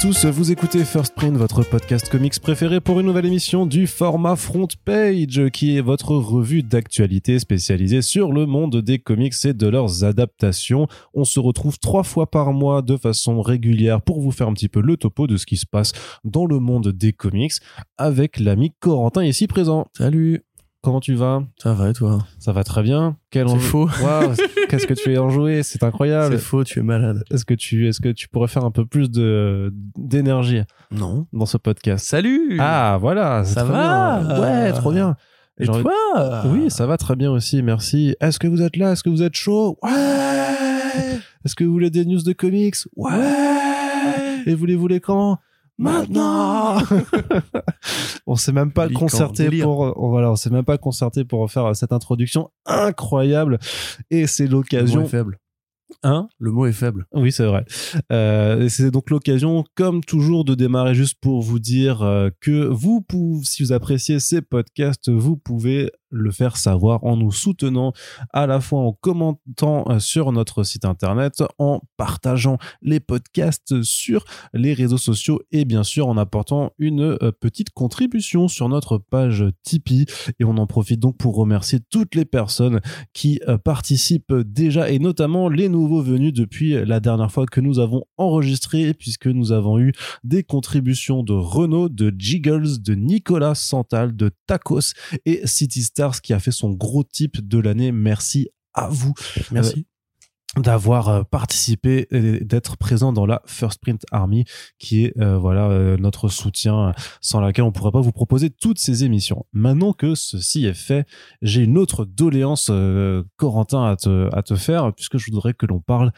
Tous, vous écoutez First Print, votre podcast comics préféré pour une nouvelle émission du format Front Page, qui est votre revue d'actualité spécialisée sur le monde des comics et de leurs adaptations. On se retrouve trois fois par mois de façon régulière pour vous faire un petit peu le topo de ce qui se passe dans le monde des comics avec l'ami Corentin ici présent. Salut Comment tu vas? Ça va et toi? Ça va très bien. Quel C'est faux. Waouh, qu'est-ce que tu es enjoué, c'est incroyable. C'est faux, tu es malade. Est-ce que tu est-ce que tu pourrais faire un peu plus de d'énergie Non. Dans ce podcast? Salut Ah, voilà, ça va Ouais, trop bien. Et toi? Oui, ça va très bien aussi, merci. Est-ce que vous êtes là? Est-ce que vous êtes chaud? Ouais Est-ce que vous voulez des news de comics? Ouais Et voulez-vous l'écran Maintenant. On s'est même pas concerté pour on, voilà on s'est même pas concerté pour faire cette introduction incroyable. Et c'est l'occasion faible. Hein? Le mot est faible. Oui, c'est vrai. Euh, c'est donc l'occasion, comme toujours, de démarrer juste pour vous dire euh, que vous, pouvez, si vous appréciez ces podcasts, vous pouvez le faire savoir en nous soutenant à la fois en commentant euh, sur notre site internet, en partageant les podcasts sur les réseaux sociaux et bien sûr en apportant une euh, petite contribution sur notre page Tipeee. Et on en profite donc pour remercier toutes les personnes qui euh, participent déjà et notamment les nouveaux venus depuis la dernière fois que nous avons enregistré puisque nous avons eu des contributions de Renault, de Jiggles, de Nicolas Santal, de Tacos et City Stars qui a fait son gros type de l'année. Merci à vous. Merci. Euh, d'avoir euh, participé et d'être présent dans la First Print Army qui est euh, voilà notre soutien sans laquelle on pourrait pas vous proposer toutes ces émissions. Maintenant que ceci est fait, j'ai une autre doléance Corentin à te à te faire puisque je voudrais que l'on parle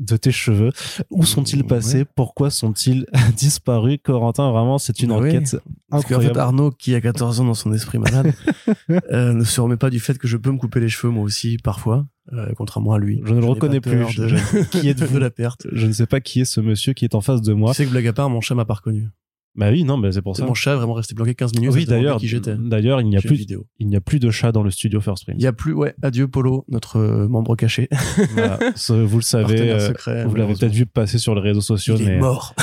de tes cheveux. Où sont-ils passés? Pourquoi sont-ils disparus? Corentin, vraiment, c'est une bah enquête Parce qu'en fait, Arnaud, qui a 14 ans dans son esprit malade, euh, ne se remet pas du fait que je peux me couper les cheveux moi aussi, parfois, euh, contrairement à lui. Je ne le reconnais plus. qui est de la perte Je ne sais pas qui est ce monsieur qui est en face de moi. Tu sais que blague à part, mon chat m'a pas reconnu. Bah oui, non, mais c'est pour ça. Mon chat est vraiment resté bloqué 15 minutes. Oui, d'ailleurs, d'ailleurs, il n'y a plus, il n'y a plus de chat dans le studio First Print. Il n'y a plus, ouais, adieu Polo, notre euh, membre caché. vous le savez, euh, vous l'avez peut-être vu passer sur les réseaux sociaux. Il mais... est mort.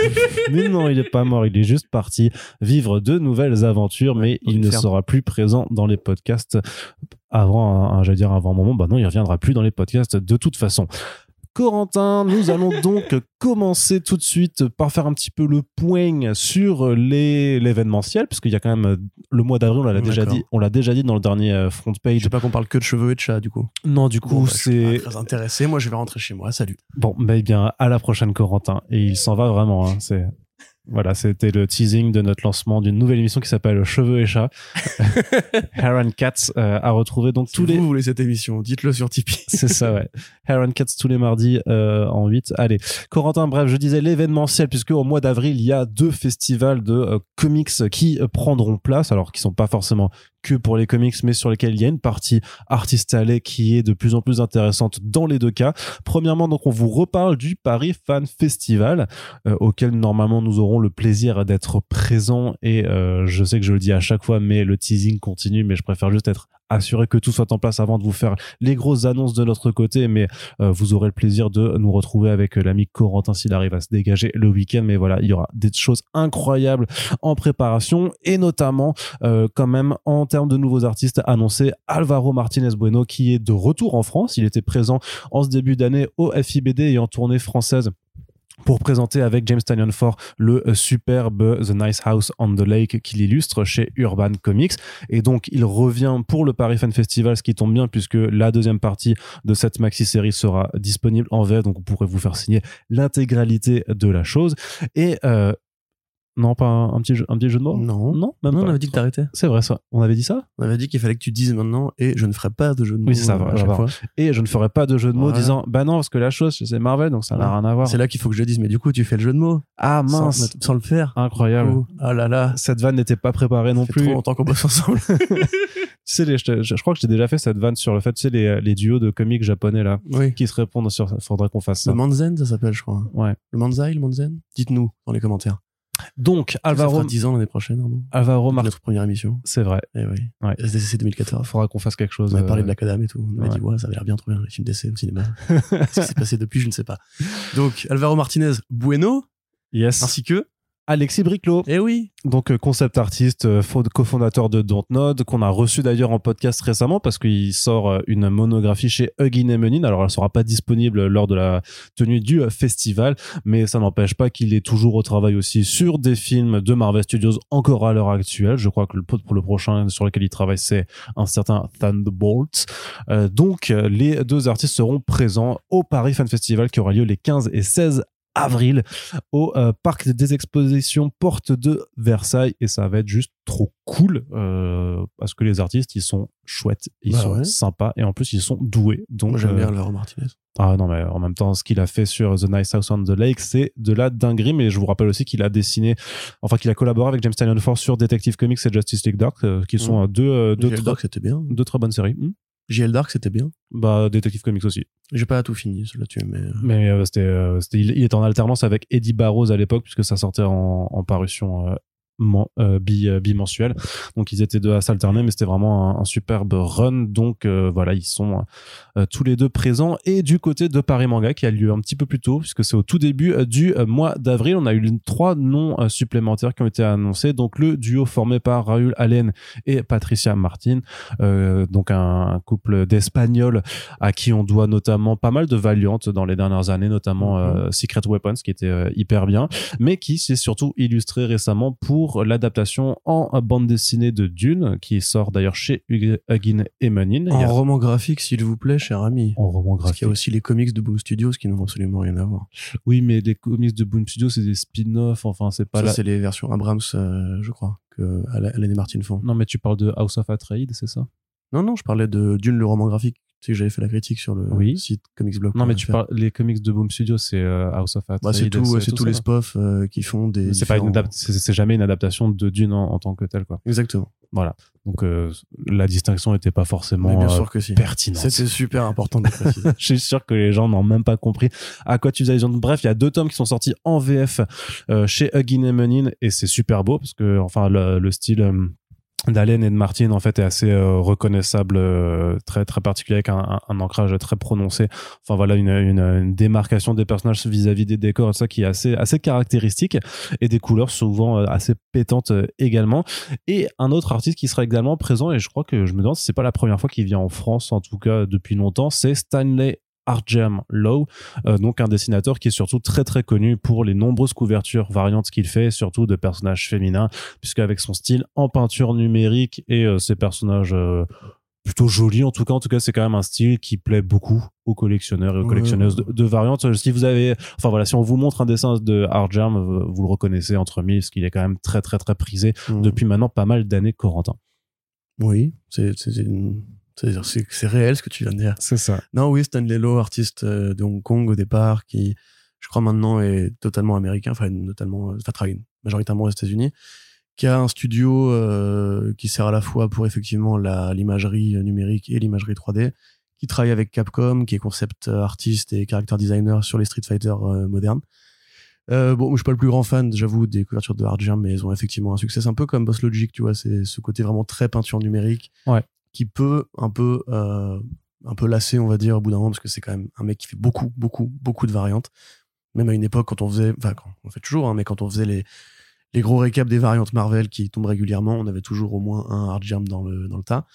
mais non, il est pas mort, il est juste parti vivre de nouvelles aventures, mais il ne sera plus présent dans les podcasts avant, j'allais dire avant un moment, bah non, il reviendra plus dans les podcasts de toute façon. Corentin, nous allons donc commencer tout de suite par faire un petit peu le point sur l'événementiel, puisqu'il y a quand même le mois d'avril, on l'a déjà dit, on l'a déjà dit dans le dernier euh, front page. Je sais pas qu'on parle que de cheveux et de chat, du coup. Non, du coup, bah, c'est. très intéressé. Moi, je vais rentrer chez moi. Salut. Bon, bah, eh bien, à la prochaine, Corentin. Et il s'en va vraiment. Hein. C'est voilà, c'était le teasing de notre lancement d'une nouvelle émission qui s'appelle Cheveux et chats. Hair and Cats euh, à retrouver donc si tous vous les. Vous voulez cette émission, dites-le sur Tipeee. C'est ça, ouais. Hair and Cats tous les mardis euh, en 8. Allez, Corentin, bref, je disais l'événementiel puisque au mois d'avril il y a deux festivals de euh, comics qui prendront place, alors qui sont pas forcément que pour les comics, mais sur lesquels il y a une partie artiste allée qui est de plus en plus intéressante dans les deux cas. Premièrement, donc on vous reparle du Paris Fan Festival, euh, auquel normalement nous aurons le plaisir d'être présents. Et euh, je sais que je le dis à chaque fois, mais le teasing continue, mais je préfère juste être assurer que tout soit en place avant de vous faire les grosses annonces de notre côté. Mais euh, vous aurez le plaisir de nous retrouver avec euh, l'ami Corentin s'il arrive à se dégager le week-end. Mais voilà, il y aura des choses incroyables en préparation et notamment euh, quand même en termes de nouveaux artistes annoncés, Alvaro Martinez Bueno qui est de retour en France. Il était présent en ce début d'année au FIBD et en tournée française pour présenter avec James Tanyon Ford le euh, superbe The Nice House on the Lake qu'il illustre chez Urban Comics. Et donc, il revient pour le Paris Fan Festival, ce qui tombe bien puisque la deuxième partie de cette maxi-série sera disponible en VF, donc vous pourrez vous faire signer l'intégralité de la chose. Et euh, non, pas un, petit, jeu, un petit jeu de mots Non. Non, même on avait dit que t'arrêtais. C'est vrai, ça. On avait dit ça On avait dit qu'il fallait que tu dises maintenant et je ne ferai pas de jeu de mots. Oui, c'est ça, euh, à chaque fois. Et je ne ferai pas de jeu de mots disant bah non, parce que la chose, c'est Marvel, donc ça n'a rien à voir. C'est là qu'il faut que je dise, mais du coup, tu fais le jeu de mots. Ah mince. Sans, le faire. Incroyable. Ah là là. Cette vanne n'était pas préparée non plus. trop longtemps qu'on bosse ensemble. tu sais, les, je, je, crois que j'ai déjà fait cette vanne sur le fait, tu sais, les, les duos de comiques japonais là, oui. qui se répondent sur. Faudrait qu'on fasse ça. Le Manzen, ça s'appelle, je crois. Ouais. Le Manzai, le Manzen? Dites-nous dans les commentaires. Donc, Alvaro. Ça 10 ans l'année prochaine, Arnaud. Alvaro Martinez. Notre première émission. C'est vrai. Eh oui. Ouais. SDCC 2014. Faudra qu'on fasse quelque chose. On a parlé de Black Adam et tout. On a ouais. dit, ouais, ça avait l'air bien trop bien, les films d'essai au cinéma. Ce qui s'est passé depuis, je ne sais pas. Donc, Alvaro Martinez Bueno, Yes. Ainsi que, Alexis Briclot. eh oui, Donc euh, concept artiste, euh, fo- cofondateur de Dontnod, qu'on a reçu d'ailleurs en podcast récemment parce qu'il sort euh, une monographie chez Huggin et Menin. Alors elle sera pas disponible lors de la tenue du festival, mais ça n'empêche pas qu'il est toujours au travail aussi sur des films de Marvel Studios encore à l'heure actuelle. Je crois que le pour le prochain sur lequel il travaille c'est un certain Thunderbolt. Euh, donc les deux artistes seront présents au Paris Fan Festival qui aura lieu les 15 et 16 avril au euh, parc des expositions Porte de Versailles et ça va être juste trop cool euh, parce que les artistes ils sont chouettes ils Bah sont ouais. sympas et en plus ils sont doués donc j'aime euh, bien Alvaro Martinez. ah non mais en même temps ce qu'il a fait sur The Nice House on the Lake c'est de la dinguerie mais je vous rappelle aussi qu'il a dessiné enfin qu'il a collaboré avec James Tynion Force sur Detective Comics et Justice League Dark euh, qui sont Mm. euh, deux euh, deux, JL très- bien. deux très bonnes séries Hmm. JL Dark c'était bien. bah Detective Comics aussi J'ai pas tout fini là-dessus, mais euh, Mais euh, c'était, euh, c'était- il, il était en alternance avec Eddie Barrows à l'époque, puisque ça sortait en, en parution euh, euh, bi, bimensuelle. Donc ils étaient deux à s'alterner, mais c'était vraiment un, un superbe run. Donc euh, voilà, ils sont euh, tous les deux présents. Et du côté de Paris Manga, qui a lieu un petit peu plus tôt, puisque c'est au tout début du mois d'avril, on a eu trois noms supplémentaires qui ont été annoncés. Donc le duo formé par Raoul Allen et Patricia Martin, donc un, un couple d'Espagnols à qui on doit notamment pas mal de Valiant dans les dernières années, notamment Mhm. euh, Secret Weapons, qui était hyper bien, mais qui s'est surtout illustré récemment pour l'adaptation en bande dessinée de Dune, qui sort d'ailleurs chez Hug- Huggin et Menin. Il en a- roman graphique, s'il vous plaît, cher ami. en roman Parce graphique. qu'il y a aussi les comics de Boom Studios qui n'ont absolument rien à voir. Oui, mais les comics de Boom Studio, c'est des spin-offs, enfin, c'est pas Ça, la... c'est les versions Abrams, euh, je crois, que Alan et Martin font. Non, mais tu parles de House of Atreides, c'est ça? Non, non, je parlais de Dune, le roman graphique. Tu sais que j'avais fait la critique sur le Oui. site comicsblog. Non, mais tu parles les comics de Boom Studio, c'est euh, House of. Bah, c'est tout, c'est tous les là. spoffs euh, qui font des. C'est pas une différents- adap- c'est jamais une adaptation de Dune en, en tant que tel, quoi. Exactement. Voilà. Donc euh, la distinction n'était pas forcément bien euh, sûr que si. pertinente. C'était super important de préciser. Je suis sûr que les gens n'ont même pas compris à quoi tu faisais allusion. Bref, il y a deux tomes qui sont sortis en VF euh, chez Huggin et Menin et c'est super beau parce que enfin le, le style d'Allen et de Martin en fait est assez euh, reconnaissable, euh, très très particulier avec un, un- ancrage très prononcé. Enfin voilà une, une, une démarcation des personnages vis-à-vis des décors et ça qui est assez assez caractéristique et des couleurs souvent euh, assez pétantes euh, également. Et un autre artiste qui sera également présent et je crois que je me demande si c'est pas la première fois qu'il vient en France en tout cas depuis longtemps, c'est Stanley Arjam Low, euh, donc un dessinateur qui est surtout très très connu pour les nombreuses couvertures variantes qu'il fait, surtout de personnages féminins, puisque avec son style en peinture numérique et euh, ses personnages euh, plutôt jolis en tout cas, en tout cas c'est quand même un style qui plaît beaucoup aux collectionneurs et aux collectionneuses ouais. de, de variantes. Si vous avez, enfin voilà, si on vous montre un dessin de Arjam, euh, vous le reconnaissez entre mille, parce qu'il est quand même très très très prisé Mm. depuis maintenant pas mal d'années Corentin. Oui, c'est une- c'est- réel ce que tu viens de dire. C'est ça. Non, oui, Stanley Lowe, artiste euh, de Hong Kong au départ, qui, je crois maintenant est totalement américain, enfin, totalement, euh, enfin, travaille majoritairement aux États-Unis, qui a un studio euh, qui sert à la fois pour effectivement l'imagerie numérique et l'imagerie 3D, qui travaille avec Capcom, qui est concept artiste et character designer sur les Street Fighter euh, modernes. Euh, bon, je suis pas le plus grand fan, j'avoue, des couvertures de Hardjam, mais elles ont effectivement un succès. C'est un peu comme Boss Logic, tu vois, c'est ce côté vraiment très peinture numérique, Ouais. Qui peut un peu, euh, un peu lasser, on va dire, au bout d'un moment, parce que c'est quand même un mec qui fait beaucoup, beaucoup, beaucoup de variantes. Même à une époque, quand on faisait, enfin, on fait toujours, hein, mais quand on faisait les, les gros récaps des variantes Marvel qui tombent régulièrement, on avait toujours au moins un Hardjam dans le, dans le tas.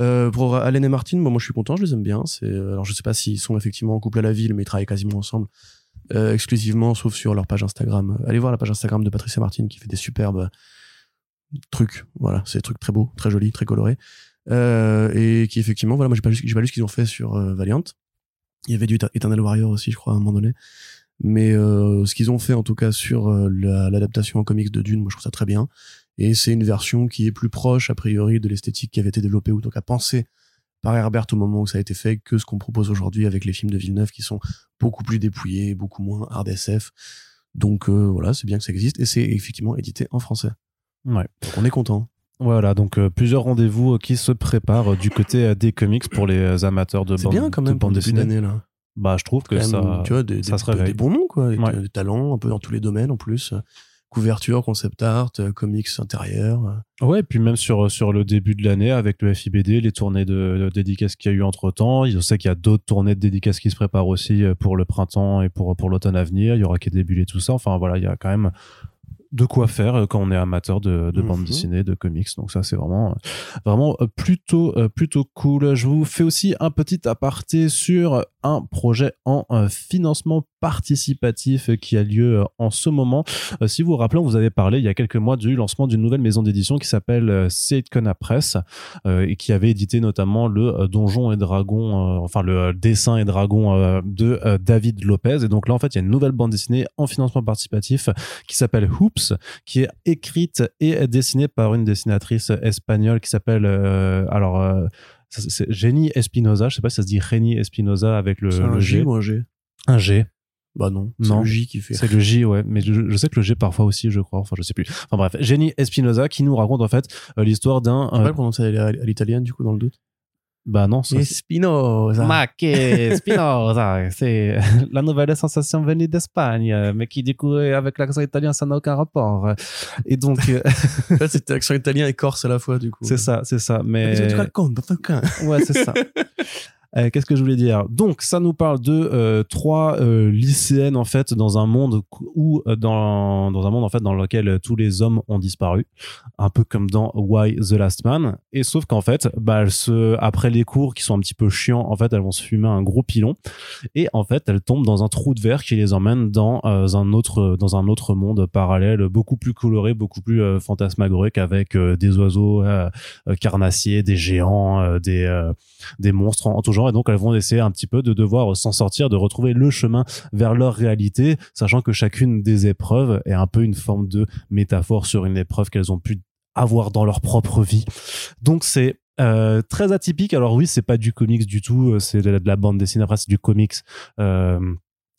Euh, pour Allen et Martin, bon, moi je suis content, je les aime bien. C'est, euh, alors je sais pas s'ils sont effectivement en couple à la ville, mais ils travaillent quasiment ensemble exclusivement, sauf sur leur page Instagram. Allez voir la page Instagram de Patricia Martin qui fait des superbes trucs. Voilà, c'est des trucs très beaux, très jolis, très colorés. Euh, et qui effectivement, voilà, moi j'ai pas, lu- j'ai pas lu ce qu'ils ont fait sur euh, Valiant. Il y avait du Eternal Warrior aussi, je crois, à un moment donné. Mais euh, ce qu'ils ont fait en tout cas sur euh, la- l'adaptation en comics de Dune, moi je trouve ça très bien. Et c'est une version qui est plus proche, a priori, de l'esthétique qui avait été développée ou donc à penser par Herbert au moment où ça a été fait que ce qu'on propose aujourd'hui avec les films de Villeneuve qui sont beaucoup plus dépouillés, beaucoup moins hard SF. Donc euh, voilà, c'est bien que ça existe et c'est effectivement édité en français. Ouais. Donc on est content. Voilà, donc euh, plusieurs rendez-vous euh, qui se préparent euh, du côté des comics pour les amateurs de C'est bande, bien quand de même pour bande dessinée. d'année là. Bah, je trouve que Quand même, ça, tu vois, des, ça des- se réveille. des bons noms quoi, et Ouais. des talents un peu dans tous les domaines en plus. couverture, concept art, euh, comics intérieur. Ouais, et puis même sur, sur le début de l'année avec le FIBD, les tournées de, de dédicaces qu'il y a eu entre temps. Je sais qu'il y a d'autres tournées de dédicaces qui se préparent aussi pour le printemps et pour, pour l'automne à venir. Il y aura Kedébul et tout ça. Enfin voilà, il y a quand même de quoi faire euh, quand on est amateur de, de bande Mhm. dessinée, de comics. Donc ça, c'est vraiment, vraiment euh, plutôt, euh, plutôt cool. Je vous fais aussi un petit aparté sur un projet en euh, financement participatif qui a lieu euh, en ce moment. Euh, si vous vous rappelez, on vous avait parlé il y a quelques mois du lancement d'une nouvelle maison d'édition qui s'appelle euh, Seitkona Press et qui avait édité notamment le Donjon et Dragon, enfin le dessin et Dragon de David Lopez. Et donc là, en fait, il y a une nouvelle bande dessinée en financement participatif qui s'appelle Hoops, qui est écrite et dessinée par une dessinatrice espagnole qui s'appelle euh, alors euh, c'est- Jenny Espinoza. Je sais pas si ça se dit Jenny Espinoza avec le, un G. Ou un G? Un G. Bah non, c'est le J qui fait. C'est le J, ouais. Mais je, je sais que le G parfois aussi, je crois. Enfin, je sais plus. Enfin bref, Jenny Espinoza qui nous raconte en fait euh, l'histoire d'un. Va euh, le prononcer à à l'italienne du coup dans le doute. bah non, ça, c'est- Espinosa. Mac Spinoza, c'est la nouvelle sensation venue d'Espagne, mais qui du coup avec l'accent italien ça n'a aucun rapport. Et donc euh, En fait, c'était accent italien et corse à la fois du coup. c'est ça, c'est ça. Mais Tu racontes, dans ton camp. ouais, c'est ça. Euh, Qu'est-ce que je voulais dire? Donc, ça nous parle de euh, trois euh, lycéennes en fait dans un monde où dans dans un monde en fait dans lequel tous les hommes ont disparu, un peu comme dans Why the Last Man. Et sauf qu'en fait, bah, après les cours qui sont un petit peu chiants, en fait, elles vont se fumer un gros pilon. Et en fait, elles tombent dans un trou de verre qui les emmène dans un autre dans un autre monde parallèle, beaucoup plus coloré, beaucoup plus fantasmagorique avec des oiseaux carnassiers, des géants, des des monstres en tout genre et donc elles vont essayer un petit peu de devoir s'en sortir de retrouver le chemin vers leur réalité sachant que chacune des épreuves est un peu une forme de métaphore sur une épreuve qu'elles ont pu avoir dans leur propre vie. Donc c'est euh, très atypique. Alors oui c'est pas du comics du tout euh, c'est de, la- de la bande dessinée. Après c'est du comics euh,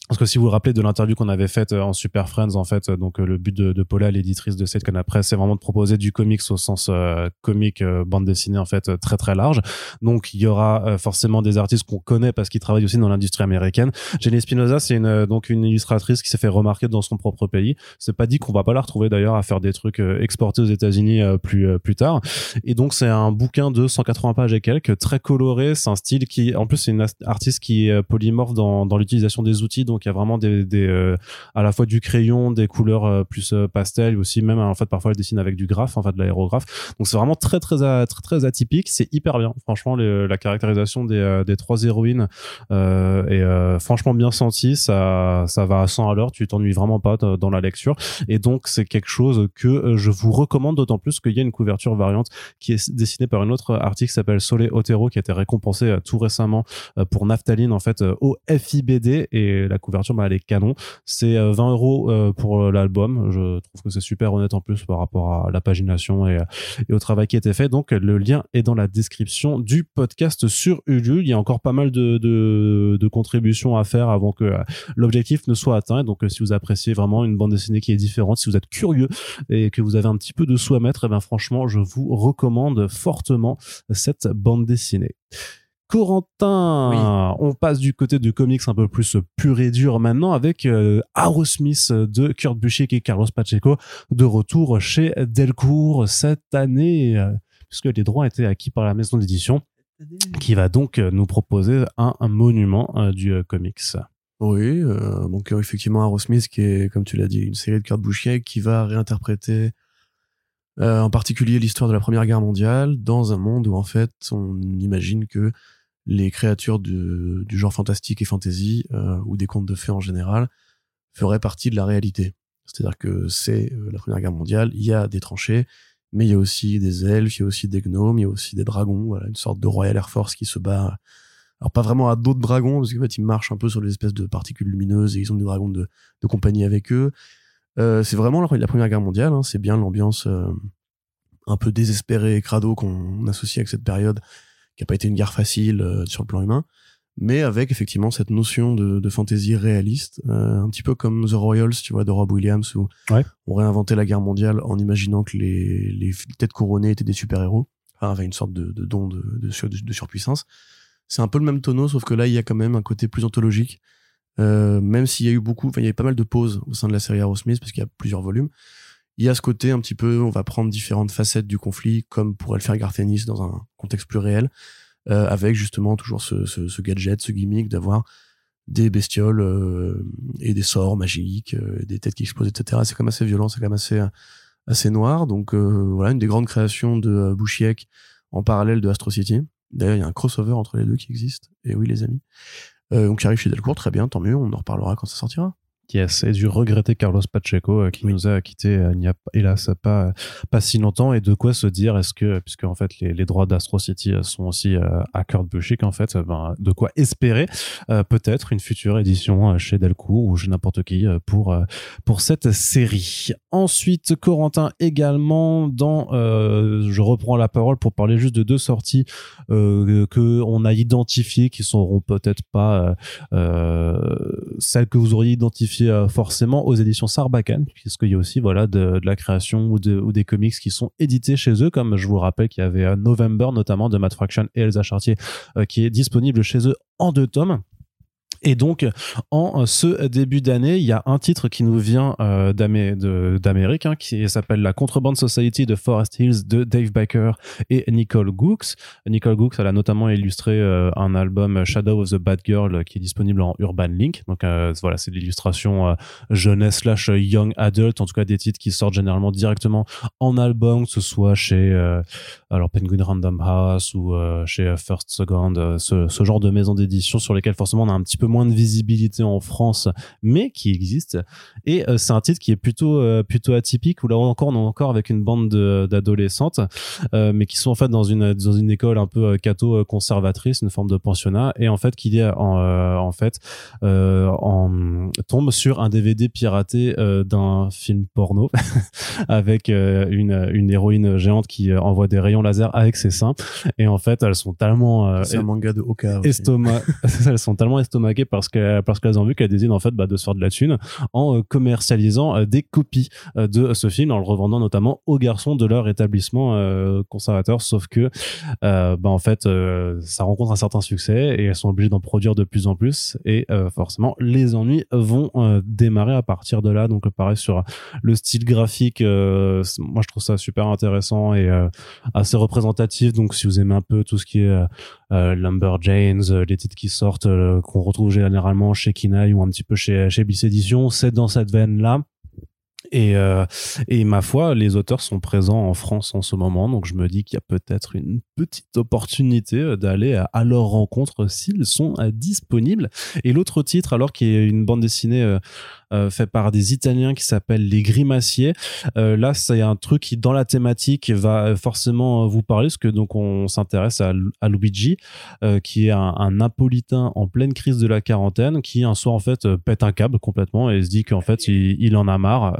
parce que si vous vous rappelez de l'interview qu'on avait faite euh, en Super Friends, en fait, euh, donc euh, le but de, de Paula, l'éditrice de cette Press, c'est vraiment de proposer du comics au sens euh, comique, euh, bande dessinée en fait très très large. Donc il y aura euh, forcément des artistes qu'on connaît parce qu'ils travaillent aussi dans l'industrie américaine. Jenny Spinoza, c'est une donc une illustratrice qui s'est fait remarquer dans son propre pays. C'est pas dit qu'on va pas la retrouver d'ailleurs à faire des trucs exportés aux États-Unis plus plus tard. Et donc c'est un bouquin de 180 pages et quelques, très coloré. C'est un style qui, en plus, c'est une artiste qui est polymorphe dans, dans l'utilisation des outils. Il y a vraiment des, euh, à la fois du crayon, des couleurs euh, plus euh, pastel, aussi même en fait parfois elle dessine avec du graphe, en fait de l'aérographe. Donc c'est vraiment très très très atypique. C'est hyper bien. Franchement, la caractérisation des, des trois héroïnes est franchement bien sentie. Ça ça va à 100 à l'heure. Tu t'ennuies vraiment pas dans la lecture. Et donc c'est quelque chose que je vous recommande d'autant plus qu'il y a une couverture variante qui est dessinée par une autre artiste qui s'appelle Solé Otero qui a été récompensée tout récemment pour Naphtaline en fait au FIBD et bah, elle est canon. C'est euh, 20 euros euh, pour euh, l'album. Je trouve que c'est super honnête en plus par rapport à la pagination et, euh, au travail qui a été fait. Donc le lien est dans la description du podcast sur Ulule. Il y a encore pas mal de, de, de contributions à faire avant que euh, l'objectif ne soit atteint. Donc euh, si vous appréciez vraiment une bande dessinée qui est différente si vous êtes curieux et que vous avez un petit peu de sous à mettre, et ben franchement, je vous recommande fortement cette bande dessinée. Corentin, on passe du côté du comics un peu plus pur et dur maintenant avec euh, Aerosmith de Kurt Busiek et Carlos Pacheco de retour chez Delcourt cette année, euh, puisque les droits étaient acquis par la maison d'édition qui va donc euh, nous proposer un, un monument euh, du euh, comics. Oui, euh, donc euh, effectivement Aerosmith qui est, comme tu l'as dit, une série de Kurt Busiek qui va réinterpréter euh, en particulier l'histoire de la Première Guerre mondiale dans un monde où en fait on imagine que les créatures du, genre fantastique et fantasy euh, ou des contes de fées en général feraient partie de la réalité. C'est-à-dire que c'est euh, la Première Guerre mondiale, il y a des tranchées, mais il y a aussi des elfes, il y a aussi des gnomes, il y a aussi des dragons, voilà, une sorte de Royal Air Force qui se bat alors pas vraiment à d'autres dragons parce qu'en fait ils marchent un peu sur des espèces de particules lumineuses et ils ont des dragons de, compagnie avec eux. Euh, c'est vraiment la, la Première Guerre mondiale, hein, c'est bien l'ambiance un peu désespérée et crado qu'on associe avec cette période qui a pas été une guerre facile euh, sur le plan humain, mais avec effectivement cette notion de, de fantaisie réaliste, euh, un petit peu comme The Royals, tu vois, de Rob Williams où Ouais. on réinventait la guerre mondiale en imaginant que les, les têtes couronnées étaient des super-héros, enfin, avaient une sorte de, de don de, de, sur- de surpuissance c'est un peu le même tonneau, sauf que là, il y a quand même un côté plus anthologique. même s'il y a eu beaucoup, il y avait pas mal de pauses au sein de la série Aerosmith parce qu'il y a plusieurs volumes. Il y a ce côté un petit peu, on va prendre différentes facettes du conflit, comme pourrait le faire Garth Ennis dans un contexte plus réel, avec justement toujours ce, ce, ce gadget, ce gimmick d'avoir des bestioles euh, et des sorts magiques, euh, des têtes qui explosent, etc. C'est quand même assez violent, c'est quand même assez assez noir. Donc euh, voilà, une des grandes créations de Bouchiek en parallèle de Astro City. D'ailleurs, il y a un crossover entre les deux qui existe. Et oui, les amis. donc, qui arrive chez Delcourt, très bien, tant mieux. On en reparlera quand ça sortira. Yes, et du regretter Carlos Pacheco euh, qui nous a quitté euh, il n'y a hélas pas pas si longtemps et de quoi se dire est-ce que puisque en fait les, les droits d'Astro City euh, sont aussi à Kurt Busiek en fait ben, de quoi espérer peut-être une future édition chez Delcourt ou chez n'importe qui pour pour cette série. Ensuite Corentin également dans je reprends la parole pour parler juste de deux sorties que on a identifiées qui seront peut-être pas celles que vous auriez identifiées euh, forcément aux éditions Sarbacane, puisqu'il y a aussi voilà de, la création ou, de, ou des comics qui sont édités chez eux, comme je vous rappelle qu'il y avait euh, November notamment de Matt Fraction et Elsa Chartier, euh, qui est disponible chez eux en deux tomes. Et donc, en ce début d'année, il y a un titre qui nous vient euh, d'Amérique, hein, qui s'appelle La Contrebande Society de Forest Hills de Dave Baker et Nicole Gooks. Nicole Gooks, elle a notamment illustré euh, un album Shadow of the Bad Girl qui est disponible en Urban Link. Donc euh, voilà, c'est l'illustration jeunesse slash young adult, en tout cas des titres qui sortent généralement directement en album, que ce soit chez alors Penguin Random House ou chez First Second, ce, ce genre de maison d'édition sur lesquelles forcément on a un petit peu moins de visibilité en France, mais qui existe. Et euh, c'est un titre qui est plutôt euh, plutôt atypique où là encore on est encore avec une bande d'adolescentes, euh, mais qui sont en fait dans une dans une école un peu catho conservatrice, une forme de pensionnat, et en fait qui est en en fait en tombe sur un DVD piraté d'un film porno avec une une héroïne géante qui envoie des rayons laser avec ses seins et en fait elles sont tellement c'est un manga de Oka estomac elles sont tellement parce que parce qu'elles ont vu qu'elles décident en fait bah, de se faire de la thune en euh, commercialisant euh, des copies euh, de ce film en le revendant notamment aux garçons de leur établissement conservateur. Sauf que bah en fait ça rencontre un certain succès et elles sont obligées d'en produire de plus en plus. Et forcément les ennuis vont démarrer à partir de là. Donc pareil sur le style graphique moi je trouve ça super intéressant et assez représentatif. Donc si vous aimez un peu tout ce qui est Lumberjanes les titres qui sortent qu'on retrouve généralement chez Kinaï ou un petit peu chez, chez Bliss Edition, c'est dans cette veine-là. Et, euh, et ma foi, les auteurs sont présents en France en ce moment, donc je me dis qu'il y a peut-être une petite opportunité euh, d'aller à, leur rencontre s'ils sont euh, disponibles. Et l'autre titre, alors qui est une bande dessinée fait par des Italiens qui s'appelle Les Grimaciers. Euh, là, c'est un truc qui, dans la thématique, va forcément vous parler, parce que donc on s'intéresse à, à, Luigi, euh, qui est un, Napolitain en pleine crise de la quarantaine, qui un soir en fait pète un câble complètement et se dit qu'en fait il, en a marre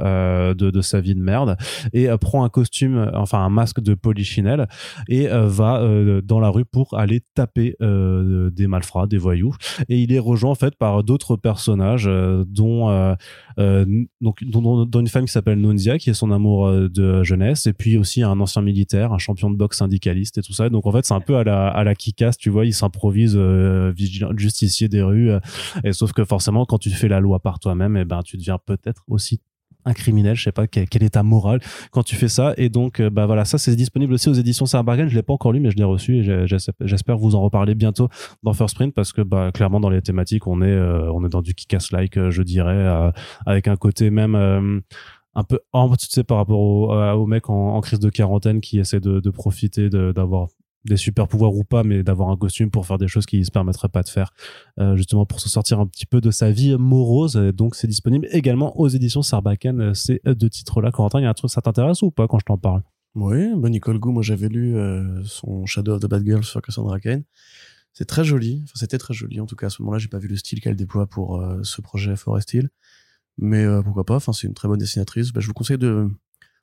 de, de, sa vie de merde et prend un costume, enfin un masque de polichinelle et va dans la rue pour aller taper des malfrats, des voyous. Et il est rejoint en fait par d'autres personnages, dont euh, donc dans, une femme qui s'appelle Nunzia qui est son amour euh, de jeunesse et puis aussi un ancien militaire un champion de boxe syndicaliste et tout ça. Donc en fait c'est un peu à la à la tu vois il s'improvise euh, justicier des rues et sauf que forcément quand tu fais la loi par toi-même et eh ben tu deviens peut-être aussi un criminel, je sais pas quel, est ta morale quand tu fais ça. Et donc, bah voilà, ça c'est disponible aussi aux éditions Sarbargain. Je l'ai pas encore lu, mais je l'ai reçu et j'espère vous en reparler bientôt dans First Print parce que bah clairement dans les thématiques, on est euh, on est dans du kick-ass-like, euh, je dirais, euh, avec un côté même un peu tu sais par rapport aux au mecs en, en, crise de quarantaine qui essaient de, de profiter d'avoir des super pouvoirs ou pas, mais d'avoir un costume pour faire des choses qui se permettraient pas de faire, euh, justement pour se sortir un petit peu de sa vie morose. Donc c'est disponible également aux éditions Sarbacane, euh, ces deux titres-là. Corentin, il y a un truc, ça t'intéresse ou pas quand je t'en parle? Oui, bah Nicole Gou, moi j'avais lu euh, son Shadow of the Bad Girl sur Cassandra Kane. C'est très joli, enfin, c'était très joli en tout cas à ce moment-là, j'ai pas vu le style qu'elle déploie pour ce projet Forest Hill. Mais pourquoi pas, enfin c'est une très bonne dessinatrice. Bah, je vous conseille de,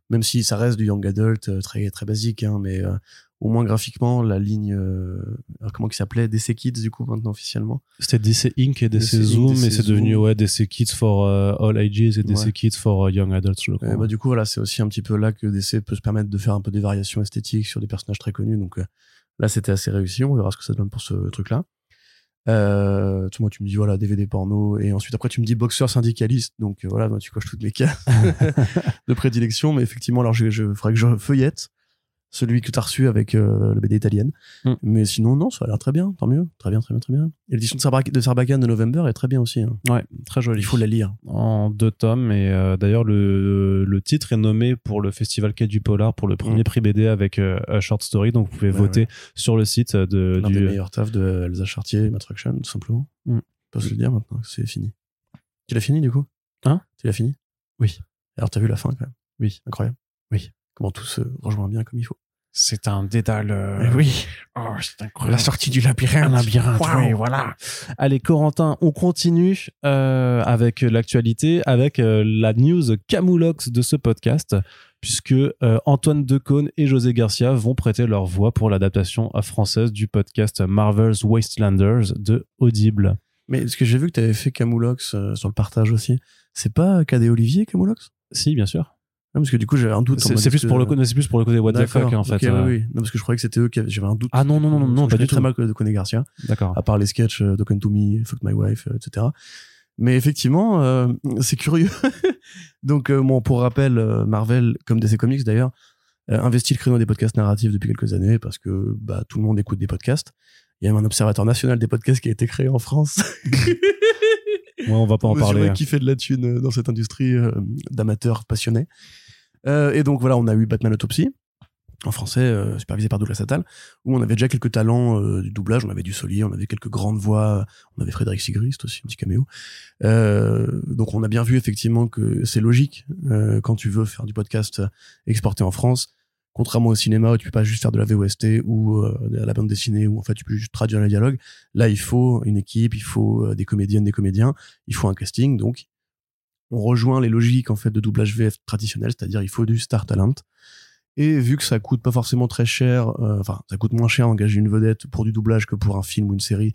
même si ça reste du young adult très très basique, hein, mais au moins graphiquement, la ligne, euh, comment qui s'appelait DC Kids du coup maintenant officiellement. C'était DC Inc et DC, Zoom, et c'est devenu ouais DC Kids for euh, All Ages et DC Kids for euh, Young Adults. Je crois. bah, du coup voilà, c'est aussi un petit peu là que DC peut se permettre de faire un peu des variations esthétiques sur des personnages très connus. Donc là, c'était assez réussi. On verra ce que ça donne pour ce truc-là. Euh, tu- moi, tu me dis voilà DVD porno et ensuite après tu me dis boxeur syndicaliste. Donc euh, voilà, moi, tu coches toutes mes cases de prédilection. Mais effectivement, alors je, je faudrait que je feuillette celui que tu as reçu avec euh, le BD italienne. Mm. Mais sinon, non, ça a l'air très bien, tant mieux. Très bien, très bien, très bien. Et l'édition de, Sarbac- de Sarbacane de November est très bien aussi. hein. Ouais, très joli. Il faut la lire. en deux tomes et euh, d'ailleurs le, le titre est nommé pour le festival Quai du Polar pour le premier Mm. prix BD avec euh, a short story donc vous pouvez Ouais, voter sur le site de L'un du des meilleurs tafs de Elsa Chartier Fraction, tout simplement. Mm. On peut se le dire maintenant, c'est fini. Tu l'as fini du coup? Hein? Tu l'as fini? Oui. Alors t'as vu la fin quand même Oui. Incroyable. Oui. Comment tout se rejoint bien comme il faut. c'est un dédale Eh oui. oh, c'est incroyable. Sortie du labyrinthe. un labyrinthe oui, voilà. Allez Corentin on continue euh, avec l'actualité avec euh, la news Camoulox de ce podcast puisque euh, Antoine Decaune et José Garcia vont prêter leur voix pour l'adaptation euh, française du podcast Marvel's Wastelanders de Audible. Mais ce que j'ai vu que t'avais fait Camoulox euh, sur le partage aussi, c'est pas Cadet Olivier Camoulox? Si bien sûr Non, parce que du coup j'avais un doute. C'est plus que- pour le plus pour le côté what the fuck en fait. ok, oui, euh. oui. Non, parce que je croyais que c'était eux qui avaient. J'avais un doute. Ah non non non non, non pas du tout. très mal de Coney Garcia. D'accord. à part les sketchs euh, Talking to Me, Fuck My Wife, euh, etc. Mais effectivement, euh, c'est curieux. Donc, euh, bon, pour rappel, Marvel, comme DC Comics d'ailleurs, investit le créneau des podcasts narratifs depuis quelques années parce que bah, tout le monde écoute des podcasts. Il y a même un observatoire national des podcasts qui a été créé en France. Ouais, on va pas en parler. hein. qui fait de la thune dans cette industrie d'amateurs passionnés. Euh, et donc voilà, on a eu Batman Autopsy en français, euh, supervisé par Douglas Attal, où on avait déjà quelques talents euh, du doublage. On avait du Solier, on avait quelques grandes voix, on avait Frédéric Sigrist aussi, un petit caméo. Donc on a bien vu effectivement que c'est logique quand tu veux faire du podcast exporté en France. Contrairement au cinéma où tu peux pas juste faire de la VOST ou de la bande dessinée où en fait tu peux juste traduire les dialogues. Là, il faut une équipe, il faut des comédiennes, des comédiens, il faut un casting. Donc, on rejoint les logiques en fait de doublage VF traditionnel, c'est-à-dire il faut du star talent. Et vu que ça coûte pas forcément très cher, euh, enfin ça coûte moins cher d'engager une vedette pour du doublage que pour un film ou une série,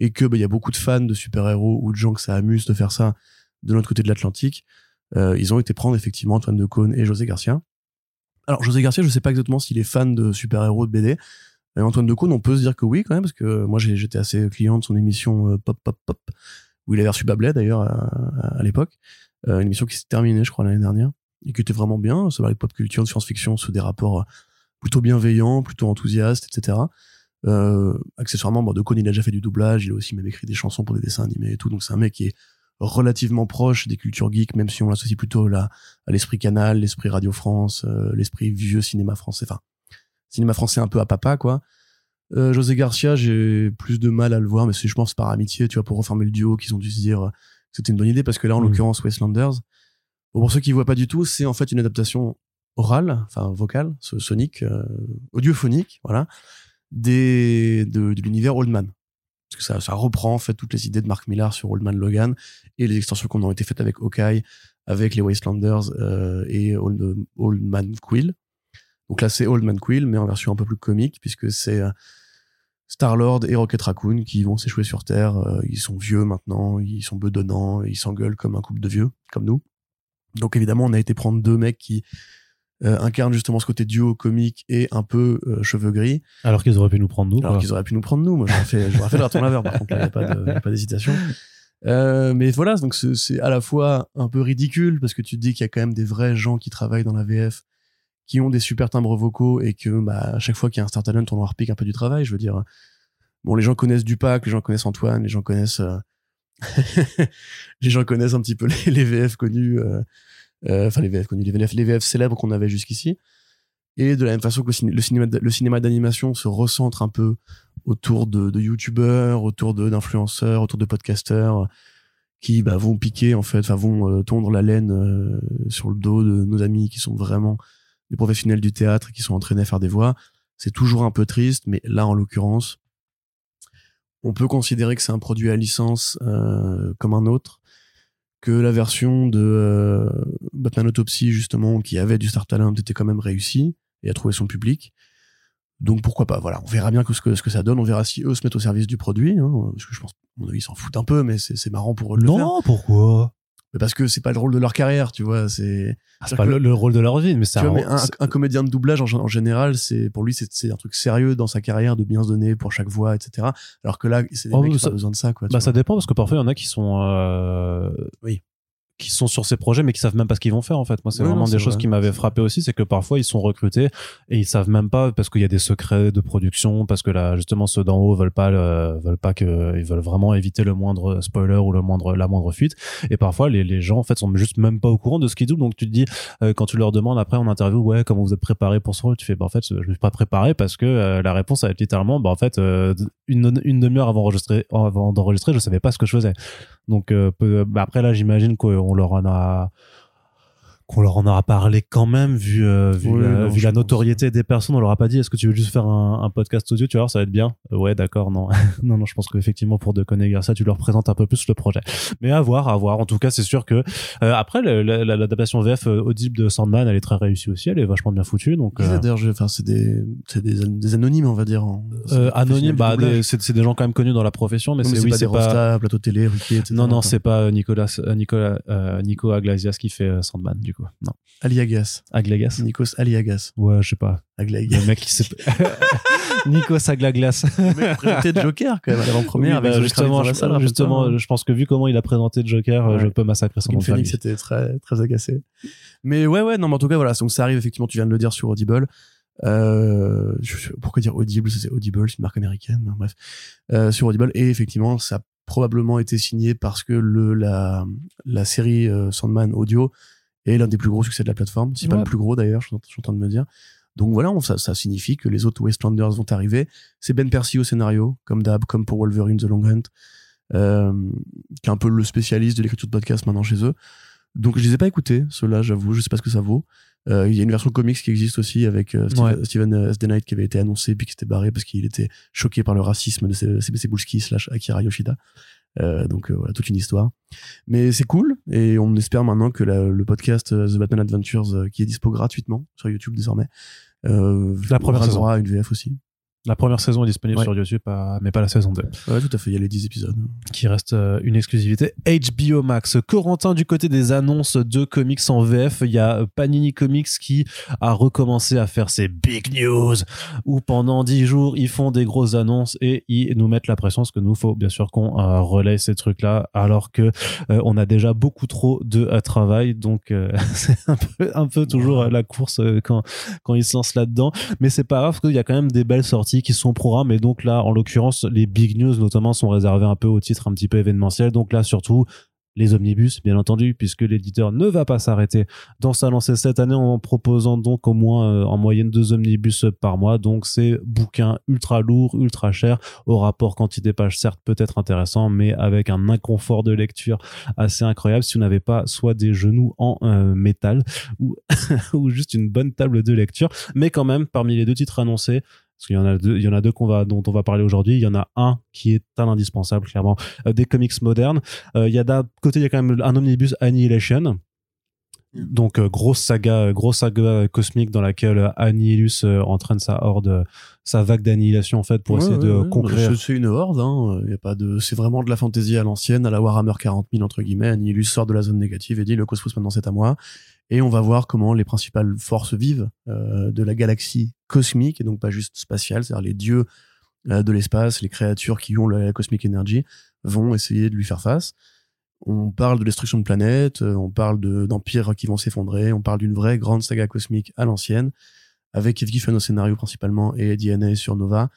et que bah, il y a beaucoup de fans de super-héros ou de gens que ça amuse de faire ça de l'autre côté de l'Atlantique, euh, ils ont été prendre effectivement Antoine Decaune et José Garcia. Alors José Garcia, je sais pas exactement s'il est fan de super-héros de BD. Mais Antoine Decaune, on peut se dire que oui quand même, parce que moi j'étais assez client de son émission euh, Pop Pop Pop, où il avait reçu Bablet d'ailleurs à l'époque. Euh, une émission qui s'est terminée, je crois, l'année dernière, et qui était vraiment bien. Ça parlait de pop culture, de science-fiction, sous des rapports euh, plutôt bienveillants, plutôt enthousiastes, etc. Euh, accessoirement, bon, Decaune, il a déjà fait du doublage, il a aussi même écrit des chansons pour des dessins animés et tout, donc c'est un mec qui est relativement proche des cultures geeks, même si on l'associe plutôt là, à l'esprit Canal, l'esprit Radio France, euh, l'esprit vieux cinéma français, enfin, cinéma français un peu à papa, quoi. Euh, José Garcia, j'ai plus de mal à le voir, mais c'est, je pense, par amitié, tu vois, pour reformer le duo, qu'ils ont dû se dire c'était une bonne idée, parce que là, en Mhm. l'occurrence, Wastelanders, bon, pour ceux qui voient pas du tout, c'est en fait une adaptation orale, enfin vocale, so- sonique, euh, audiophonique, voilà, des, de, de l'univers Oldman. Parce que ça, ça reprend en fait toutes les idées de Mark Millar sur Oldman Logan et les extensions qu'on ont été faites avec Hawkeye, avec les Wastelanders euh, et Old, Old Man Quill. Donc là, c'est Old Man Quill, mais en version un peu plus comique, puisque c'est euh, Star-Lord et Rocket Raccoon qui vont s'échouer sur Terre. Euh, ils sont vieux maintenant, ils sont bedonnants, ils s'engueulent comme un couple de vieux, comme nous. Donc évidemment, on a été prendre deux mecs qui euh, incarnent justement ce côté duo comique et un peu euh, cheveux gris. Alors qu'ils auraient pu nous prendre nous. Alors qu'ils auraient pu nous prendre nous. Moi, j'aurais fait, j'aurais fait le raton laveur, par contre, il n'y a pas d'hésitation. Euh, mais voilà, donc c'est c'est à la fois un peu ridicule parce que tu te dis qu'il y a quand même des vrais gens qui travaillent dans la VF qui ont des super timbres vocaux et que bah, à chaque fois qu'il y a un Star Talent, on leur pique un peu du travail. Je veux dire, bon, les gens connaissent Dupac, les gens connaissent Antoine, les gens connaissent, euh, les gens connaissent un petit peu les, les VF connus, euh, euh, enfin les VF connus, les VF, les VF célèbres qu'on avait jusqu'ici. Et de la même façon que le, ciné- le cinéma, le cinéma d'animation se recentre un peu autour de, de youtubeurs, autour d'influenceurs, autour de podcasteurs qui bah, vont piquer en fait, enfin vont euh, tondre la laine euh, sur le dos de nos amis qui sont vraiment des professionnels du théâtre qui sont entraînés à faire des voix. C'est toujours un peu triste, mais là en l'occurrence, on peut considérer que c'est un produit à licence euh, comme un autre, que la version de euh, Batman Autopsy justement qui avait du Star Talent était quand même réussie et a trouvé son public. Donc pourquoi pas, voilà, on verra bien ce, que ce que ça donne, on verra si eux se mettent au service du produit, hein, parce que je pense, à mon avis, ils s'en foutent un peu, mais c'est marrant pour eux de le faire. Non, pourquoi? Parce que c'est pas le rôle de leur carrière, tu vois. C'est Ah, pas le, le rôle de leur vie, mais c'est tu vois, un- mais un, comédien de doublage en, en général, c'est pour lui c'est un truc sérieux dans sa carrière de bien se donner pour chaque voix, etc. Alors que là, c'est des Oh, mecs qui ont besoin de ça, quoi. Bah, vois. ça dépend parce que parfois il y en a qui sont euh, Oui. Qui sont sur ces projets mais qui savent même pas ce qu'ils vont faire en fait. Moi c'est Oui, vraiment non, des choses vrai. qui m'avaient frappé aussi c'est que parfois ils sont recrutés et ils savent même pas parce qu'il y a des secrets de production parce que là justement ceux d'en haut veulent pas le, veulent pas que ils veulent vraiment éviter le moindre spoiler ou le moindre la moindre fuite. Et parfois les, les gens en fait sont juste même pas au courant de ce qu'ils doublent. Donc tu te dis euh, quand tu leur demandes après en interview ouais comment vous êtes préparé pour ce rôle tu fais bah en fait je me suis pas préparé parce que euh, la réponse va être littéralement bah en fait euh, une, une demi-heure avant d'enregistrer avant d'enregistrer je savais pas ce que je faisais donc euh, peu- bah, après là j'imagine qu'on leur en a qu'on leur en aura parlé quand même vu euh, vu, Oui, la, non, vu la notoriété des personnes. On leur a pas dit est-ce que tu veux juste faire un, un podcast audio tu vois ça va être bien. Euh, ouais d'accord non. Non non je pense qu'effectivement pour De Coné Garcia tu leur présentes un peu plus le projet. Mais à voir à voir. En tout cas c'est sûr que euh, après le- la- la- l'adaptation VF euh, audible de Sandman elle est très réussie aussi. Elle est vachement bien foutue donc euh, D'ailleurs, je- enfin, c'est des, c'est des, des anonymes, on va dire. en- euh, des anonyme professionnels bah c'est c'est des gens quand même connus dans la profession mais c'est oui pas des pas plateau télé, Ruquier, etc. non non c'est pas Nicolas Nicolas Nico Aglasias qui fait Sandman du coup non Aliagas. Aglagas Nikos Aliagas. ouais je sais pas Aglagas. le mec qui s'est Nico Aglaglas Le mec présentait Joker quand même à l'avant-première Oui, avec bah, justement, je, salle, justement hein. je pense que vu comment il a présenté Joker, euh, Ouais. je peux massacrer son nom. Phoenix était très très agacé. Mais ouais ouais non mais en tout cas voilà donc ça arrive effectivement tu viens de le dire sur Audible. Euh, pourquoi dire Audible? C'est Audible c'est une marque américaine hein, bref euh, sur Audible et effectivement ça a probablement été signé parce que le la la série Sandman audio est l'un des plus gros succès de la plateforme si pas Ouais. le plus gros d'ailleurs je, suis en- train de me dire donc voilà on- ça, ça signifie que les autres Wastelanders vont arriver c'est Ben Percy au scénario comme d'hab comme pour Wolverine The Long Hunt euh, qui est un peu le spécialiste de l'écriture de podcast maintenant chez eux donc je les ai pas écoutés, ceux-là, j'avoue, je sais pas ce que ça vaut. Euh, Il y a une version comics qui existe aussi avec euh, Steve- Ouais. Steven euh, S. Knight qui avait été annoncé puis qui s'était barré parce qu'il était choqué par le racisme de Sebulski slash Akira Yoshida. Euh, donc euh, voilà, toute une histoire. Mais c'est cool et on espère maintenant que la- le podcast euh, The Batman Adventures qui est dispo gratuitement sur YouTube désormais euh, La première saison. une VF aussi. La première saison est disponible Ouais. sur YouTube, mais pas la saison 2, Ouais, tout à fait, il y a les 10 épisodes. qui reste euh, une exclusivité HBO Max. Corentin, du côté des annonces de comics en VF, il y a euh, Panini Comics qui a recommencé à faire ses big news, où pendant 10 jours, ils font des grosses annonces et ils nous mettent la pression, parce que nous, faut bien sûr qu'on euh, relaye ces trucs-là, alors que euh, on a déjà beaucoup trop de euh, travail, donc c'est un peu, un peu toujours la course quand, quand ils se lancent là-dedans. mais c'est pas grave parce qu'il y a quand même des belles sorties qui sont au programme et donc là en l'occurrence les big news notamment sont réservés un peu au titre un petit peu événementiel donc là surtout les omnibus, bien entendu, puisque l'éditeur ne va pas s'arrêter dans sa lancée cette année en proposant donc au moins euh, en moyenne deux omnibus par mois. Donc c'est bouquins ultra lourds, ultra chers, au rapport quantité page certes peut-être intéressant, mais avec un inconfort de lecture assez incroyable si vous n'avez pas soit des genoux en euh, métal ou juste une bonne table de lecture. Mais quand même, parmi les deux titres annoncés, parce qu'il y en a deux, il y en a deux qu'on va, dont on va parler aujourd'hui. Il y en a un qui est un indispensable, clairement, euh, des comics modernes. Euh, il y a d'un côté, il y a quand même un omnibus Annihilation. Donc euh, grosse saga, grosse saga cosmique dans laquelle Annihilus entraîne sa horde, sa vague d'annihilation en fait pour Ouais, essayer ouais, de ouais. conquérir. C'est- C'est une horde, hein. Y a pas de, c'est vraiment de la fantaisie à l'ancienne, à la Warhammer 40 000 entre guillemets. Annihilus sort de la zone négative et dit le cosmos maintenant c'est à moi. Et on va voir comment les principales forces vives euh, de la galaxie cosmique et donc pas juste spatiale, c'est-à-dire les dieux euh, de l'espace, les créatures qui ont la cosmic energy, vont essayer de lui faire face. On parle de destruction de planètes, euh, on parle de- d'empires qui vont s'effondrer, on parle d'une vraie grande saga cosmique à l'ancienne, avec Kev Giffen au scénario principalement et DNA sur Nova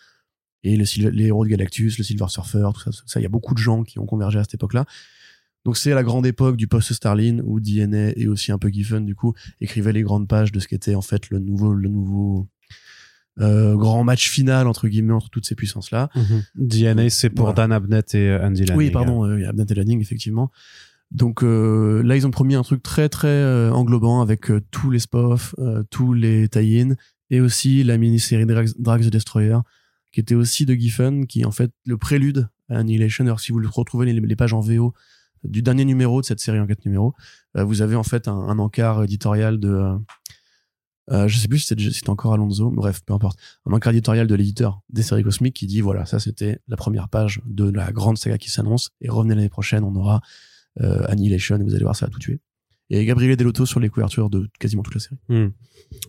et les héros de Galactus, le Silver Surfer, tout ça, tout ça. Il y a beaucoup de gens qui ont convergé à cette époque-là. Donc c'est la grande époque du post-Starline où DNA et aussi un peu Giffen du coup écrivaient les grandes pages de ce qu'était en fait le nouveau le nouveau euh, grand match final entre guillemets entre toutes ces puissances là. Mhm. DNA, c'est pour Voilà. Dan Abnett et euh, Andy Lanning. Oui, pardon, euh, Abnett et Lanning, effectivement. Donc euh, là, ils ont promis un truc très très englobant avec tous les euh, tous les tie-in et aussi la mini-série Drags, Drags the Destroyer qui était aussi de Giffen, qui est en fait le prélude à Annihilation. Alors si vous le retrouvez les, les pages en VO du dernier numéro de cette série en quatre numéros, euh, vous avez en fait un, encart éditorial de... euh, euh, je sais plus si c'était encore Alonso, bref, peu importe. Un encart éditorial de l'éditeur des séries cosmiques qui dit voilà, ça c'était la première page de la grande saga qui s'annonce et revenez l'année prochaine, on aura Annihilation, et vous allez voir, ça va tout tuer. Et Gabriele Delotto sur les couvertures de quasiment toute la série. Hmm.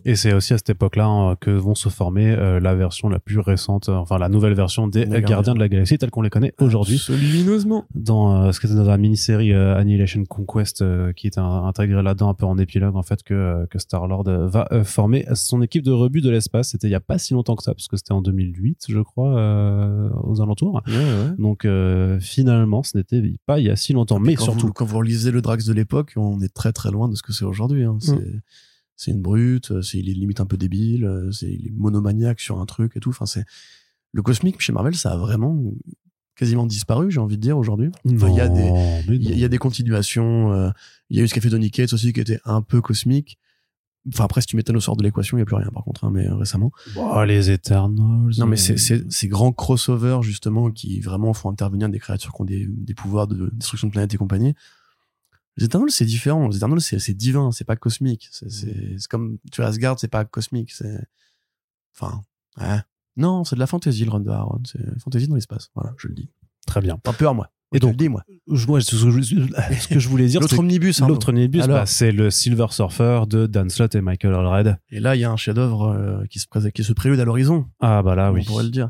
Et c'est aussi à cette époque-là hein, que vont se former euh, la version la plus récente, euh, enfin la nouvelle version des Gardiens, de la Galaxie telle qu'on les connaît aujourd'hui. Lumineusement. Dans euh, ce qui était dans la mini-série euh, Annihilation Conquest euh, qui est un- intégré là-dedans un peu en épilogue en fait que, euh, que Star-Lord va euh, former son équipe de rebut de l'espace. C'était il y a pas si longtemps que ça parce que c'était en 2008 je crois euh, aux alentours. Ouais, ouais. Donc euh, finalement ce n'était pas il y a si longtemps. Mais quand surtout vous, quand vous relisez le Drax de l'époque, on est très très loin de ce que c'est aujourd'hui. hein. C'est c'est une brute, euh, c'est il est limite un peu débile, euh, c'est il est monomaniaque sur un truc et tout. Enfin, c'est le cosmique chez Marvel, ça a vraiment quasiment disparu, j'ai envie de dire aujourd'hui. Enfin, il y a des Non, mais il y, a- il y a des continuations. euh, Il y a eu ce qu'a fait Donny Cates aussi qui était un peu cosmique. Enfin après, si tu mets Thanos hors de l'équation, il y a plus rien par contre. hein, mais euh, récemment. Oh, les Eternals. Non, mais c'est ces grands crossovers justement qui vraiment font intervenir des créatures qui ont des, des pouvoirs de destruction de planètes et compagnie. Les Eternals, c'est différent. Les Eternals, c'est divin, c'est pas cosmique. C'est c'est comme tu Asgard, c'est pas cosmique. C'est enfin, ouais. non, c'est de la fantasy le run de Aaron. C'est fantasy dans l'espace. Voilà, je le dis. très bien. Pas peur moi. Et donc, donc, je le dis moi. Je, moi, ce que je, ce que je voulais dire, L'autre c'est omnibus. hein, l'autre omnibus, bah, c'est le Silver Surfer de Dan Slott et Michael Allred. Et là, il y a un chef-d'œuvre euh, qui se qui se prélude à l'horizon. Ah bah là, oui. on pourrait le dire.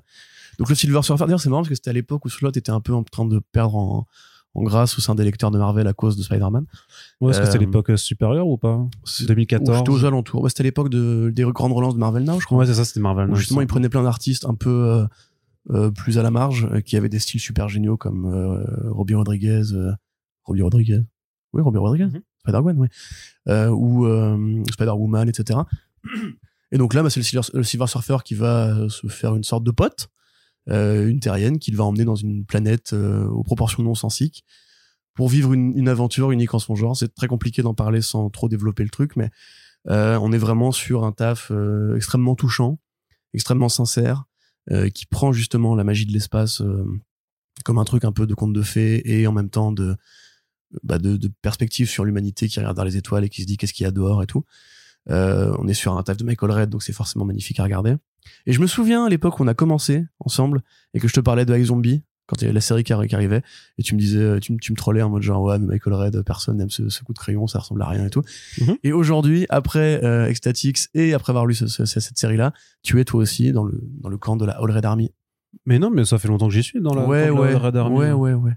Donc le Silver Surfer, d'ailleurs, c'est marrant parce que c'était à l'époque où Slot était un peu en train de perdre en, en grâce au sein des lecteurs de Marvel à cause de Spider-Man. Ouais, Est-ce que c'était Euh, l'époque supérieure ou pas? C'est- Ou 2014 C'était aux alentours. Ouais, c'était l'époque de, des grandes relances de Marvel Now, je crois. Ouais, c'est ça, c'était Marvel. non, justement, il ils prenaient plein d'artistes un peu euh, euh, plus à la marge, euh, qui avaient des styles super géniaux comme euh, Robbie Rodriguez. euh, Robbie Rodriguez Oui, Robbie Rodriguez. Mhm. Spider-Gwen, oui. Euh, ou euh, Spider-Woman, etc. Et donc là, bah, c'est le Silver, Surfer qui va euh, se faire une sorte de pote, euh, une terrienne, qu'il va emmener dans une planète euh, aux proportions non sensiques pour vivre une, une aventure unique en son genre. C'est très compliqué d'en parler sans trop développer le truc, mais euh, on est vraiment sur un taf euh, extrêmement touchant, extrêmement sincère, euh, qui prend justement la magie de l'espace euh, comme un truc un peu de conte de fées et en même temps de, bah, de, de perspective sur l'humanité qui regarde les étoiles et qui se dit qu'est-ce qu'il y a dehors et tout. Euh, on est sur un taf de Michael Red, donc c'est forcément magnifique à regarder. Et je me souviens à l'époque où on a commencé ensemble et que je te parlais de iZombie quand il y avait la série qui, arri- qui arrivait et tu me disais, euh, tu, me- tu me trollais en mode genre ouais mais Michael Red, personne n'aime ce, ce coup de crayon, ça ressemble à rien et tout. Mhm. Et aujourd'hui, après euh, Ecstatix et après avoir lu ce- ce- cette série-là, tu es toi aussi dans le dans le camp de la All Red Army. Mais non, mais ça fait longtemps que j'y suis dans la, ouais, dans la ouais, Red Army. ouais, ouais, ouais.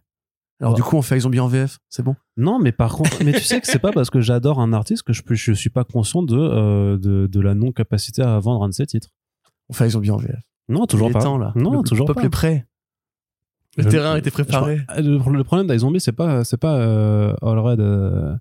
Alors Ouais. du coup, on fait Zombie en VF, c'est bon? Non, mais par contre, mais tu sais que c'est pas parce que j'adore un artiste que je, je suis pas conscient de, euh, de, de la non-capacité à vendre un de ses titres. On fait Zombie en VF. Non, toujours pas. temps, là. Non, le, toujours le peuple pas. est prêt. Le Je- terrain a été je préparé. crois- Le, problème d'iZombie, c'est pas, c'est pas euh, All Red. euh,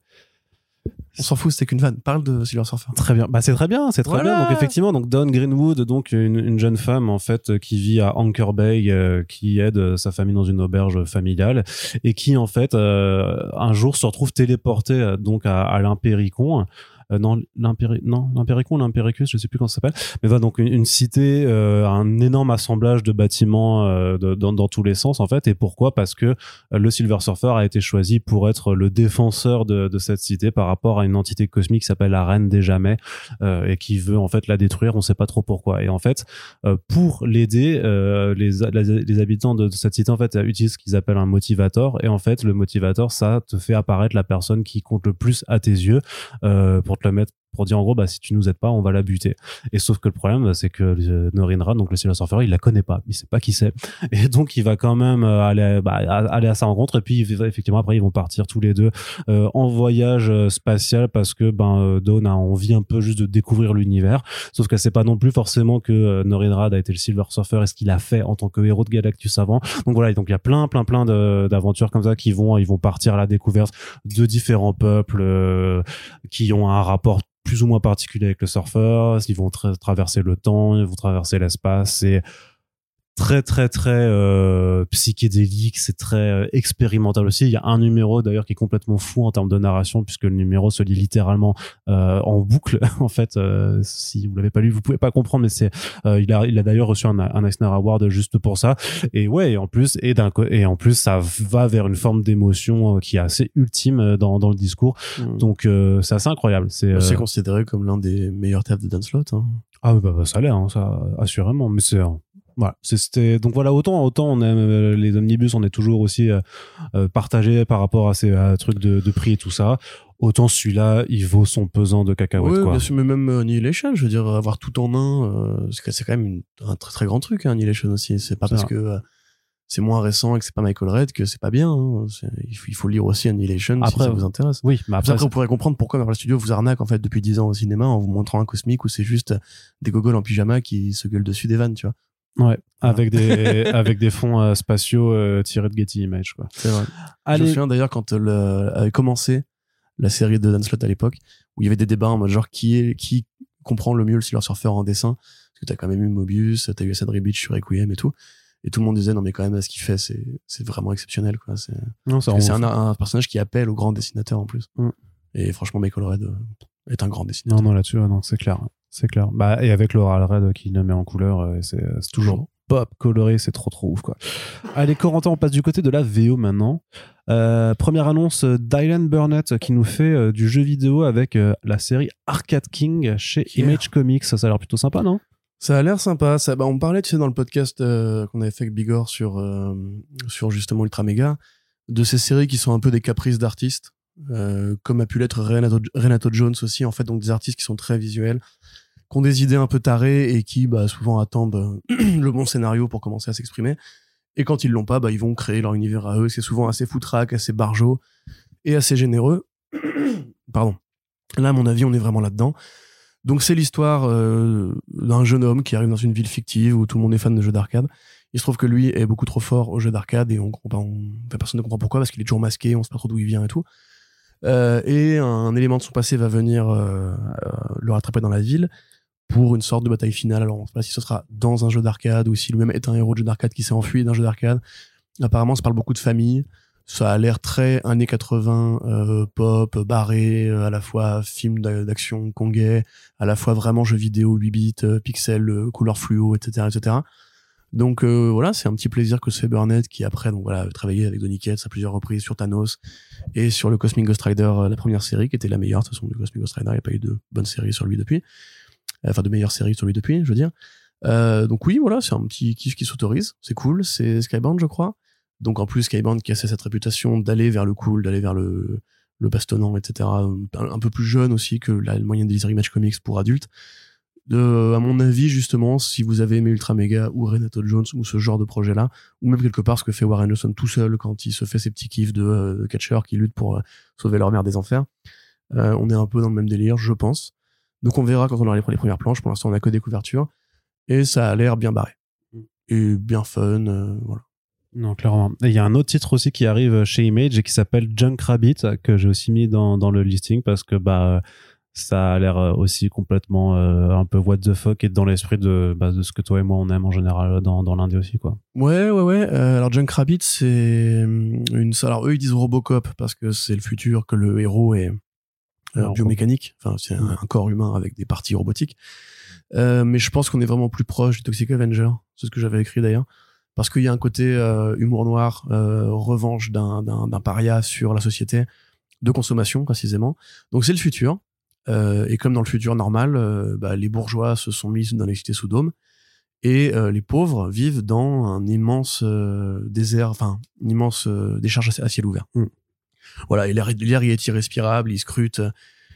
On s'en fout, c'était qu'une vanne. Parle de Silver Surfer. Très bien. Bah, c'est très bien, c'est très Voilà. bien. Donc, effectivement, donc Dawn Greenwood, donc une, une jeune femme, en fait, qui vit à Anchor Bay, euh, qui aide euh, sa famille dans une auberge familiale et qui, en fait, euh, un jour se retrouve téléportée, donc, à, à l'Impéricon. Euh, non, l'Impéri- non, l'Impéricon, l'Impéricus, je sais plus comment ça s'appelle. Mais va donc une, cité, euh, un énorme assemblage de bâtiments euh, dans, dans tous les sens, en fait. Et pourquoi? Parce que le Silver Surfer a été choisi pour être le défenseur de, de cette cité par rapport à une entité cosmique qui s'appelle la Reine des Jamais et qui veut en fait la détruire. On sait pas trop pourquoi. Et en fait, pour l'aider, les, les, les habitants de, de cette cité en fait utilisent ce qu'ils appellent un motivator. Et en fait, le motivator, ça te fait apparaître la personne qui compte le plus à tes yeux euh, pour te le mettre pour dire en gros bah si tu nous aides pas on va la buter. Et sauf que le problème c'est que euh, Norinra donc le Silver Surfer il la connaît pas. Il sait pas qui c'est. Et donc il va quand même euh, aller bah, aller à sa rencontre. Et puis effectivement après ils vont partir tous les deux euh, en voyage euh, spatial parce que ben Dawn a envie un peu juste de découvrir l'univers. Sauf qu'elle sait pas non plus forcément que Norinrad a été le Silver Surfer et ce qu'il a fait en tant que héros de Galactus avant. Donc voilà donc il y a plein plein plein d'aventures comme ça qui vont ils vont partir à la découverte de différents peuples euh, qui ont un rapport plus ou moins particulier avec le surfer ils vont tra- traverser le temps ils vont traverser l'espace c'est très très très euh, psychédélique c'est très euh, expérimental aussi. Il y a un numéro d'ailleurs qui est complètement fou en termes de narration puisque le numéro se lit littéralement euh, en boucle en fait si vous l'avez pas lu vous pouvez pas comprendre mais c'est il a il a d'ailleurs reçu un, un Eisner Award juste pour ça. Et ouais et en plus et d'un et en plus ça va vers une forme d'émotion qui est assez ultime dans dans le discours. Donc, donc c'est assez incroyable. C'est considéré comme l'un des meilleurs tafs de Dan Slott. Hein. ah bah, bah, ça l'est hein, ça assurément. Mais c'est Voilà, c'était donc voilà autant autant on aime euh, les omnibus, on est toujours aussi euh, euh, partagé par rapport à ces à trucs de, de prix et tout ça. Autant celui-là, il vaut son pesant de cacahuètes quoi. bien sûr, mais même Annihilation, je veux dire, avoir tout en un, euh, c'est quand même une- un très très grand truc, hein, Annihilation aussi. C'est pas parce vrai. que euh, c'est moins récent et que c'est pas Michael Red que c'est pas bien. hein. Il, faut, il faut lire aussi Annihilation si Après, ça vous intéresse. Oui, mais Après, après, vous pourrez comprendre pourquoi Marvel Studios vous arnaque en fait depuis 10 ans au cinéma en vous montrant un cosmique où c'est juste des gogoles en pyjama qui se gueulent dessus des vannes, tu vois. Ouais, avec des avec des fonds euh, spatiaux euh, tirés de Getty Images quoi. C'est vrai. Je me souviens d'ailleurs quand le, avait commencé la série de Dan Slott à l'époque, où il y avait des débats en mode genre qui est qui comprend le mieux le Silver Surfer en dessin, parce que t'as quand même eu Mobius, t'as eu Sadri Beach sur Requiem et tout, et tout le monde disait non mais quand même ce qu'il fait c'est c'est vraiment exceptionnel quoi. C'est un, un personnage qui appelle aux grands dessinateurs en plus. Mm. Et franchement Michael Red euh, est un grand dessinateur. Non, non, là-dessus, non, c'est clair. C'est clair. Bah, et avec Laura Red qui le met en couleur, euh, c'est c'est toujours pop coloré, c'est trop trop ouf quoi. Allez, Corentin, on passe du côté de la VO maintenant. Euh, première annonce euh, Dylan Burnett qui nous fait euh, du jeu vidéo avec euh, la série Arcade King chez Yeah. Image Comics. Ça, ça a l'air plutôt sympa, non? Ça a l'air sympa. Ça, bah, on parlait, tu sais, dans le podcast euh, qu'on avait fait avec Bigor sur, euh, sur justement Ultra Mega, de ces séries qui sont un peu des caprices d'artistes, euh, comme a pu l'être Renato, Renato Jones aussi, en fait, donc des artistes qui sont très visuels, qui ont des idées un peu tarées et qui bah, souvent attendent euh, le bon scénario pour commencer à s'exprimer. Et quand ils l'ont pas, bah, ils vont créer leur univers à eux. C'est souvent assez foutraque, assez barjot et assez généreux. Pardon. Là, à mon avis, on est vraiment là-dedans. Donc c'est l'histoire euh, d'un jeune homme qui arrive dans une ville fictive où tout le monde est fan de jeux d'arcade. Il se trouve que lui est beaucoup trop fort aux jeux d'arcade et on comprend personne ne comprend pourquoi parce qu'il est toujours masqué, on sait pas trop d'où il vient et tout. Euh, et un élément de son passé va venir euh, euh, le rattraper dans la ville pour une sorte de bataille finale. Alors on sait pas si ce sera dans un jeu d'arcade ou si lui-même est un héros de jeu d'arcade qui s'est enfui d'un jeu d'arcade. Apparemment, ça parle beaucoup de famille. Ça a l'air très années 80, euh, pop, barré, euh, à la fois film d'a- d'action congais, à la fois vraiment jeu vidéo 8 bits, euh, pixels, couleur fluo, etc., etc. Donc euh, voilà, c'est un petit plaisir que fait Burnett qui après donc voilà travaillé avec Donny Cates à plusieurs reprises sur Thanos et sur le Cosmic Ghost Rider, euh, la première série qui était la meilleure de toute façon du Cosmic Ghost Rider. Il n'y a pas eu de bonne série sur lui depuis, enfin de meilleures séries sur lui depuis, je veux dire. Euh, donc oui, voilà, c'est un petit kiff qui s'autorise, c'est cool, c'est Skybound je crois. Donc en plus Skybound qui a cette réputation d'aller vers le cool, d'aller vers le le bastonnant, etc. Un, peu plus jeune aussi que la moyenne des Image Comics pour adultes. À mon avis, justement, si vous avez aimé Ultra Mega ou Renato Jones ou ce genre de projet-là, ou même quelque part ce que fait Warren Elson tout seul quand il se fait ses petits kiffs de, euh, catcheurs qui luttent pour euh, sauver leur mère des enfers, euh, on est un peu dans le même délire, je pense. Donc on verra quand on aura les, premières planches. Pour l'instant, on a que des couvertures et ça a l'air bien barré et bien fun. voilà. Non, clairement. Il y a un autre titre aussi qui arrive chez Image et qui s'appelle Junk Rabbit, que j'ai aussi mis dans, dans le listing parce que bah ça a l'air aussi complètement euh, un peu what the fuck et dans l'esprit de, bah, de ce que toi et moi on aime en général dans, dans l'indé aussi quoi. Ouais, ouais, ouais. Euh, alors Junk Rabbit, c'est hum, une. Alors eux, ils disent Robocop parce que c'est le futur que le héros est euh, biomécanique. Enfin, c'est un, un corps humain avec des parties robotiques. Euh, mais je pense qu'on est vraiment plus proche du Toxic Avenger. C'est ce que j'avais écrit d'ailleurs. Parce qu'il y a un côté euh, humour noir, euh, revanche d'un paria sur la société de consommation précisément. Donc c'est le futur. Euh, et comme dans le futur normal, euh, bah, les bourgeois se sont mis dans les cités sous dôme et euh, les pauvres vivent dans un immense désert, enfin une immense décharge à, ciel ouvert. Mm. Voilà, et l'air y est irrespirable, ils scrutent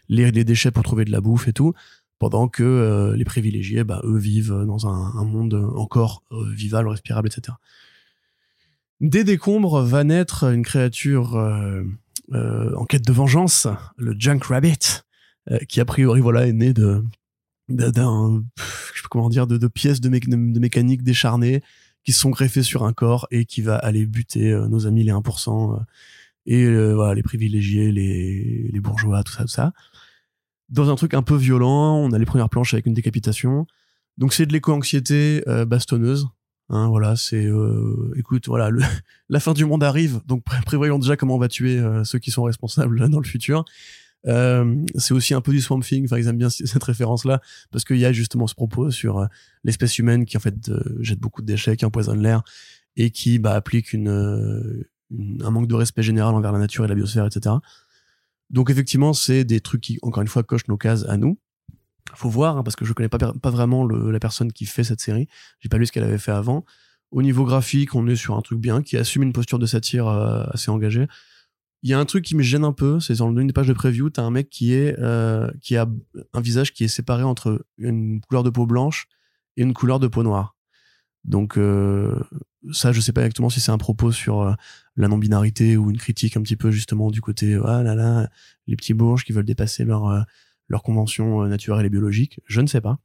les, les déchets pour trouver de la bouffe et tout, pendant que les privilégiés, bah, eux vivent dans un, un monde encore vivable, respirable, etc. Des décombres va naître une créature en quête de vengeance, le Junk Rabbit, qui a priori voilà est né de d'un je sais comment dire de, de pièces de, mé- de mécanique décharnées qui sont greffées sur un corps et qui va aller buter euh, nos amis les 1% euh, et euh, voilà les privilégiés les les bourgeois tout ça tout ça. Dans un truc un peu violent on a les premières planches avec une décapitation. Donc c'est de l'éco-anxiété euh, bastonneuse hein, voilà c'est euh, écoute voilà le, la fin du monde arrive donc pré- prévoyons déjà comment on va tuer euh, ceux qui sont responsables dans le futur euh, c'est aussi un peu du Swamp Thing. Enfin, ils aiment bien cette référence-là parce qu'il y a justement ce propos sur euh, l'espèce humaine qui en fait euh, jette beaucoup de déchets, qui empoisonne l'air et qui bah, applique un manque de respect général envers la nature et la biosphère, etc. Donc effectivement, c'est des trucs qui, encore une fois, cochent nos cases à nous. faut voir, hein, parce que je connais pas, vraiment la personne qui fait cette série. J'ai pas lu ce qu'elle avait fait avant. Au niveau graphique, on est sur un truc bien, qui assume une posture de satire assez engagée. Il y a un truc qui me gêne un peu, c'est dans une des pages de preview, t'as un mec qui est euh, qui a un visage qui est séparé entre une couleur de peau blanche et une couleur de peau noire. Donc euh, ça, je sais pas exactement si c'est un propos sur euh, la non-binarité ou une critique un petit peu justement du côté ah là là les petits bourges qui veulent dépasser leur euh, leur convention euh, naturelle et biologique. Je ne sais pas,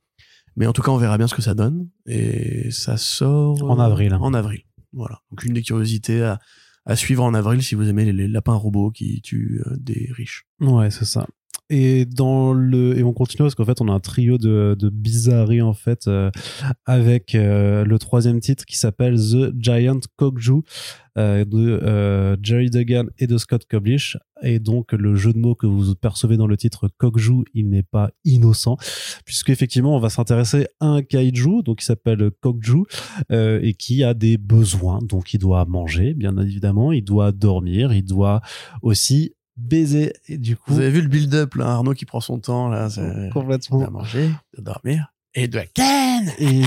mais en tout cas on verra bien ce que ça donne et ça sort En avril. En avril, voilà. Donc une des curiosités à à suivre en avril si vous aimez les, lapins robots qui tuent euh, des riches. Ouais, c'est ça. Et dans le et on continue parce qu'en fait on a un trio de, de bizarreries en fait euh, avec euh, le troisième titre qui s'appelle The Giant Kokju euh, de euh, Jerry Duggan et de Scott Koblish et donc le jeu de mots que vous percevez dans le titre Kokju il n'est pas innocent puisque effectivement on va s'intéresser à un kaiju donc qui s'appelle Kokju euh, et qui a des besoins. Donc il doit manger bien évidemment il doit dormir il doit aussi baiser. Et du coup Vous avez vu le build-up là, Arnaud qui prend son temps là, c'est complètement. à manger, de dormir. Et de ken. et,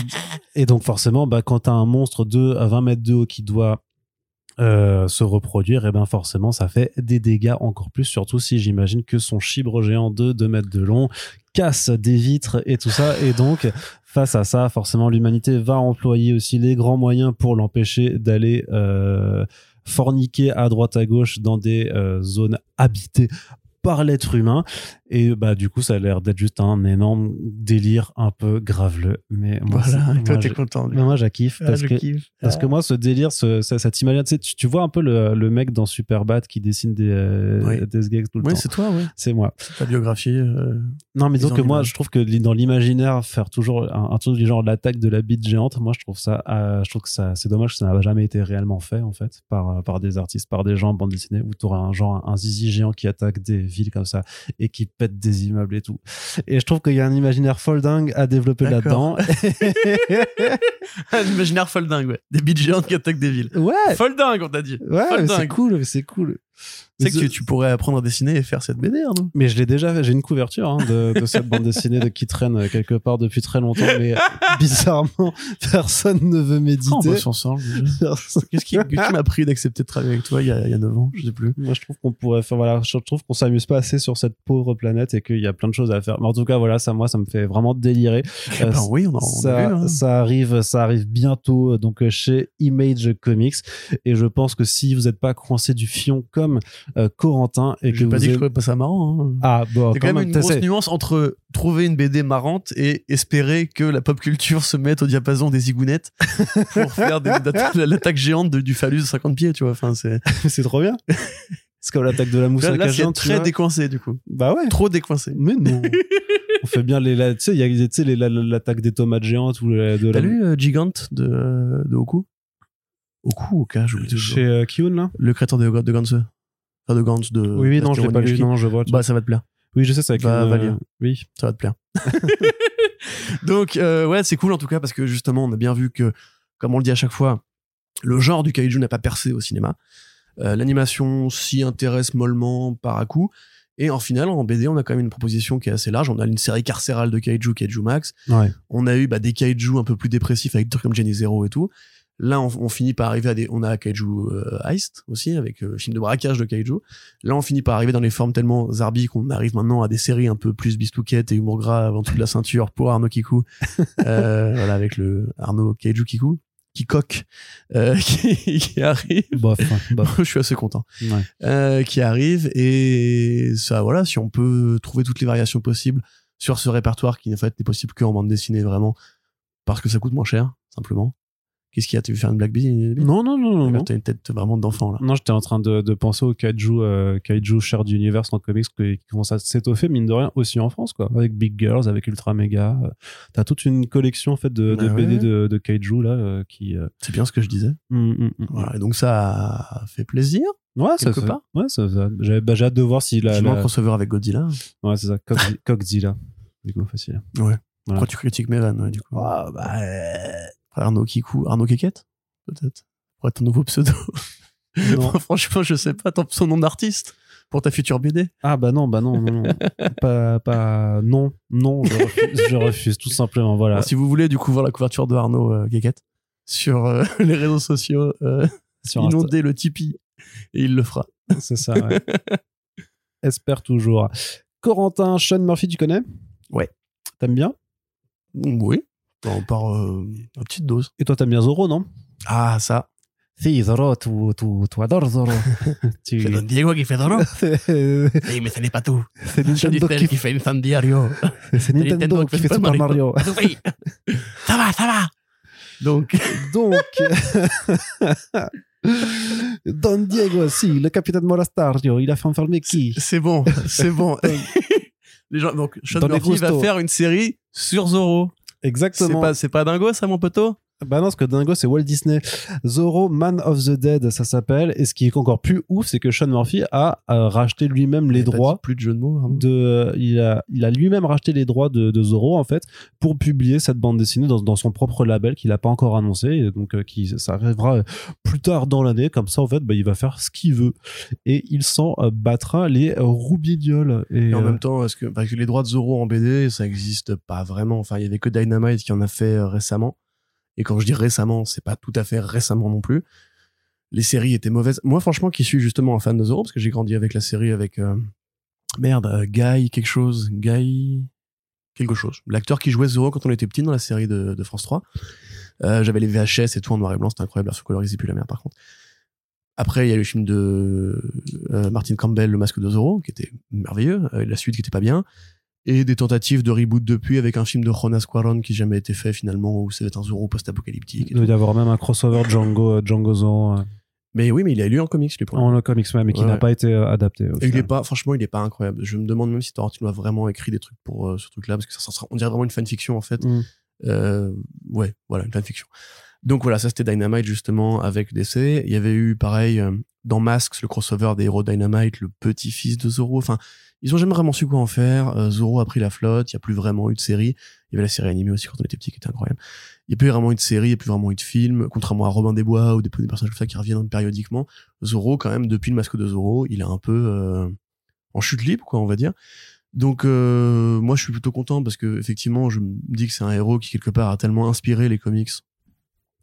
et donc forcément bah, quand tu as un monstre de à 20 mètres de haut qui doit euh, se reproduire et ben forcément ça fait des dégâts encore plus surtout si j'imagine que son chibre géant de 2 mètres de long casse des vitres et tout ça. Et donc face à ça forcément l'humanité va employer aussi les grands moyens pour l'empêcher d'aller euh, forniquer à droite à gauche dans des euh, zones habitées par l'être humain et bah du coup ça a l'air d'être juste un énorme délire un peu graveleux mais moi, Voilà, et toi t'es je- content. mais moi, j'akiffe Ah, parce je que kiffe. parce Ah. que moi, ce délire, ce, ça, ça t'imagine, tu, vois un peu le, le mec dans Superbad qui dessine des, euh, Oui. des gags tout le Oui, temps. c'est toi, oui. C'est moi. Ta biographie. euh, Non, mais donc ont moi, je trouve que dans l'imaginaire, faire toujours un, un truc du genre l'attaque de la bite géante, moi, je trouve ça, euh, je trouve que ça, c'est dommage que ça n'a jamais été réellement fait, en fait, par, par des artistes, par des gens en bande dessinée, où tu auras un genre, un zizi géant qui attaque des villes comme ça et qui pète des immeubles et tout. Et je trouve qu'il y a un imaginaire folle dingue à développer là-dedans. Un imaginaire folle dingue, ouais. Des bites géantes qui attaquent des villes. ouais, Folle dingue, on t'a dit. ouais, c'est cool, c'est cool. Sais que tu, tu pourrais apprendre à dessiner et faire cette BD, Arnaud. Mais je l'ai déjà fait. J'ai une couverture hein, de, de cette bande dessinée de, qui traîne euh, quelque part depuis très longtemps. Mais bizarrement, personne ne veut on méditer. bosse ensemble déjà? Personne- Qu'est-ce qui, m'a pris d'accepter de travailler avec toi il y a, il y a 9 ans? Je sais plus. Moi, je trouve qu'on pourrait faire. Voilà, je trouve qu'on s'amuse pas assez sur cette pauvre planète et qu'il y a plein de choses à faire. Mais en tout cas, voilà, ça, moi, ça me fait vraiment délirer. Eh Euh, ben oui, on on a ça, vu. hein. ça arrive, ça arrive bientôt euh, donc euh, chez Image Comics et je pense que si vous n'êtes pas coincé du fion comme euh, Corentin et que pas vous dit que je trouvais pas ça marrant. Hein. ah bon quand même une grosse nuance entre trouver une BD marrante et espérer que la pop culture se mette au diapason des zigounettes pour faire l'attaque géante de- du phallus de 50 pieds, tu vois. Enfin, c'est c'est trop bien. C'est comme l'attaque de la mousse là, à là, très vois. décoincé du coup. Bah ouais. Trop décoincé. Mais non. On fait bien les, la- tu sais, il y a, tu sais, l'attaque des tomates géantes ou la- de T'as la, lu euh, Gigant de, de Oku Oku, Oka, j'oublie toujours. chez euh, Kiyun, là? Le créateur de, de Gantz. Enfin, de Gantz, de. Oui, oui, non, je l'ai pas lu. Non, je vois. Bah, ça va te plaire. oui, je sais, avec va- une, va euh. Oui. ça va te plaire. Donc, euh, ouais, c'est cool en tout cas parce que justement, on a bien vu que, comme on le dit à chaque fois, le genre du kaiju n'a pas percé au cinéma. Euh, L'animation s'y intéresse mollement par à coup. Et en final, en BD, on a quand même une proposition qui est assez large. On a une série carcérale de kaiju, Kaiju Max. Ouais. On a eu bah, des kaiju un peu plus dépressifs avec des trucs comme Jenny Zero et tout. Là, on, on finit par arriver à des. On a Kaiju euh, Heist aussi, avec euh, film de braquage de kaiju. Là, on finit par arriver dans les formes tellement zarbi qu'on arrive maintenant à des séries un peu plus bistouquettes et humour gras en dessous de la ceinture pour Arnaud Kikou. Euh, voilà, avec le Arnaud Kaiju Kikou, qui coque, euh, qui, qui arrive. Bof, hein, bof. Je suis assez content. Ouais. Euh, qui arrive et ça, voilà, si on peut trouver toutes les variations possibles sur ce répertoire qui en fait n'est possible qu'en bande dessinée vraiment parce que ça coûte moins cher, simplement. Qu'est-ce qu'il y a Tu veux faire une blague bise Non, non, non, non. non. T'as une tête vraiment d'enfant là. Non, j'étais en train de, de penser au kaiju, euh, kaiju cher du univers en comics qui, commence à s'étoffer, mine de rien, aussi en France, quoi. Avec Big Girls, avec Ultra Mega. euh, T'as toute une collection, en fait, de, de BD de, de kaiju, là, euh, qui. euh, C'est bien ce que je disais. hum, hum, hum. Voilà, et donc ça fait plaisir. Ouais, ça Quelque fait- part. Ouais, ça, bah, hâte de voir si la. Vivement la- un crossover avec Godzilla. Ouais, c'est ça. Cockzilla. Du coup, facile. Ouais. Voilà. Pourquoi tu critiques Mevan, ouais, du coup? Ah, bah, Arnaud Kikou, Arnaud Keket Peut-être? Pour être ton nouveau pseudo. Non. Franchement, je sais pas ton, son nom d'artiste. pour ta future BD. Ah bah non, bah non, non, non. pas, pas, non, non, je refuse, je refuse, tout simplement, voilà. Alors, si vous voulez du coup voir la couverture de Arnaud euh, sur euh, les réseaux sociaux, euh, Sur Insta- inondez le Tipeee et il le fera. c'est ça, ouais. Espère toujours. Corentin, Sean Murphy, tu connais? Ouais. T'aimes bien? Oui, on part euh, à petite dose. Et toi, t'aimes bien Zoro, non? Ah, ça. Si, Zoro, tu, tu, tu adores Zoro. tu... C'est Don Diego qui fait Doro. c'est Oui, mais ce n'est pas tout. c'est Je Nintendo, qui, qui fait Incendiario. c'est Nintendo qui fait Super Mario. Oui. ça va, ça va. Donc, Donc, Don Diego, si, le capitaine Morastario, il a fait enfermer qui? C'est bon, c'est bon. Les gens, donc, Sean Murphy va faire une série sur Zoro. Exactement. pas, c'est pas dingo, ça, mon poteau? Bah non, parce que dingo, c'est Walt Disney. Zorro, Man of the Dead, ça s'appelle. Et ce qui est encore plus ouf, c'est que Sean Murphy a euh, racheté lui-même les droits. Plus de jeu de mots. Arnaud. De, euh, il a, il a lui-même racheté les droits de, de Zorro en fait pour publier cette bande dessinée dans, dans son propre label qu'il n'a pas encore annoncé et donc euh, qui ça arrivera plus tard dans l'année comme ça en fait bah, il va faire ce qu'il veut et il s'en battra les roubignoles et, Et en euh, même temps, parce que, parce que les droits de Zoro en BD, ça existe pas vraiment. Enfin, il y avait que Dynamite qui en a fait récemment. Et quand je dis récemment, c'est pas tout à fait récemment non plus. Les séries étaient mauvaises. Moi, franchement, qui suis justement un fan de Zoro, parce que j'ai grandi avec la série avec euh, merde, euh, Guy quelque chose, Guy quelque chose. L'acteur qui jouait Zoro quand on était petit dans la série de, France 3. Euh, J'avais les VHS et tout en noir et blanc, c'était incroyable. La colorisé plus la merde, par contre. Après, il y a le film de euh, Martin Campbell, Le Masque de Zorro, qui était merveilleux, la suite qui était pas bien, et des tentatives de reboot depuis avec un film de Jonas Cuarón qui n'a jamais été fait finalement, où être un Zorro post-apocalyptique. il doit y avoir même un crossover Django euh, Django Zorro euh, Mais oui, mais il a lu en comics, lui, en comics ouais, mais qui Ouais. n'a pas été euh, adapté au Et il est pas, franchement, il est pas incroyable. Je me demande même si Tarantino a vraiment écrit des trucs pour euh, ce truc-là, parce que ça, ça sera- on dirait vraiment une fanfiction en fait. Mm. Euh, ouais, voilà, une fanfiction. Donc voilà, ça c'était Dynamite justement avec DC. Il y avait eu pareil dans Masks le crossover des héros Dynamite, le petit-fils de Zoro. Enfin, ils ont jamais vraiment su quoi en faire. Euh, Zoro a pris la flotte. Il y a plus vraiment eu de série. Il y avait la série animée aussi quand on était petit qui était incroyable. Il n'y a plus vraiment eu de série, il n'y a plus vraiment eu de film. Contrairement à Robin des Bois ou des, des personnages comme ça qui reviennent périodiquement, Zoro quand même depuis le masque de Zoro, il est un peu euh, en chute libre quoi on va dire. Donc euh, moi je suis plutôt content parce que effectivement je me dis que c'est un héros qui quelque part a tellement inspiré les comics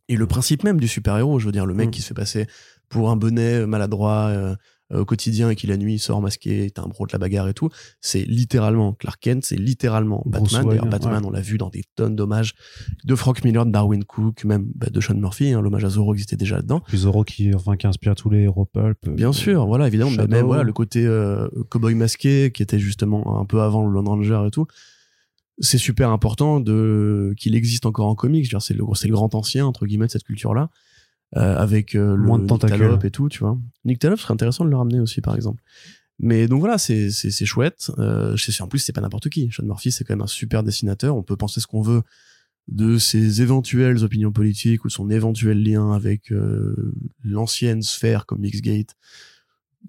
et le principe même du super héros, je veux dire le mec Mm. qui se fait passer pour un bonnet maladroit euh, au quotidien et qui la nuit sort masqué, est un bro de la bagarre et tout, c'est littéralement Clark Kent, c'est littéralement Batman. D'ailleurs Batman ouais. on l'a vu dans des tonnes d'hommages de Frank Miller, de Darwin Cook, même bah, de Sean Murphy, hein, l'hommage à Zorro existait déjà là-dedans. Puis Zorro qui, enfin, qui inspire tous les héros pulp. euh, Bien sûr, voilà, évidemment, mais Shadow. voilà, le côté euh, cowboy masqué qui était justement un peu avant le Lone Ranger et tout. C'est super important de qu'il existe encore en comics. C'est le, c'est le grand ancien entre guillemets de cette culture-là, euh, avec euh, le Moins de tentacules. Et tout, tu vois. Nyctalope serait intéressant de le ramener aussi, par exemple. Mais donc voilà, c'est c'est chouette. Euh, je sais, en plus, c'est pas n'importe qui. Sean Murphy, c'est quand même un super dessinateur. On peut penser ce qu'on veut de ses éventuelles opinions politiques ou son éventuel lien avec euh, l'ancienne sphère comme Mixgate,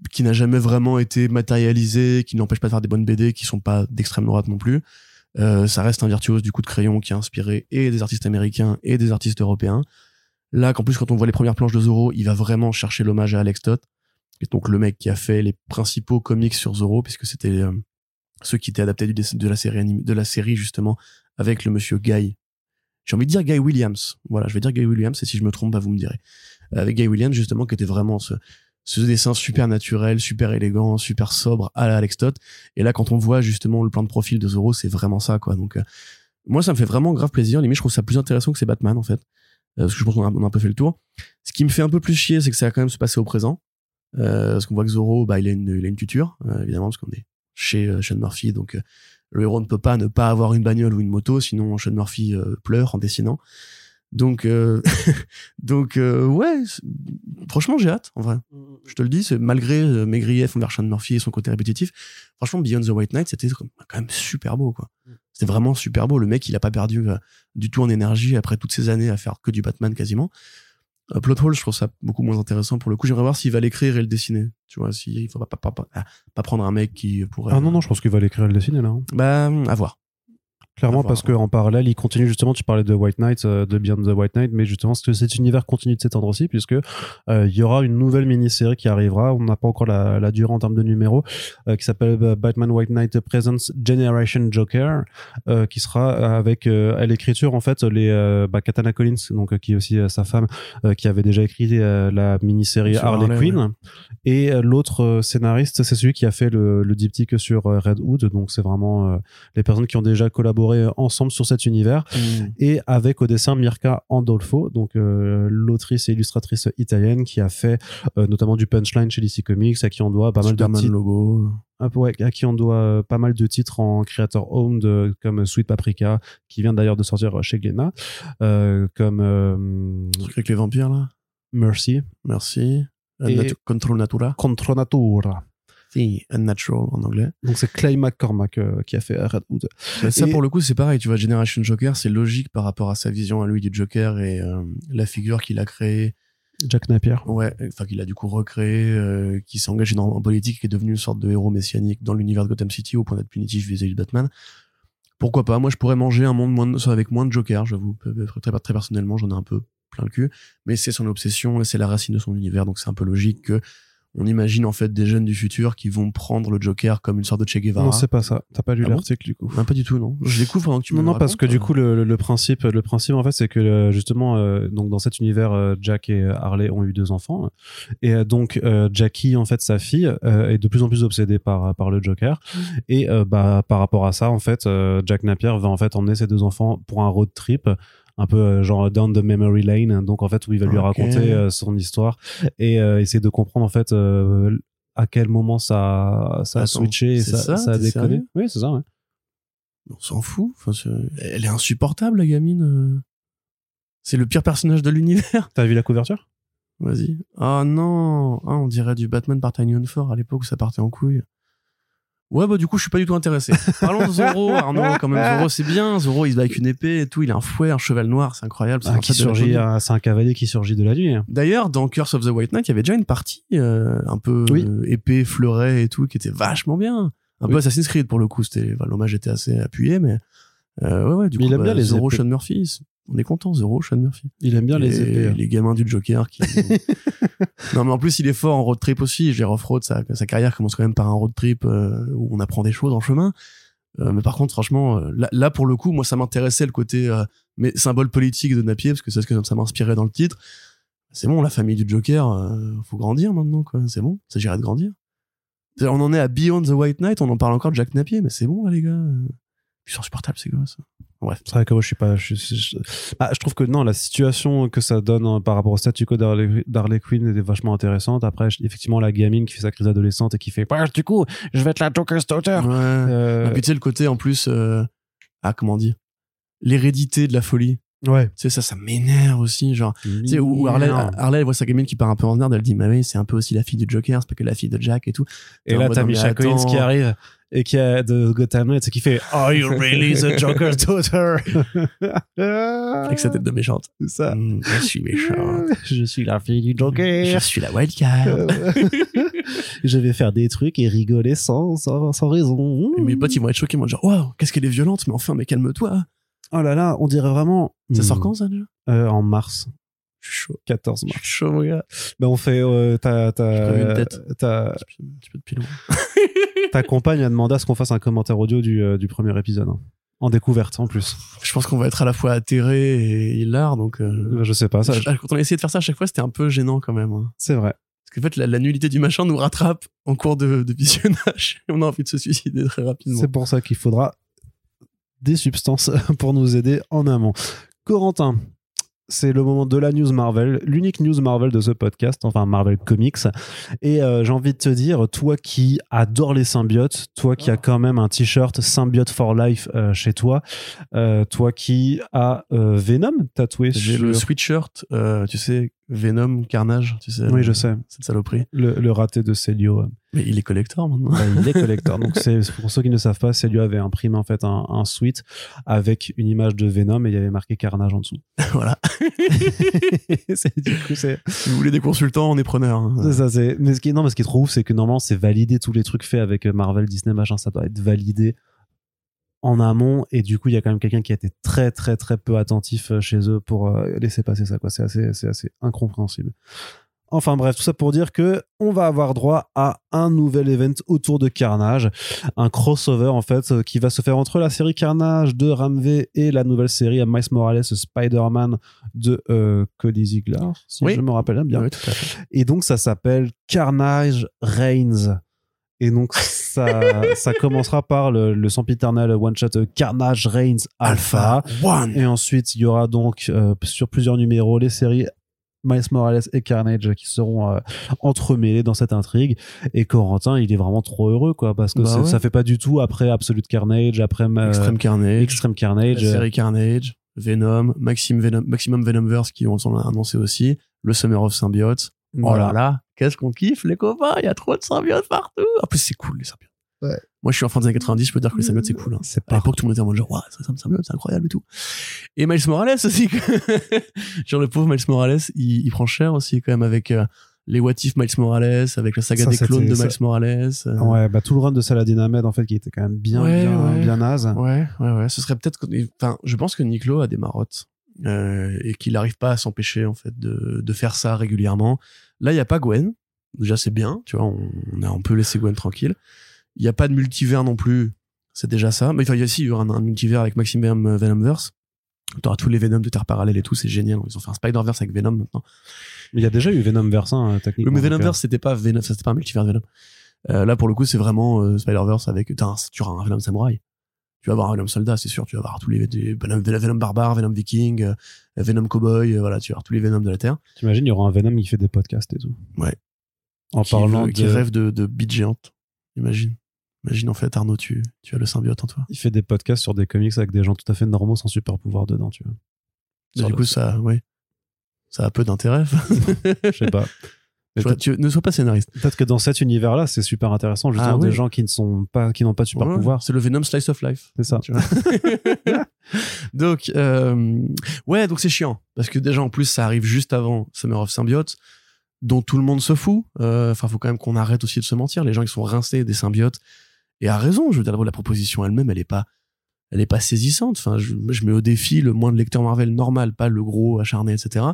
qui n'a jamais vraiment été matérialisé, qui n'empêche pas de faire des bonnes BD qui sont pas d'extrême droite non plus. Euh, ça reste un virtuose du coup de crayon qui a inspiré et des artistes américains et des artistes européens. Là, qu'en plus, quand on voit les premières planches de Zorro, il va vraiment chercher l'hommage à Alex Toth, qui est donc le mec qui a fait les principaux comics sur Zorro, puisque c'était euh, ceux qui étaient adaptés de la série de la série justement avec le monsieur Guy. J'ai envie de dire Guy Williams. Voilà, je vais dire Guy Williams, et si je me trompe, bah, vous me direz. Avec Guy Williams, justement, qui était vraiment ce, ce dessin super naturel, super élégant, super sobre à la Alex Toth. Et là, quand on voit justement le plan de profil de Zorro, c'est vraiment ça, quoi. Donc, euh, moi, ça me fait vraiment grave plaisir. Limite, je trouve ça plus intéressant que c'est Batman, en fait. Euh, parce que je pense qu'on a, on a un peu fait le tour. Ce qui me fait un peu plus chier, c'est que ça va quand même se passer au présent. Euh, parce qu'on voit que Zorro, bah, il a une, il a une tuture, euh, évidemment, parce qu'on est chez Sean Murphy. Donc, le héros ne peut pas ne pas avoir une bagnole ou une moto, sinon Sean Murphy pleure en dessinant. Donc, euh, donc euh, ouais, franchement, j'ai hâte, en vrai. Je te le dis, c'est malgré euh, mes griefs envers Sean Murphy et son côté répétitif, franchement, Beyond the White Knight, c'était quand même super beau, quoi. Mm. C'était vraiment super beau. Le mec, il a pas perdu euh, du tout en énergie après toutes ces années à faire que du Batman quasiment. Euh, Plot Hole, je trouve ça beaucoup moins intéressant pour le coup. J'aimerais voir s'il va l'écrire et le dessiner. Tu vois, s'il faut pas, pas, pas, pas, pas prendre un mec qui pourrait. Ah non, non, je pense qu'il va l'écrire et le dessiner là. hein. Bah, à voir. Clairement, parce qu'en parallèle, il continue justement, tu parlais de White Knight, euh, de Beyond the White Knight, mais justement, ce que cet univers continue de s'étendre aussi, puisque euh, il y aura une nouvelle mini-série qui arrivera, on n'a pas encore la, la durée en termes de numéros, euh, qui s'appelle Batman White Knight Presents Generation Joker, qui sera avec à l'écriture, en fait, les bah, Katana Collins, donc qui est aussi sa femme, qui avait déjà écrit la mini-série Harley, Harley, Quinn. Et l'autre scénariste, c'est celui qui a fait le, le diptyque sur Red Hood, donc c'est vraiment les personnes qui ont déjà collaboré ensemble sur cet univers et avec au dessin Mirka Andolfo, donc euh, l'autrice et illustratrice italienne qui a fait euh, notamment du punchline chez DC Comics, à qui on doit pas mal de titres, logo. ah, ouais, à qui on doit euh, pas mal de titres en creator owned euh, comme Sweet Paprika, qui vient d'ailleurs de sortir chez Glénat, euh, comme euh, truc avec les vampires, là? Mercy, Merci. Et- Control Natura. Contre Natura. Unnatural en anglais. Donc c'est Clay McCormack euh, qui a fait Red Hood. Mais ça, Et- pour le coup, c'est pareil. Tu vois, Generation Joker, c'est logique par rapport à sa vision à lui du Joker et euh, la figure qu'il a créée. Jack Napier. Ouais, enfin, qu'il a du coup recréé, euh, qui s'est engagé dans, en politique, qui est devenu une sorte de héros messianique dans l'univers de Gotham City au point d'être punitif vis-à-vis de Batman. Pourquoi pas? Moi, je pourrais manger un monde moins de- avec moins de Joker, j'avoue. Très, très personnellement, j'en ai un peu plein le cul. Mais c'est son obsession et c'est la racine de son univers, donc c'est un peu logique que on imagine en fait des jeunes du futur qui vont prendre le Joker comme une sorte de Che Guevara. Non, c'est pas ça. T'as pas lu Ah bon l'article du coup. Non, pas du tout, non. Je découvre pendant que tu me non, parce que du euh. coup, le, le- le principe, le principe en fait, c'est que euh, justement, euh, donc dans cet univers, euh, Jack et Harley ont eu deux enfants, et donc euh, Jackie, en fait, sa fille, euh, est de plus en plus obsédée par par le Joker, et euh, bah par rapport à ça, en fait, euh, Jack Napier va en fait emmener ses deux enfants pour un road trip. Un peu euh, genre down the memory lane, donc en fait où il va lui raconter euh, son histoire et euh, essayer de comprendre en fait à quel moment ça ça a switché et ça, ça ça a déconné. Oui, c'est ça. Ouais. On s'en fout. Enfin, elle est insupportable, la gamine. C'est le pire personnage de l'univers. T'as vu la couverture? Vas-y. Ah non. Ah, on dirait du Batman par Tiny Fort à l'époque où ça partait en couille. Ouais, bah du coup, je suis pas du tout intéressé. Parlons de Zoro, Arnaud, quand même. Zoro, c'est bien. Zoro, il se bat avec une épée et tout. Il a un fouet, un cheval noir. C'est incroyable. c'est Ah, un qui surgit, euh, c'est un cavalier qui surgit de la nuit. hein. D'ailleurs, dans Curse of the White Knight, il y avait déjà une partie euh, un peu Oui. euh, épée, fleuret et tout, qui était vachement bien. Un peu. Assassin's Creed pour le coup. C'était, enfin, l'hommage était assez appuyé, mais euh, ouais, ouais. Du Mais coup, il aime bien les Zoro, épées. Sean Murphy. C'est- On est content, Zoro, Sean Murphy. Il aime bien les épées. hein. les gamins du Joker qui. non, mais en plus, il est fort en road trip aussi. Je veux dire, Off-Road, sa, sa carrière commence quand même par un road trip euh, où on apprend des choses en chemin. Euh, mais par contre, franchement, euh, là, là, pour le coup, moi, ça m'intéressait le côté euh, mais symbole politique de Napier, parce que c'est ce que ça m'inspirait dans le titre. C'est bon, la famille du Joker, faut grandir maintenant, quoi. C'est bon, ça j'irait de grandir. On en est à Beyond the White Knight, on en parle encore de Jack Napier, mais c'est bon, là, les gars. Ils sont insupportables, ces gosses. Bref. C'est vrai que moi, je suis pas. Je, je- je- Ah, je trouve que non, la situation que ça donne hein, par rapport au statu quo d'Harley Quinn est vachement intéressante. Après, effectivement, la gamine qui fait sa crise adolescente et qui fait. Bah, du coup, je vais être la Joker's daughter. Ouais. Euh, Et puis tu sais, le côté en plus, euh, ah, comment dire, l'hérédité de la folie. Ouais. Tu sais, ça, ça m'énerve aussi. Genre, tu sais, où, où Harley, Harley, elle voit sa gamine qui part un peu en nerd, elle dit, mais oui, c'est un peu aussi la fille du Joker, c'est pas que la fille de Jack et tout. Et là, t'as Misha Collins qui arrive et qui a de Gotham Knights et qui fait Are you really the Joker's daughter Avec sa tête de méchante. C'est ça. Mm, je suis méchante. Je suis la fille du Je Joker. suis la wildcard. je vais faire des trucs et rigoler sans, sans, sans raison. Et mes potes, ils vont être choqués, ils vont dire, waouh, qu'est-ce qu'elle est violente, mais enfin, mais calme-toi. Oh là là, on dirait vraiment. Ça Hmm. sort quand, ça, déjà? Euh, En mars. Je suis chaud. 14 Je mars. suis chaud, mon gars. Ben on fait. Euh, ta, ta, J'ai prévu une tête. ta, Un petit peu- de pilon. ta compagne a demandé à ce qu'on fasse un commentaire audio du, euh, du premier épisode. hein. En découverte en plus. Je pense qu'on va être à la fois atterré et hilar, donc, euh, Ben, Je sais pas, ça, Quand on a essayé de faire ça à chaque fois, c'était un peu gênant quand même. hein. c'est vrai. Parce qu'en fait, la, la nullité du machin nous rattrape en cours de, de visionnage. Et on a envie de se suicider très rapidement. C'est pour ça qu'il faudra des substances pour nous aider en amont. Corentin, c'est le moment de la news Marvel, l'unique news Marvel de ce podcast, enfin Marvel Comics. Et euh, j'ai envie de te dire, toi qui adore les symbiotes, toi qui as quand même un t-shirt Symbiote for Life euh, chez toi, euh, toi qui as Venom tatoué sur le sweatshirt, tu sais, Venom, Carnage, tu sais. Oui, je sais. Cette saloperie. le, le raté de Celio. Mais il est collector maintenant. Bah, il est collector. Donc, c'est pour ceux qui ne savent pas, Celio avait imprimé en fait un, un suite avec une image de Venom et il y avait marqué Carnage en dessous. voilà. c'est du coup, c'est Si vous voulez des consultants, on est preneur. hein. c'est ça. C'est mais ce qui est non, mais ce qui est trop ouf, c'est que normalement, c'est validé tous les trucs faits avec euh, Marvel, Disney, machin. Ça doit être validé en amont et du coup il y a quand même quelqu'un qui a été très très très peu attentif euh, chez eux pour euh, laisser passer ça quoi c'est assez c'est assez incompréhensible Enfin bref, tout ça pour dire que on va avoir droit à un nouvel event autour de Carnage, un crossover en fait euh, qui va se faire entre la série Carnage de Ramvé et la nouvelle série à Miles Morales Spider-Man de euh, Cody Ziegler, si Oui. je me rappelle bien. Oui, tout à fait. Et donc ça s'appelle Carnage Reigns. Et donc ça, ça commencera par le, le sempiternel one-shot euh, Carnage Reigns Alpha. One. Et ensuite, il y aura donc euh, sur plusieurs numéros les séries Miles Morales et Carnage qui seront euh, entremêlés dans cette intrigue. Et Corentin, il est vraiment trop heureux, quoi, parce que Bah ouais. ça fait pas du tout après Absolute Carnage, après euh, Extreme Carnage. Extreme Carnage. série Carnage, Venom, Maxime Venom, Maximum Venomverse qui ont sont annoncé aussi, le Summer of Symbiote. Oh voilà. là là, qu'est-ce qu'on kiffe les copains, il y a trop de symbiotes partout. En plus c'est cool les symbiotes. Ouais. Moi je suis enfant des années 90, je peux dire que les symbiotes c'est cool. Hein. C'est À pas l'époque tout le monde était en mode genre Ouah, c'est un symbiote, c'est incroyable et tout. Et Miles Morales aussi. genre le pauvre Miles Morales, il, il prend cher aussi quand même avec euh, les What If Miles Morales, avec la saga Ça, des clones de Miles Morales. euh, Ouais, bah tout le run de Saladin Ahmed, en fait, qui était quand même bien, Ouais, bien, ouais. bien naze. Ouais, ouais, ouais. Ce serait peut-être. Enfin, je pense que Niklo a des marottes euh, et qu'il n'arrive pas à s'empêcher en fait de, de faire ça régulièrement. Là, il y a pas Gwen. Déjà, c'est bien. Tu vois, on, on a un peu laissé Gwen tranquille. Il y a pas de multivers non plus. C'est déjà ça. Mais enfin, il y a aussi y aura un, un multivers avec Maximum Venomverse. T'auras tous les Venom de Terre parallèle et tout, c'est génial. Ils ont fait un Spider-Verse avec Venom maintenant. Mais il y a déjà eu Venom Verse, hein, Oui, techniquement. mais donc, Venomverse, c'était pas Venom, c'était pas un multivers de Venom. Euh, là, pour le coup, c'est vraiment euh, Spider-Verse avec. t'as un- Tu auras un Venom Samouraï. Tu vas avoir un Venom Soldat, c'est sûr. Tu vas avoir tous les Venom, Venom Barbare, Venom Viking, euh, Venom Cowboy, euh, voilà, tu vas avoir tous les Venoms de la Terre. T'imagines, il y aura un Venom qui fait des podcasts et tout. Ouais. En qui, parlant veut- de. qui rêve de, de bite géante. Imagine. Imagine en fait, Arnaud, tu, tu as le symbiote en toi. Il fait des podcasts sur des comics avec des gens tout à fait normaux sans super pouvoir dedans, tu vois. Du coup, ça, ouais. Ça a peu d'intérêt. Je sais pas. Vois, tu- ne sois pas scénariste. Peut-être que dans cet univers-là, c'est super intéressant, justement, Ah ouais. des gens qui ne sont pas, qui n'ont pas de super Ouais, pouvoir. C'est le Venom Slice of Life. C'est ça. tu vois. donc, euh, ouais, donc c'est chiant. Parce que déjà, en plus, ça arrive juste avant Summer of Symbiote, dont tout le monde se fout. Euh, Enfin, faut quand même qu'on arrête aussi de se mentir. Les gens, ils sont rincés des symbiotes. Et à raison, je veux dire, la proposition elle-même, elle est pas, elle est pas saisissante. Enfin, je, je mets au défi le moins de lecteur Marvel normal, pas le gros acharné, etc.,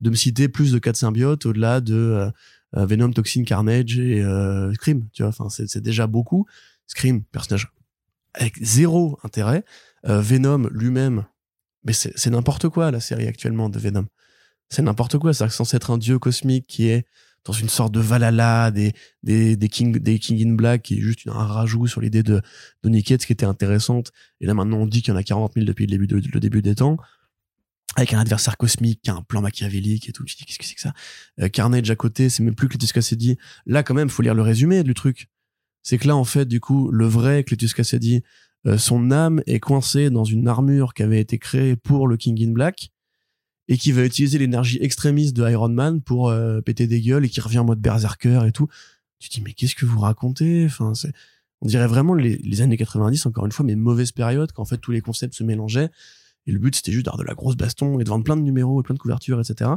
de me citer plus de quatre symbiotes au-delà de euh, euh, Venom, Toxin, Carnage et euh, Scream. Tu vois, enfin, c'est déjà beaucoup. Scream, personnage avec zéro intérêt. Euh, Venom lui-même, mais c'est n'importe quoi la série actuellement de Venom. C'est n'importe quoi. C'est censé être un dieu cosmique qui est dans une sorte de Valhalla, des, des, des King, des King in Black, qui est juste un rajout sur l'idée de Donny Cates qui était intéressante. Et là maintenant on dit qu'il y en a 40 000 depuis le début des temps. Avec un adversaire cosmique un plan machiavélique et tout. Tu dis, qu'est-ce que c'est que ça? Euh, Carnage à côté, c'est même plus Cletus Cassidy. Là, quand même, faut lire le résumé du truc. C'est que là, en fait, du coup, le vrai Cletus Cassidy, euh, son âme est coincée dans une armure qui avait été créée pour le King in Black et qui va utiliser l'énergie extrémiste de Iron Man pour euh, péter des gueules et qui revient en mode berserker et tout. Tu dis mais qu'est-ce que vous racontez? Enfin, c'est on dirait vraiment les, les années 90 encore une fois mais mauvaise période quand en fait tous les concepts se mélangeaient et le but c'était juste d'avoir de la grosse baston et de vendre plein de numéros et plein de couvertures etc.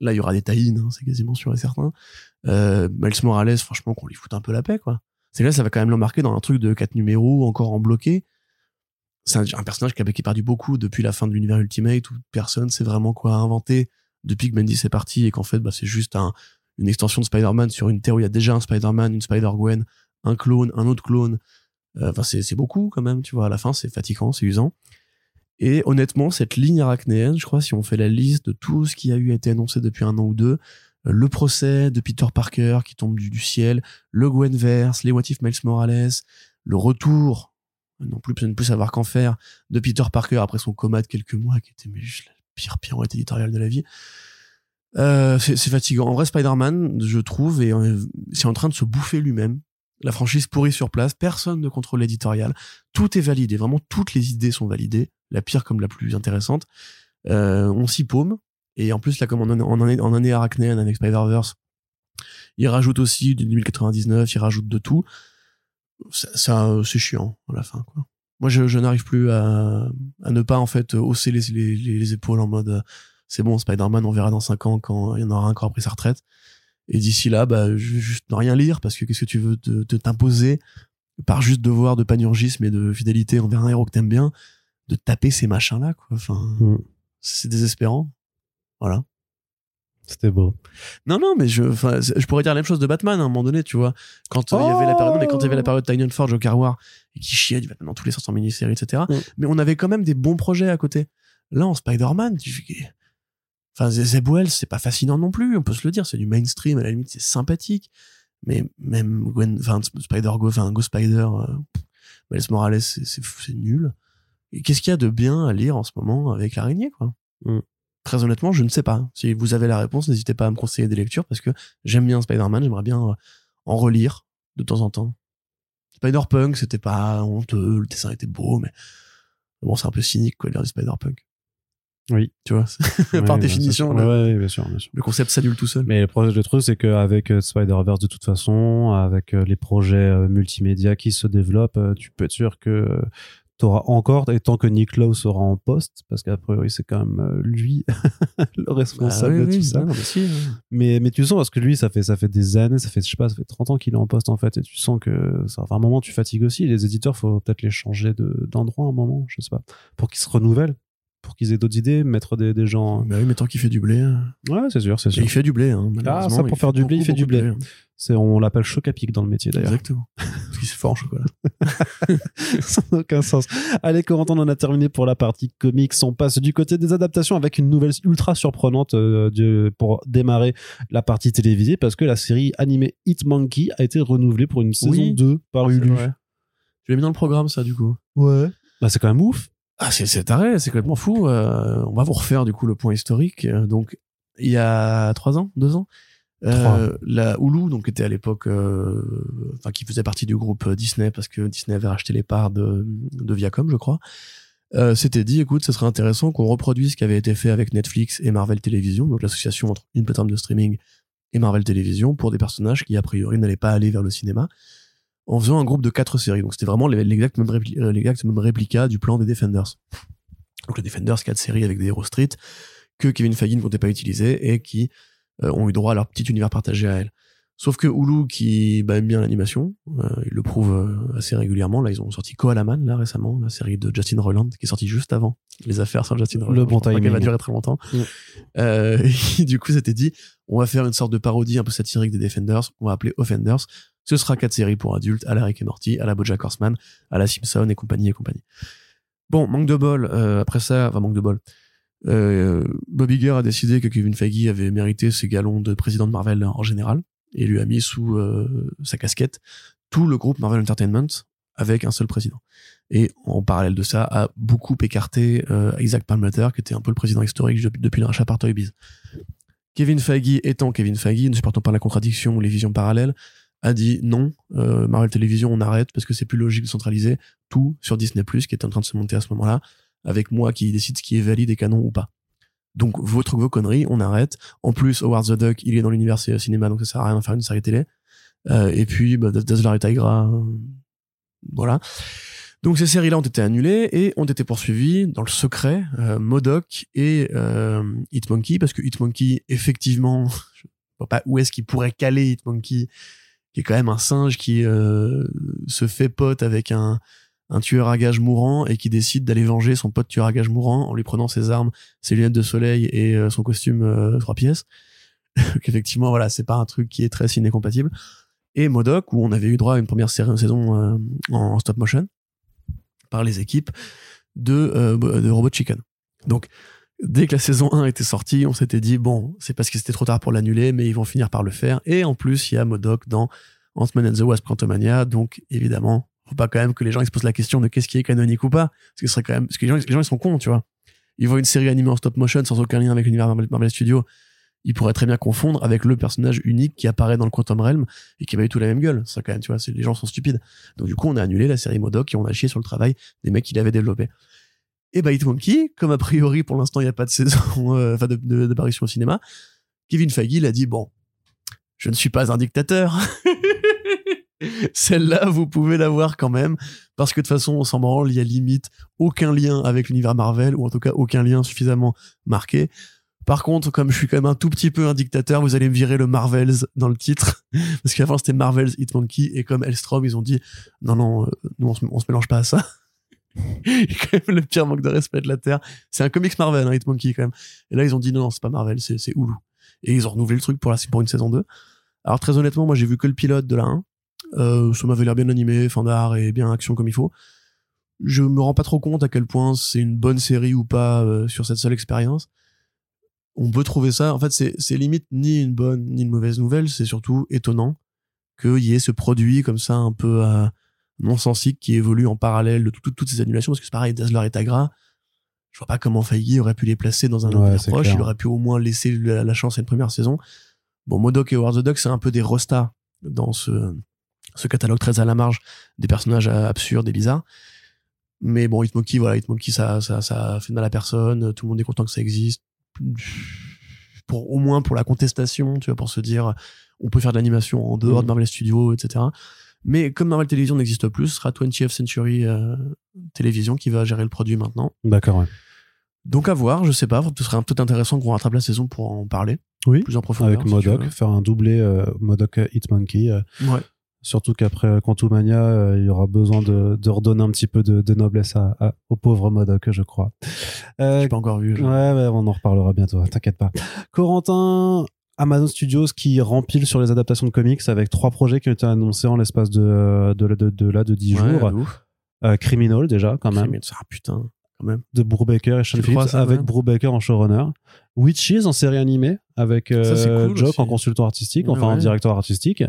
Là il y aura des tie c'est quasiment sûr et certain. Euh, Miles Morales franchement qu'on lui foute un peu la paix quoi. C'est là ça va quand même l'embarquer dans un truc de quatre numéros encore en bloqué c'est un, personnage qui a, perdu beaucoup depuis la fin de l'univers Ultimate où personne sait vraiment quoi inventer depuis que Bendis est parti et qu'en fait bah, c'est juste un, une extension de Spider-Man sur une terre où il y a déjà un Spider-Man, une Spider-Gwen, un clone, un autre clone. Euh, Enfin, c'est c'est beaucoup quand même, tu vois. À la fin, c'est fatigant, c'est usant. Et honnêtement, cette ligne arachnéenne, je crois, si on fait la liste de tout ce qui a eu été annoncé depuis un an ou deux, euh, le procès de Peter Parker qui tombe du, ciel, le Gwenverse, les What If Miles Morales, le retour, non plus ne plus savoir qu'en faire, de Peter Parker après son coma de quelques mois, qui était mais juste la pire pirouette éditoriale de la vie. Euh, c'est fatigant. En vrai, Spider-Man, je trouve, et c'est en train de se bouffer lui-même. La franchise pourrie sur place, personne ne contrôle l'éditorial. Tout est validé, vraiment toutes les idées sont validées, la pire comme la plus intéressante. Euh, on s'y paume, et en plus, là, comme en, en, arachnéenne avec Spider-Verse, il rajoute aussi du 2099, il rajoute de tout. Ça, c'est chiant à la fin. Moi, je, n'arrive plus à, ne pas en fait hausser les, les, les épaules en mode euh, c'est bon, Spider-Man, on verra dans 5 ans quand il y en aura un aura pris sa retraite. Et d'ici là, bah, je juste ne rien lire parce que qu'est-ce que tu veux te, te t'imposer? Par juste devoir de panurgisme et de fidélité envers un héros que t'aimes bien, de taper ces machins-là, quoi. Enfin, Mm. c'est désespérant. Voilà. C'était beau. Non, non, mais je, je pourrais dire la même chose de Batman à un moment donné, tu vois. Quand euh, il y avait la période, non, mais quand il y avait la période Tynion Forge, Joker War, et qui chiait du Batman dans tous les sens en mini-série, etc. Mm. Mais on avait quand même des bons projets à côté. Là, en Spider-Man, tu Enfin, Zeb Wells, c'est pas fascinant non plus, on peut se le dire, c'est du mainstream, à la limite, c'est sympathique. Mais même Gwen, enfin, Spider-Go, enfin, Go Spider, euh, Miles Morales, c'est nul. Qu'est-ce qu'il y a de bien à lire en ce moment avec l'araignée, quoi? Mm. Très honnêtement, je ne sais pas. Si vous avez la réponse, n'hésitez pas à me conseiller des lectures parce que j'aime bien Spider-Man, j'aimerais bien euh, en relire de temps en temps. Spider-Punk, c'était pas honteux, le dessin était beau, mais bon, c'est un peu cynique, quoi, lire du Spider-Punk. Oui. Tu vois, Ouais, par définition, sûr. le, Ouais, ouais, bien sûr, bien sûr. le concept s'annule tout seul. Mais le truc, c'est qu'avec euh, Spider-Verse, de toute façon, avec euh, les projets multimédia qui se développent, tu peux être sûr que tu auras encore, et tant que Nick Lowe sera en poste, parce qu'a priori, c'est quand même euh, lui le Bah responsable oui, de oui, tout ça. non, mais si, hein. Mais, mais tu sens, parce que lui, ça fait, ça fait des années, ça fait, je sais pas, ça fait 30 ans qu'il est en poste, en fait, et tu sens que, ça, à un moment, tu fatigues aussi. Les éditeurs, faut peut-être les changer de, d'endroit à un moment, je sais pas, pour qu'ils se renouvellent, pour qu'ils aient d'autres idées, mettre des, des gens. Bah oui, mais tant qu'il fait du blé. hein. Ouais, c'est sûr, c'est Et sûr. il fait du blé, hein, Ah, ça, pour faire du blé, il fait du blé. hein. C'est, on l'appelle choc à pic dans le métier, d'ailleurs. Exactement. Parce qu'il c'est fort en chocolat. Ça n'a aucun sens. Allez, Corentin, on en a terminé pour la partie comics. On passe du côté des adaptations avec une nouvelle ultra surprenante euh, de- pour démarrer la partie télévisée parce que la série animée Hit Monkey a été renouvelée pour une saison Oui, 2 par C'est Hulu. Tu l'as mis dans le programme, ça, du coup? Ouais. Bah, c'est quand même ouf. Ah, c'est, c'est taré, c'est complètement fou. Euh, on va vous refaire, du coup, le point historique. Euh, donc, il y a trois ans, deux ans, euh, la Hulu, donc, était à l'époque, euh, enfin, qui faisait partie du groupe Disney parce que Disney avait racheté les parts de, de Viacom, je crois. Euh, s'était dit, écoute, ce serait intéressant qu'on reproduise ce qui avait été fait avec Netflix et Marvel Television, donc l'association entre une plateforme de streaming et Marvel Television pour des personnages qui, a priori, n'allaient pas aller vers le cinéma en faisant un groupe de quatre séries. Donc c'était vraiment l'exact même, répli- euh, même réplica du plan des Defenders. Donc les Defenders, quatre séries avec des héros street que Kevin Feige ne comptait pas utiliser et qui euh, ont eu droit à leur petit univers partagé à elle. Sauf que Hulu, qui bah, aime bien l'animation, euh, il le prouve euh, assez régulièrement. Là, ils ont sorti Koalaman, là, récemment, la série de Justin Roiland, qui est sortie juste avant les affaires sur Justin Roiland. Le bon pas qu'elle va timing. durer très longtemps. Mm. Euh, et du coup, c'était dit, on va faire une sorte de parodie un peu satirique des Defenders, qu'on va appeler Offenders. Ce sera quatre séries pour adultes, à la Rick et Morty, à la BoJack Horseman, à la Simpson et compagnie et compagnie. Bon, manque de bol. euh, après ça, enfin manque de bol. Euh, Bob Iger a décidé que Kevin Feige avait mérité ses galons de président de Marvel en général et lui a mis sous euh, sa casquette tout le groupe Marvel Entertainment avec un seul président. Et en parallèle de ça, a beaucoup écarté euh, Isaac Palmater, qui était un peu le président historique depuis, depuis le rachat par Toy Biz. Kevin Feige étant Kevin Feige, ne supportant pas la contradiction ou les visions parallèles, a dit non, euh, Marvel Television, on arrête parce que c'est plus logique de centraliser tout sur Disney+, qui est en train de se monter à ce moment-là, avec moi qui décide ce qui est valide et canon ou pas. Donc, votre, vos conneries, on arrête. En plus, Howard the Duck, il est dans l'univers cinéma, donc ça sert à rien de faire une série télé. Euh, et puis, bah, Dazzler et Tigra, euh, voilà. Donc, ces séries-là ont été annulées et ont été poursuivies dans le secret, euh, Modoc et euh, Hitmonkey, parce que Hitmonkey, effectivement, je vois pas où est-ce qu'il pourrait caler Hitmonkey, qui est quand même un singe qui se fait pote avec un, un tueur à gages mourant et qui décide d'aller venger son pote tueur à gages mourant en lui prenant ses armes, ses lunettes de soleil et euh, son costume euh, trois pièces. Effectivement, voilà, c'est pas un truc qui est très ciné-compatible. Et Modoc, où on avait eu droit à une première saison euh, en stop motion par les équipes de, de Robot Chicken. Donc, dès que la saison 1 était sortie, on s'était dit, bon, c'est parce que c'était trop tard pour l'annuler, mais ils vont finir par le faire. Et en plus, il y a Modoc dans Ant-Man and the Wasp Quantumania, donc évidemment, faut pas quand même que les gens ils se posent la question de qu'est-ce qui est canonique ou pas. Parce que ce serait quand même, parce que les gens, les gens ils sont cons, tu vois. Ils voient une série animée en stop motion sans aucun lien avec l'univers Marvel, Studios. Ils pourraient très bien confondre avec le personnage unique qui apparaît dans le Quantum Realm et qui avait tout la même gueule. Ça quand même, tu vois, les gens sont stupides. Donc du coup, on a annulé la série Modoc et on a chié sur le travail des mecs qui l'avaient développé. Et bah, Hitmonkey, comme a priori pour l'instant il n'y a pas de saison, euh, enfin de- d'apparition au cinéma, Kevin Feige il a dit bon, je ne suis pas un dictateur. Celle-là, vous pouvez la voir quand même, parce que de toute façon, on s'en branle, il y a limite aucun lien avec l'univers Marvel, ou en tout cas aucun lien suffisamment marqué Par contre, comme je suis quand même un tout petit peu un dictateur, vous allez me virer le Marvels dans le titre. Parce qu'avant, c'était Marvels Hitmonkey. Et comme Elstrom, ils ont dit, non, non, euh, nous, on se, se mélange pas à ça. Et quand même le pire manque de respect de la Terre. C'est un comics Marvel, hein, Hitmonkey, quand même. Et là, ils ont dit, non, non, c'est pas Marvel, c'est, c'est Hulu. Et ils ont renouvelé le truc pour, la, pour une saison 2. Alors, très honnêtement, moi, j'ai vu que le pilote de la 1. Euh, ça m'avait l'air bien animé, fin d'art et bien action comme il faut. Je me rends pas trop compte à quel point c'est une bonne série ou pas euh, sur cette seule expérience on peut trouver ça. En fait, c'est limite ni une bonne ni une mauvaise nouvelle. C'est surtout étonnant qu'il y ait ce produit comme ça un peu euh, non sensique qui évolue en parallèle de toutes ces annulations. Parce que c'est pareil, Dazzler et Tagra. Je vois pas comment Feige aurait pu les placer dans un Ouais, c'est proche. Il aurait pu au moins laisser la, la chance à une première saison. Bon, Modoc et Howard the Duck, c'est un peu des rostas dans ce, ce catalogue très à la marge des personnages euh, absurdes et bizarres. Mais bon, Hitmonkey, voilà, Hitmonkey, ça, ça, ça fait de mal à personne. Tout le monde est content que ça existe. Pour, au moins pour la contestation, tu vois, pour se dire, on peut faire de l'animation en dehors de Marvel Studios, etc. Mais comme Marvel Television n'existe plus, ce sera 20th Century euh, Television qui va gérer le produit maintenant. D'accord, ouais. Donc à voir, je sais pas, ce serait peut-être intéressant qu'on rattrape la saison pour en parler Oui, plus en profondeur. avec si Modoc, faire un doublé euh, Modoc Hitmonkey. euh. Ouais. Surtout qu'après Quantumania, euh, il y aura besoin de, de redonner un petit peu de, de noblesse à, à- au pauvre Modoc, je crois. Euh, J'ai pas encore vu. je- ouais, ouais, on en reparlera bientôt, t'inquiète pas. Corentin, Amazon Studios qui rempile sur les adaptations de comics avec trois projets qui ont été annoncés en l'espace de, de, de, de, là de 10 Ouais, jours. Euh, Criminal déjà, quand même, ça, ah, putain, quand même. de Brubaker et Sean Phillips, avec Brubaker en showrunner. Witches en série animée avec euh, Ça, c'est cool Jock aussi. en consultant artistique, enfin Ouais. en directeur artistique.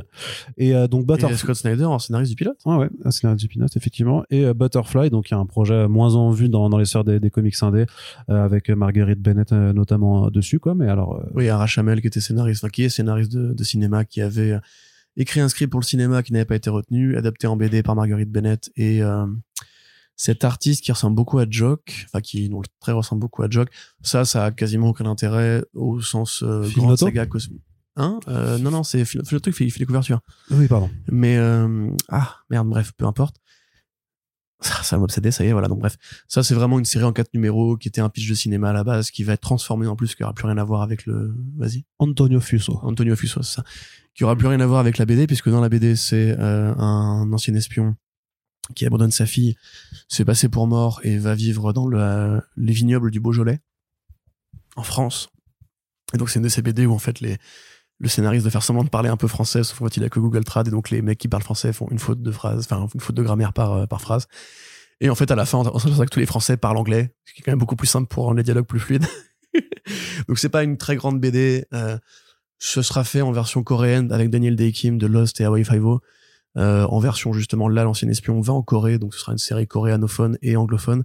Et euh, donc Et Butterfly. Scott Snyder en scénariste du pilote. Ouais, ouais, un scénario de Pilote, effectivement. Et euh, Butterfly, donc il y a un projet moins en vue dans, dans les sphères des, des comics indés, euh, avec Marguerite Bennett notamment dessus, quoi. Mais alors, Oui, Ara Chamel qui était scénariste, enfin qui est scénariste de, de cinéma, qui avait écrit un script pour le cinéma qui n'avait pas été retenu, adapté en BD par Marguerite Bennett et cet artiste qui ressemble beaucoup à Jock, enfin qui dont le trait ressemble beaucoup à Jock. Ça, ça a quasiment aucun intérêt au sens euh, grande saga cosmique. Hein Euh, Non, non, c'est qui fait, il fait les couvertures. oui, pardon. Mais euh, ah merde, bref, peu importe. Ça, ça va m'obséder, ça y est, voilà. Donc bref, ça c'est vraiment une série en quatre numéros qui était un pitch de cinéma à la base, qui va être transformé en plus, qui aura plus rien à voir avec le. Vas-y. Antonio Fuso. Antonio Fuso, c'est ça. Qui aura plus rien à voir avec la BD, puisque dans la BD, c'est euh, un ancien espion qui abandonne sa fille, se passer pour mort et va vivre dans le, les vignobles du Beaujolais, en France. Et donc, c'est une de ces BD où, en fait, les, le scénariste de faire semblant de parler un peu français, sauf qu'en fait, a que Google Trad, et donc les mecs qui parlent français font une faute de phrase, enfin, une faute de grammaire par, euh, par phrase. Et en fait, à la fin, on s'aperçoit que tous les Français parlent anglais, ce qui est quand même beaucoup plus simple pour rendre les dialogues plus fluides. donc, c'est pas une très grande BD. Euh, ce sera fait en version coréenne avec Daniel Day Kim de Lost et Hawaii Five-O. Euh, en version justement là, l'ancien espion va en Corée, donc ce sera une série coréanophone et anglophone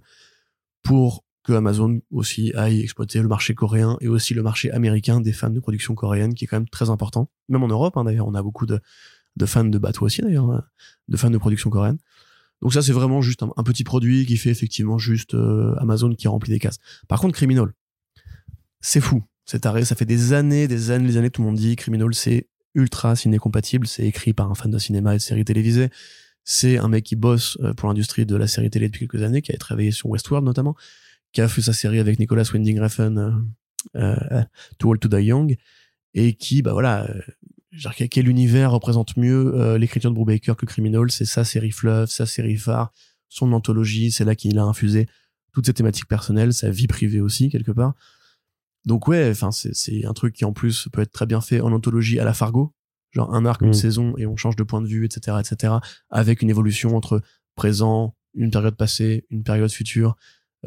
pour que Amazon aussi aille exploiter le marché coréen et aussi le marché américain des fans de production coréenne qui est quand même très important. Même en Europe, hein, d'ailleurs, on a beaucoup de, fans de bateaux aussi d'ailleurs, hein, de fans de production coréenne. Donc ça, c'est vraiment juste un, petit produit qui fait effectivement juste euh, Amazon qui remplit des cases. Par contre, Criminal, c'est fou. C'est arrêt, ça fait des années, des années, des années, tout le monde dit Criminal, c'est ultra ciné-compatible, c'est écrit par un fan de cinéma et de séries télévisées. C'est un mec qui bosse euh, pour l'industrie de la série télé depuis quelques années, qui a travaillé sur Westworld notamment, qui a fait sa série avec Nicolas Winding Refn, euh, euh, Too Old to Die Young, et qui, bah voilà, euh, quel- quel univers représente mieux euh, l'écriture de Brubaker que Criminal? C'est sa série fleuve, sa série phare, son anthologie, c'est là qu'il a infusé toutes ses thématiques personnelles, sa vie privée aussi quelque part. Donc ouais, enfin c'est un truc qui en plus peut être très bien fait en anthologie à la Fargo, genre un arc, une Mm. saison et on change de point de vue, etc., etc. Avec une évolution entre présent, une période passée, une période future.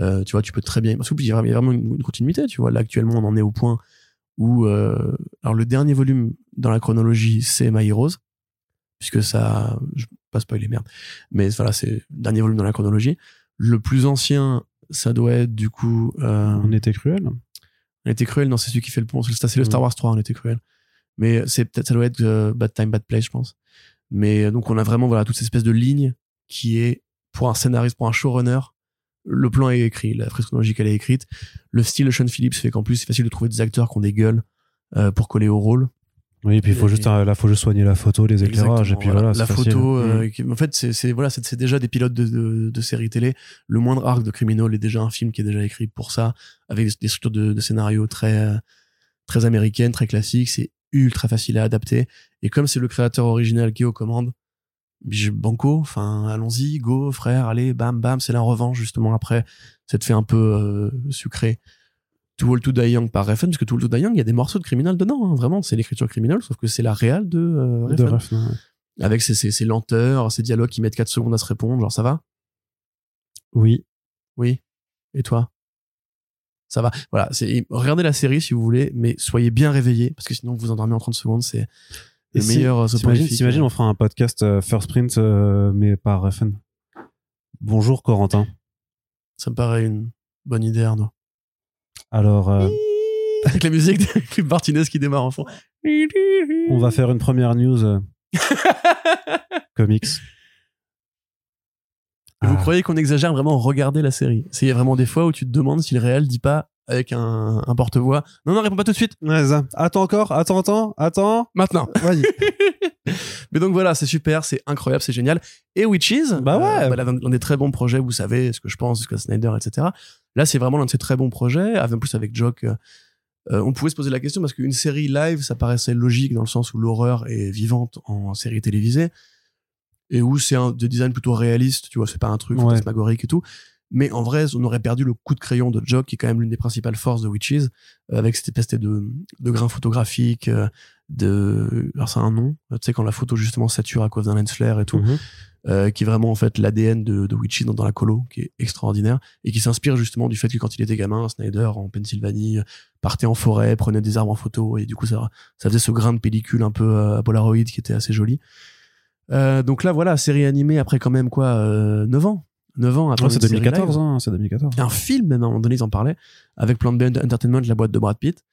Euh, tu vois, tu peux très bien. Parce qu'il y a vraiment une, une continuité. Tu vois, là actuellement on en est au point où euh, alors le dernier volume dans la chronologie c'est My Heroes puisque ça je pas spoiler merde mais voilà c'est le dernier volume dans la chronologie le plus ancien ça doit être du coup euh, On était cruel. On était cruel, non, c'est celui qui fait le pont. C'est le, Mm. Star Wars 3, on était cruel. Mais c'est peut-être, ça doit être euh, Bad Time, Bad Place, je pense. Mais euh, donc, on a vraiment, voilà, toute cette espèce de ligne qui est, pour un scénariste, pour un showrunner, le plan est écrit, la fresque chronologique, elle est écrite. Le style de Sean Phillips fait qu'en plus, c'est facile de trouver des acteurs qui ont des gueules euh, pour coller au rôle. Oui, et puis il faut Et- juste, là, faut juste soigner la photo, les éclairages, et puis voilà. la facile. photo euh, Mm. en fait c'est voilà c'est déjà des pilotes de, de, de séries télé le moindre arc de Criminal est déjà un film qui est déjà écrit pour ça avec des structures de, de scénario très euh, très américaine, très classique. C'est ultra facile à adapter. Et comme c'est le créateur original qui est aux commandes, banco, enfin, allons-y, go, frère, allez, bam, bam, c'est la revanche, justement, après, cette fait un peu euh, sucré. Too Old to Die Young par Refn, parce que Too Old to Die Young, il y a des morceaux de criminel dedans, hein, vraiment, c'est l'écriture criminelle, sauf que c'est la réelle de euh, De Refn. ref, ouais. Avec ses, ses, ses lenteurs, ses dialogues qui mettent 4 secondes à se répondre, genre, ça va? Oui. Oui. Et toi? Ça va. Voilà, c'est regardez la série si vous voulez, mais soyez bien réveillés, parce que sinon vous vous endormez en 30 secondes, c'est le si- meilleur euh, T'imagines, soporifique. t'imagines, on fera un podcast euh, First Print, euh, mais par Refn. Bonjour Corentin. Ça me paraît une bonne idée, Arnaud. Alors, euh, Avec la musique de Clip Martinez qui démarre en fond. on va faire une première news euh, comics. Vous Ah. croyez qu'on exagère vraiment Regardez la série? C'est il y a vraiment des fois où tu te demandes si le réel dit pas avec un, un porte-voix. Non, non, réponds pas tout de suite. Ouais, ça. Attends encore, attends, attends, attends. Maintenant. Vas-y. Mais donc voilà, c'est super, c'est incroyable, c'est génial. Et Witches, Bah ouais. euh, bah, l'un des très bons projets, vous savez ce que je pense, ce que Snyder, etc. Là, c'est vraiment l'un de ces très bons projets. En plus, avec Jock, euh, euh, on pouvait se poser la question parce qu'une série live, ça paraissait logique dans le sens où l'horreur est vivante en série télévisée et où c'est un de design plutôt réaliste, tu vois, c'est pas un truc Ouais. fantasmagorique et tout. Mais en vrai, on aurait perdu le coup de crayon de Jock, qui est quand même l'une des principales forces de Witches, avec cette espèce de, de grain photographique, euh, de, alors c'est un nom, euh, tu sais, quand la photo justement sature à cause d'un lens flare et tout, Mhm. euh, qui est vraiment en fait l'ADN de, de Witches dans, dans la colo, qui est extraordinaire, et qui s'inspire justement du fait que quand il était gamin, Snyder en Pennsylvanie euh, partait en forêt, prenait des arbres en photo, et du coup ça, ça faisait ce grain de pellicule un peu euh, Polaroid qui était assez joli. Euh, donc là, voilà, série animée après quand même quoi, euh, 9 ans 9 ans après Ouais, c'est une série 2014, live. hein, c'est 2014. un film même à un moment donné ils en parlaient avec Plan B Entertainment la boîte de Brad Pitt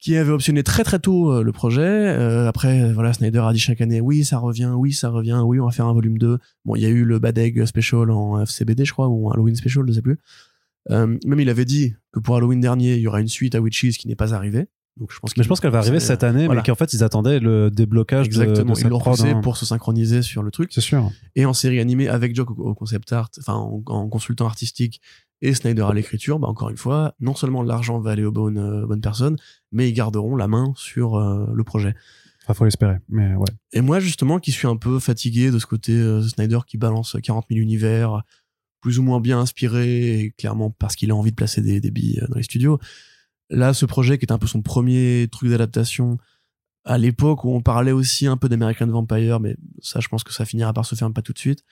qui avait optionné très très tôt euh, le projet Euh, après voilà Snyder a dit chaque année oui ça revient oui ça revient oui on va faire un volume 2 bon il y a eu le Bad Egg Special en FCBD je crois ou un Halloween Special je sais plus Euh, même il avait dit que pour Halloween dernier il y aura une suite à Witches qui n'est pas arrivée donc je pense Mais je pense qu'elle va arriver cette année, voilà. mais qu'en fait, ils attendaient le déblocage de- exactement de, ils cette l'ont hein. pour se synchroniser sur le truc C'est sûr. et en série animée avec Jock au, au concept art, enfin en, en consultant artistique et Snyder à l'écriture, bah encore une fois, non seulement l'argent va aller aux bonnes, euh, bonnes personnes, mais ils garderont la main sur euh, le projet. Enfin, faut l'espérer. Mais ouais. Et moi justement, qui suis un peu fatigué de ce côté euh, Snyder qui balance 40 000 univers, plus ou moins bien inspiré, et clairement parce qu'il a envie de placer des, des billes dans les studios. Là, ce projet qui est un peu son premier truc d'adaptation, à l'époque où on parlait aussi un peu d'American Vampire, mais ça, je pense que ça finira par se faire pas tout de suite.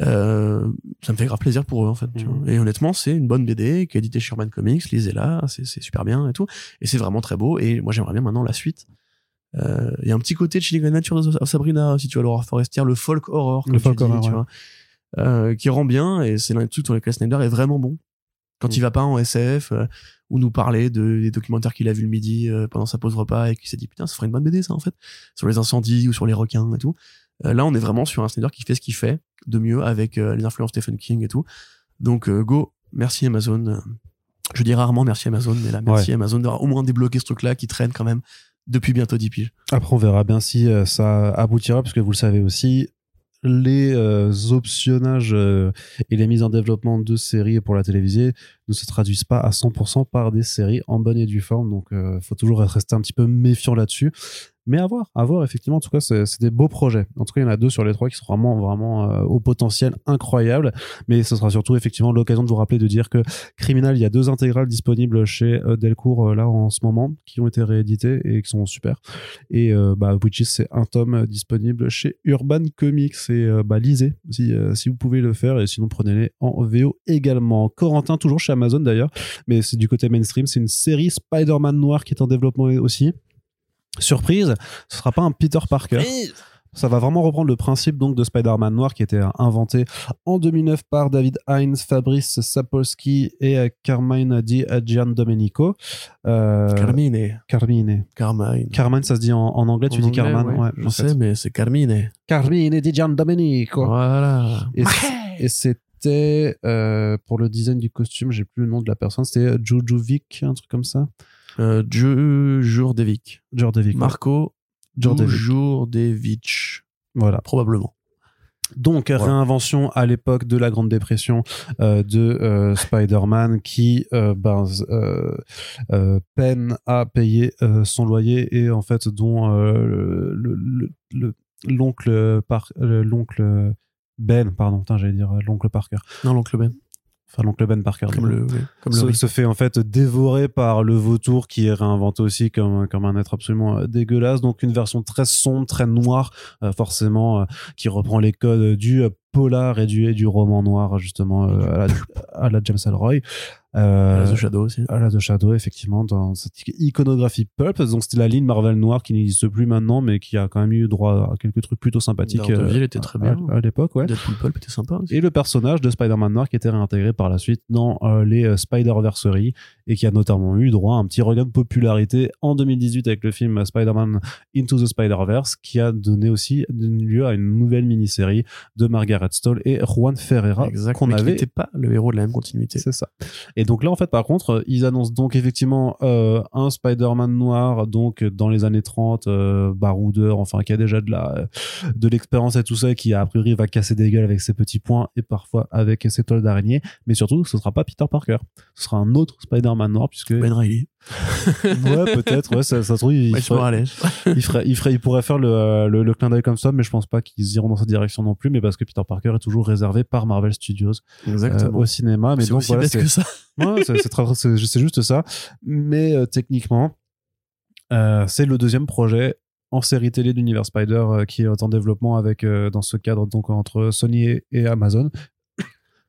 Euh, ça me fait grave plaisir pour eux en fait. tu Mhm. vois. Et honnêtement, c'est une bonne BD qui est éditée chez Urban Comics, lisez-la, c'est c'est super bien et tout. Et c'est vraiment très beau. Et moi, j'aimerais bien maintenant la suite. Euh, Il y a un petit côté de Chilling Adventures of Sabrina, si tu vois l'horreur forestière, le folk horror, Le comme folk tu dis, horror, tu ouais. vois, euh, qui rend bien. Et c'est l'un des trucs sur lesquels Snyder est vraiment bon. Quand Mhm. il va pas en SF, euh, ou nous parler de, des documentaires qu'il a vu le midi euh, pendant sa pause repas et qui s'est dit putain, ça ferait une bonne BD ça en fait, sur les incendies ou sur les requins et tout. Euh, là, on est vraiment sur un Snyder qui fait ce qu'il fait de mieux avec euh, les influences Stephen King et tout. Donc, euh, go, merci Amazon. Je dis rarement merci Amazon, mais là, merci Amazon d'avoir au moins débloqué ce truc-là qui traîne quand même depuis bientôt 10 piges. Après, on verra bien si euh, ça aboutira, parce que vous le savez aussi, les euh, optionnages euh, et les mises en développement de séries pour la télévisée ne se traduisent pas à 100% par des séries en bonne et due forme. Donc, il faut toujours rester un petit peu méfiant là-dessus. Mais à voir, à voir, effectivement. En tout cas, c'est des beaux projets. En tout cas, il y en a deux sur les trois qui sont vraiment, vraiment euh, au potentiel incroyable. Mais ce sera surtout, effectivement, l'occasion de vous rappeler de dire que Criminal, il y a deux intégrales disponibles chez euh, Delcourt, euh, là, en ce moment, qui ont été rééditées et qui sont super. Et euh, bah, Witches, c'est un tome disponible chez Urban Comics. Et euh, bah, lisez si, si vous pouvez le faire. Et sinon, prenez-les en VO également. Corentin, toujours chez Amazon d'ailleurs, mais c'est du côté mainstream. C'est une série Spider-Man noir qui est en développement aussi. Surprise, ce sera pas un Peter Parker. Ça va vraiment reprendre le principe donc de Spider-Man noir qui était inventé en 2009 par David Hines, Fabrice Sapolsky et euh, Carmine Di Giandomenico. Euh, Carmine. Carmine. Carmine. Carmine, ça se dit en, en anglais, tu dis Carmine. ouais, je en sais, fait. mais c'est Carmine. Carmine Di Giandomenico. Voilà. Et, c'était euh, pour le design du costume, j'ai plus le nom de la personne, c'était Jojovic, un truc comme ça. Euh. Jordevic. Marco. Jourdevich. Voilà. Probablement. Donc réinvention à l'époque de la Grande Dépression euh, de euh, Spider-Man qui euh, ben, peine à payer son loyer et en fait dont le- le- le- l'oncle l'oncle Ben pardon j'allais dire l'oncle Parker Non, l'oncle Ben. Enfin l'oncle Ben Parker Comme le, comme le se, fait en fait dévorer par le vautour qui est réinventé aussi comme, comme un être absolument euh, dégueulasse. Donc une version très sombre, très noire, euh, forcément, euh, qui reprend les codes du polar et du, et du roman noir, justement, euh, à, la, à la James Ellroy. Euh, The Shadow aussi. la The Shadow, effectivement, dans cette iconographie pulp. Donc, c'était la ligne Marvel noire qui n'existe plus maintenant, mais qui a quand même eu droit à quelques trucs plutôt sympathiques. Daredevil euh, était très bien. À, l'époque, ouais. Deadpool Pulp était sympa aussi. Et le personnage de Spider-Man noir qui était réintégré par la suite dans euh, les euh, Spider-Verseries et qui a notamment eu droit à un petit regain de popularité en 2018 avec le film Spider-Man Into the Spider-Verse qui a donné aussi lieu à une nouvelle mini-série de Margaret Stoll et Juan Ferreira Exact. qu'on mais qui avait n'était pas le héros de la même continuité. c'est ça. Et donc là, en fait, par contre, euh, ils annoncent donc effectivement euh, un Spider-Man noir, donc dans les années 30, euh, baroudeur, enfin qui a déjà de la de l'expérience et tout ça, qui a priori va casser des gueules avec ses petits points et parfois avec ses toiles d'araignée. Mais surtout, ce sera pas Peter Parker, ce sera un autre Spider-Man noir, puisque Ben Riley. Ouais, peut-être, ouais, ça, ça se trouve, il, Ouais, ferait- il ferait, il ferait, il pourrait faire le, euh, le, le clin d'œil comme ça, mais je pense pas qu'ils iront dans cette direction non plus, mais parce que Peter Parker est toujours réservé par Marvel Studios euh, au cinéma. Mais c'est donc aussi voilà, bête c'est- que ça. Ouais, c'est c'est très- c'est- c'est juste ça. Mais euh, techniquement, euh, c'est le deuxième projet en série télé d'univers Spider euh, qui est en développement avec euh, dans ce cadre donc entre Sony et, et Amazon,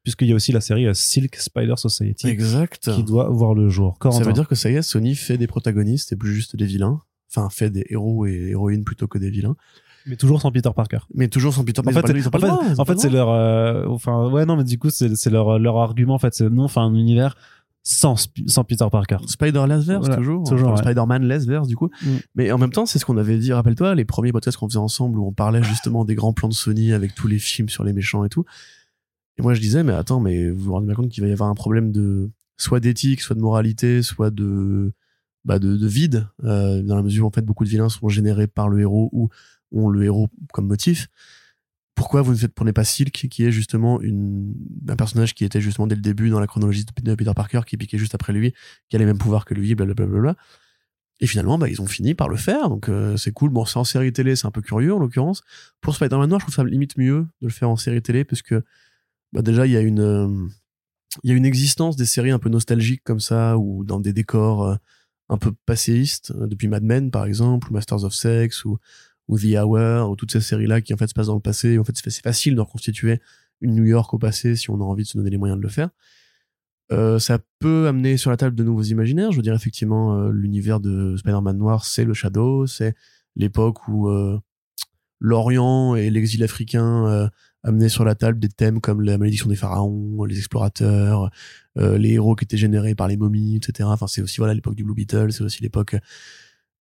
puisqu'il y a aussi la série euh, Silk Spider Society Exact. qui doit voir le jour. Ça veut dire que ça y est, Sony fait des protagonistes et plus juste des vilains. Enfin, fait des héros et héroïnes plutôt que des vilains. mais toujours sans Peter Parker. Mais toujours sans Peter En fait, Parker. en fait, en fait, c'est leur, euh, enfin, ouais, non, mais du coup, c'est leur, leur argument, en fait, c'est non, enfin, un univers sans, sans Peter Parker. Spider-Less verse, Voilà, toujours. toujours, ouais. Spider-Man less verse, du coup. Mm. Mais en même temps, c'est ce qu'on avait dit, rappelle-toi, les premiers podcasts qu'on faisait ensemble où on parlait justement des grands plans de Sony avec tous les films sur les méchants et tout. Et moi, je disais, mais attends, mais vous vous rendez bien compte qu'il va y avoir un problème de, soit d'éthique, soit de moralité, soit de, bah, de, de vide, euh, dans la mesure où en fait beaucoup de vilains sont générés par le héros ou ont le héros comme motif. Pourquoi vous ne prenez pas Silk, qui est justement une, un personnage qui était justement dès le début dans la chronologie de Peter Parker, qui piquait juste après lui, qui a les mêmes pouvoirs que lui, blablabla. Et finalement, bah, ils ont fini par le faire, donc euh, c'est cool. Bon, c'est en série télé, c'est un peu curieux en l'occurrence. Pour Spider-Man Noir, je trouve ça limite mieux de le faire en série télé, parce que bah, déjà, il y a une, euh, il y a une existence des séries un peu nostalgiques comme ça, ou dans des décors euh, un peu passéistes, euh, depuis Mad Men par exemple, ou Masters of Sex, ou, ou The Hour, ou toutes ces séries-là qui en fait se passent dans le passé. En fait, c'est facile de reconstituer une New York au passé si on a envie de se donner les moyens de le faire. Ça peut amener sur la table de nouveaux imaginaires. Je veux dire, effectivement, l'univers de Spider-Man noir, c'est le Shadow, c'est l'époque où l'Orient et l'exil africain amenaient sur la table des thèmes comme la malédiction des pharaons, les explorateurs, euh, les héros qui étaient générés par les momies, etc. Enfin, c'est aussi voilà l'époque du Blue Beetle, c'est aussi l'époque,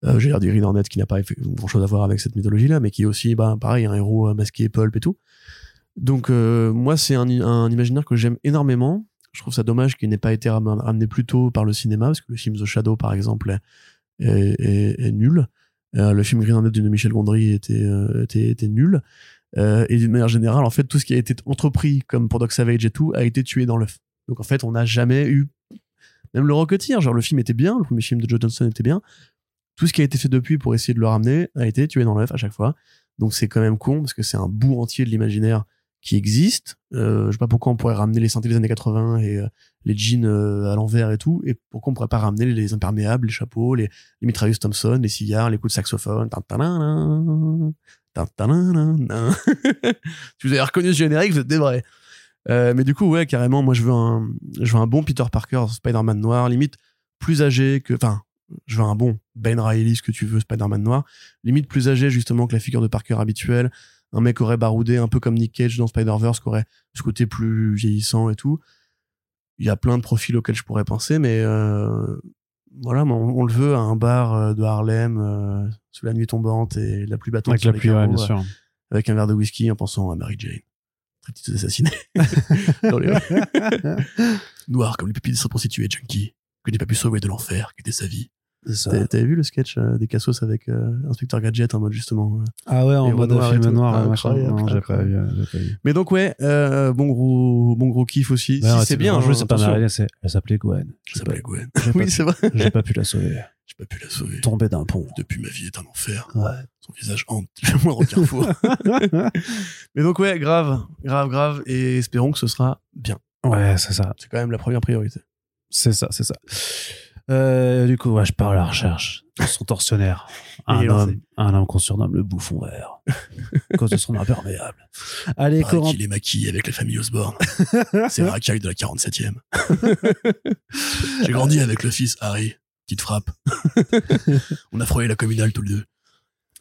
euh, j'ai l'air du Green Hornet qui n'a pas grand chose à voir avec cette mythologie-là, mais qui est aussi, bah, pareil, un héros euh, masqué pulp et tout. Donc, moi, c'est un, un imaginaire que j'aime énormément. Je trouve ça dommage qu'il n'ait pas été ram- ramené plus tôt par le cinéma, parce que le film The Shadow, par exemple, est, nul. Le film Green Hornet de Michel Gondry était, était, était nul. Euh, et d'une manière générale, en fait, tout ce qui a été entrepris, comme pour Doc Savage et tout, a été tué dans l'œuf. Donc, en fait, on n'a jamais eu. Même le Rocketeer, genre, le film était bien, le premier film de Joe Johnson était bien. Tout ce qui a été fait depuis pour essayer de le ramener a été tué dans l'œuf à chaque fois. Donc, c'est quand même con, parce que c'est un bout entier de l'imaginaire qui existe. Euh, je sais pas pourquoi on pourrait ramener les synthés des années 80 et euh, les jeans euh, à l'envers et tout, et pourquoi on pourrait pas ramener les imperméables, les chapeaux, les, les mitrailleuses Thompson, les cigares, les coups de saxophone. Tantananan, tantananan. si vous avez reconnu ce générique, vous êtes des vrais. Euh, mais du coup, ouais, carrément, moi je veux un, je veux un bon Peter Parker, Spider-Man noir, limite plus âgé que, enfin, je veux un bon Ben Reilly, ce que tu veux, Spider-Man noir, limite plus âgé justement que la figure de Parker habituelle, un mec aurait baroudé un peu comme Nick Cage dans Spider-Verse, qui aurait ce côté plus vieillissant et tout. Il y a plein de profils auxquels je pourrais penser, mais euh, voilà, on, on le veut à un bar euh, de Harlem, euh, sous la nuit tombante et la pluie battante Avec la pluie, ouais, bien euh, sûr. avec un verre de whisky en pensant à Mary Jane. Très petite assassinée. Dans les- Noir comme les pupilles de sa prostituée junkie, que j'ai pas pu sauver de l'enfer, qui était sa vie. T'avais vu le sketch euh, des Cassos avec euh, Inspecteur Gadget en mode justement. euh. Ah ouais, en mode au film noir. Ah, machin. incroyable, Non, j'ai pas vu. Mais donc ouais, euh, bon gros, bon gros kiff aussi. Si c'est bien, franchement, hein, c'est pas mal. Elle s'appelait Gwen. J'ai s'appelait Gwen. Oui, c'est vrai. J'ai pas pu la sauver. J'ai pas pu la sauver. Tombée d'un pont. Depuis ma vie est un enfer. Ouais. Son visage hante le moindre carrefour. Mais donc ouais, grave, grave, grave. Et espérons que ce sera bien. Ouais, c'est ça. C'est quand même la première priorité. C'est ça, c'est ça. Euh, du coup, ouais, je pars à la recherche de son tortionnaire. Un homme, un homme qu'on surnomme le bouffon vert. à cause de son imperméable. Allez, Pareil Corentin. qu'il est maquillé avec la famille Osborne. C'est la racaille de la 47e. J'ai grandi avec le fils Harry. Petite frappe. On a frôlé la communale tous les deux.